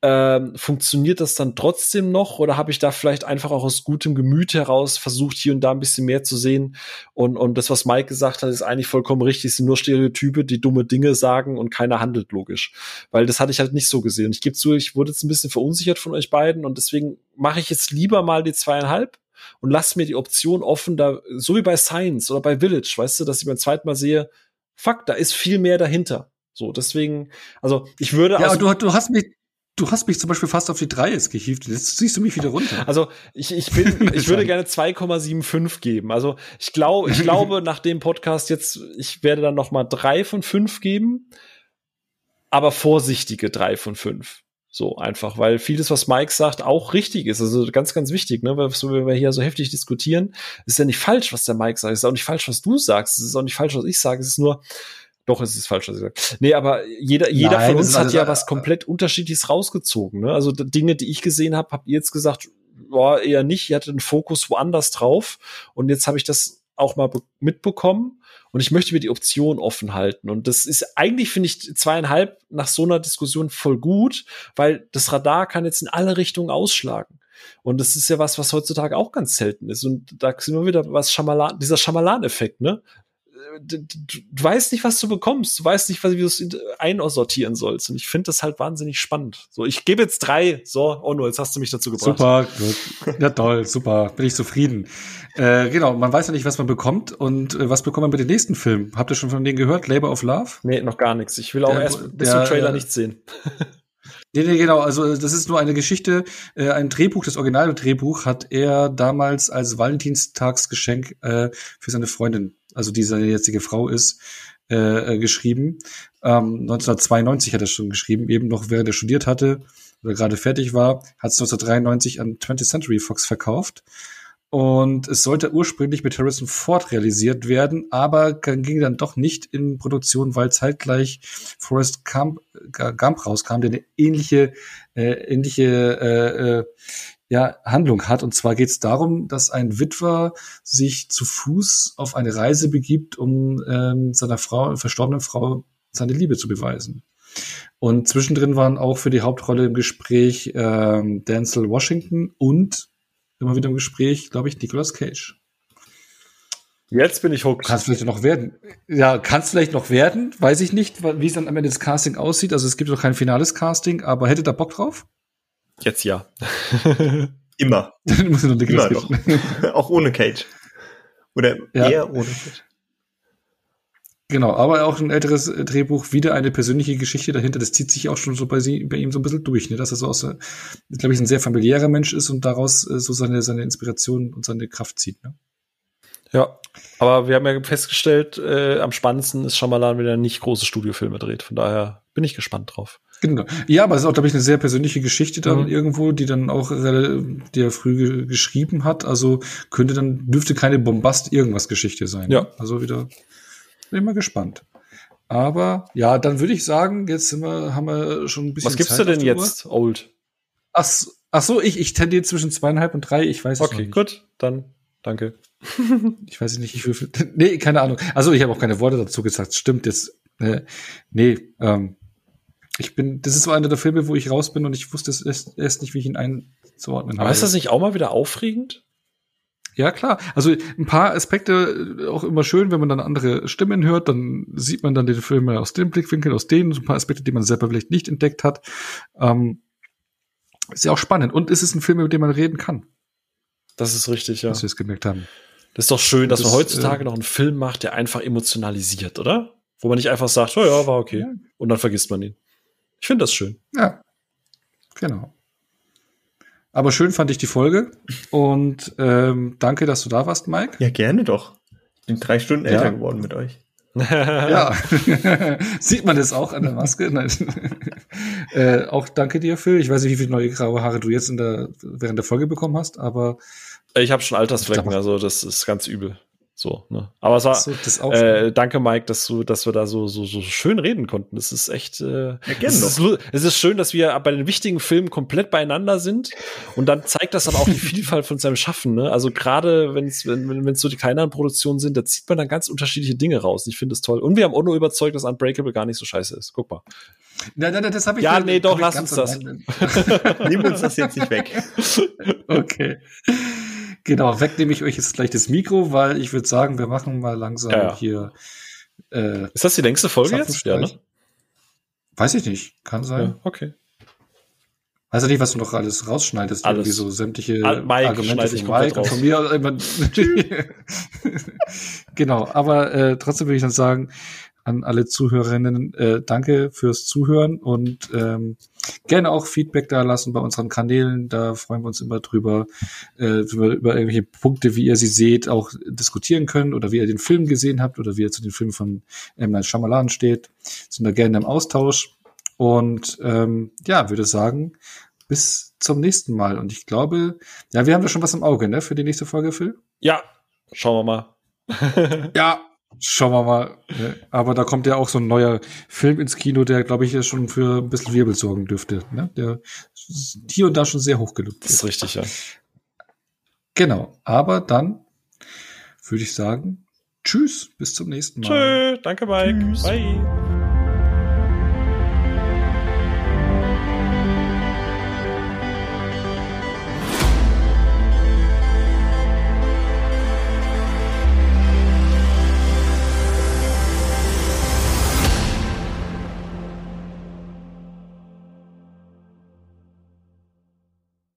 ähm, funktioniert das dann trotzdem noch oder habe ich da vielleicht einfach auch aus gutem Gemüt heraus versucht, hier und da ein bisschen mehr zu sehen? Und, und das, was Mike gesagt hat, ist eigentlich vollkommen richtig. Es sind nur Stereotype, die dumme Dinge sagen und keiner handelt logisch. Weil das hatte ich halt nicht so gesehen. Ich gebe zu, ich wurde jetzt ein bisschen verunsichert von euch beiden und deswegen mache ich jetzt lieber mal die zweieinhalb und lass mir die Option offen, da, so wie bei Science oder bei Village, weißt du, dass ich beim zweiten Mal sehe, fuck, da ist viel mehr dahinter. So, deswegen, also ich würde. Ja, du, du hast mich, Du hast mich zum Beispiel fast auf die 3 jetzt gehievt. Jetzt ziehst du mich wieder runter. Also ich, ich bin, ich würde gerne 2,75 geben. Also ich glaube, ich glaube nach dem Podcast jetzt, ich werde dann noch mal drei von fünf geben, aber vorsichtige drei von fünf. So einfach, weil vieles, was Mike sagt, auch richtig ist. Also ganz, ganz wichtig, ne? Weil so, wenn wir hier so heftig diskutieren, ist ja nicht falsch, was der Mike sagt. Es ist auch nicht falsch, was du sagst. Es ist auch nicht falsch, was ich sage. Es ist nur, doch, es ist falsch, was ich sage. Nee, aber jeder, jeder Nein, von uns hat ja was komplett Unterschiedliches rausgezogen. Ne? Also Dinge, die ich gesehen habe, habt ihr jetzt gesagt, boah, eher nicht. Ihr hattet einen Fokus woanders drauf. Und jetzt habe ich das auch mal mitbekommen. Und ich möchte mir die Option offen halten. Und das ist eigentlich, finde ich, zweieinhalb nach so einer Diskussion voll gut, weil das Radar kann jetzt in alle Richtungen ausschlagen. Und das ist ja was, was heutzutage auch ganz selten ist. Und da sind wir wieder was Schamalan, dieser Schamalan-Effekt, ne? Du, du, weißt nicht, was du bekommst. Du weißt nicht, wie du es einsortieren sollst. Und ich finde das halt wahnsinnig spannend. So, ich gebe jetzt drei. So, oh no, jetzt hast du mich dazu gebracht. Super, gut. Ja, toll, super. Bin ich zufrieden. Äh, genau, man weiß ja nicht, was man bekommt. Und äh, was bekommt man mit dem nächsten Film? Habt ihr schon von denen gehört? Labor of Love? Nee, noch gar nichts. Ich will auch der, erst bis zum Trailer nichts sehen. Nee, nee, genau. Also das ist nur eine Geschichte, äh, ein Drehbuch, das Originaldrehbuch hat er damals als Valentinstagsgeschenk äh, für seine Freundin also die seine jetzige Frau ist, äh, äh geschrieben. Ähm, 1992 hat er schon geschrieben, eben noch während er studiert hatte oder gerade fertig war, hat es 1993 an 20th Century Fox verkauft. Und es sollte ursprünglich mit Harrison Ford realisiert werden, aber ging dann doch nicht in Produktion, weil zeitgleich Forrest Gump, Gump rauskam, der eine ähnliche, äh, ähnliche äh, äh, ja, Handlung hat. Und zwar geht es darum, dass ein Witwer sich zu Fuß auf eine Reise begibt, um ähm, seiner Frau, verstorbenen Frau, seine Liebe zu beweisen. Und zwischendrin waren auch für die Hauptrolle im Gespräch ähm, Denzel Washington und immer wieder im Gespräch, glaube ich, Nicolas Cage. Jetzt bin ich hooked. Kann es vielleicht noch werden. Ja, kann es vielleicht noch werden. Weiß ich nicht, wie es dann am Ende des Casting aussieht. Also es gibt noch kein finales Casting, aber hättet ihr Bock drauf? Jetzt ja. Immer. Muss noch Immer noch. Auch ohne Cage. Oder ja. eher ohne Cage. Genau, aber auch ein älteres Drehbuch, wieder eine persönliche Geschichte dahinter. Das zieht sich auch schon so bei, sie, bei ihm so ein bisschen durch, ne? dass er so aus, glaube ich, ein sehr familiärer Mensch ist und daraus äh, so seine, seine Inspiration und seine Kraft zieht. Ne? Ja, aber wir haben ja festgestellt, äh, am spannendsten ist Shyamalan, wenn er nicht große Studiofilme dreht. Von daher bin ich gespannt drauf. Genau. Ja, aber es ist auch, glaube ich, eine sehr persönliche Geschichte dann mhm. irgendwo, die dann auch, die er früh geschrieben hat. Also könnte dann, dürfte keine Bombast irgendwas Geschichte sein. Ja. Also wieder, bin ich mal gespannt. Aber ja, dann würde ich sagen, jetzt sind wir, haben wir schon ein bisschen. Was gibst Zeit du denn jetzt, Old? Ach, Ach so, ich, ich tendiere zwischen zweieinhalb und drei. Ich weiß es Okay, gut, dann danke. Ich weiß nicht, wie viel. Nee, keine Ahnung. Also ich habe auch keine Worte dazu gesagt. Stimmt jetzt. Äh, nee, ähm, ich bin, das ist so einer der Filme, wo ich raus bin und ich wusste es erst, erst nicht, wie ich ihn einzuordnen Aber ist das nicht auch mal wieder aufregend? Ja, klar. Also ein paar Aspekte äh, auch immer schön, wenn man dann andere Stimmen hört, dann sieht man dann den Film aus dem Blickwinkel, aus denen, so ein paar Aspekte, die man selber vielleicht nicht entdeckt hat. Ähm, ist ja auch spannend. Und es ist ein Film, über den man reden kann. Das ist richtig, ja. Was wir es gemerkt haben. Das ist doch schön, dass Das, man heutzutage äh, noch einen Film macht, der einfach emotionalisiert, oder? Wo man nicht einfach sagt, oh ja, war okay. Ja. Und dann vergisst man ihn. Ich finde das schön. Ja, genau. Aber schön fand ich die Folge und ähm, danke, dass du da warst, Mike. Ja, gerne doch. Bin drei Stunden Ja. älter geworden mit euch. Ja, sieht man das auch an der Maske? Nein. äh, auch danke dir, Phil. Ich weiß nicht, wie viele neue graue Haare du jetzt in der, während der Folge bekommen hast, aber Ich habe schon Altersflecken, Ich also das ist ganz übel. So, ne? Aber es war, so, äh, danke Mike, dass du, dass wir da so so so schön reden konnten. Das ist echt. Äh, es, ist, es ist schön, dass wir bei den wichtigen Filmen komplett beieinander sind. Und dann zeigt das aber auch die Vielfalt von seinem Schaffen. Ne? Also gerade wenn's, wenn wenn es so die kleineren Produktionen sind, da zieht man dann ganz unterschiedliche Dinge raus. Ich finde es toll. Und wir haben auch nur überzeugt, dass Unbreakable gar nicht so scheiße ist. Guck mal. nein, nein, nein, das habe ich Ja, dir- nee, doch, lass uns das. Nehmen uns das jetzt nicht weg. Okay. Genau, weg nehme ich euch jetzt gleich das Mikro, weil ich würde sagen, wir machen mal langsam Ja, hier. Äh, Ist das die längste Folge jetzt? Ja, ne? Weiß ich nicht, kann sein. Ja, okay. Weiß ja nicht, was du noch alles rausschneidest, Alles. irgendwie so sämtliche Al- Mike Argumente von Mike und von mir. genau, aber äh, trotzdem würde ich dann sagen, an alle Zuhörerinnen, äh, danke fürs Zuhören und ähm, gerne auch Feedback da lassen bei unseren Kanälen. Da freuen wir uns immer drüber, äh, über, über irgendwelche Punkte, wie ihr sie seht, auch diskutieren können oder wie ihr den Film gesehen habt oder wie ihr zu den Filmen von M. Night Shyamalan steht. Sind da gerne im Austausch. Und ähm, ja, würde sagen, bis zum nächsten Mal. Und ich glaube, ja, wir haben da schon was im Auge, ne, für die nächste Folge, Phil? Ja, schauen wir mal. Ja. Schauen wir mal. Ne? Aber da kommt ja auch so ein neuer Film ins Kino, der, glaube ich, ja schon für ein bisschen Wirbel sorgen dürfte. Ne? Der hier und da schon sehr hoch gelobt Das ist richtig, ja. Genau. Aber dann würde ich sagen, tschüss, bis zum nächsten Mal. Tschö, danke Mike. Tschüss. Bye.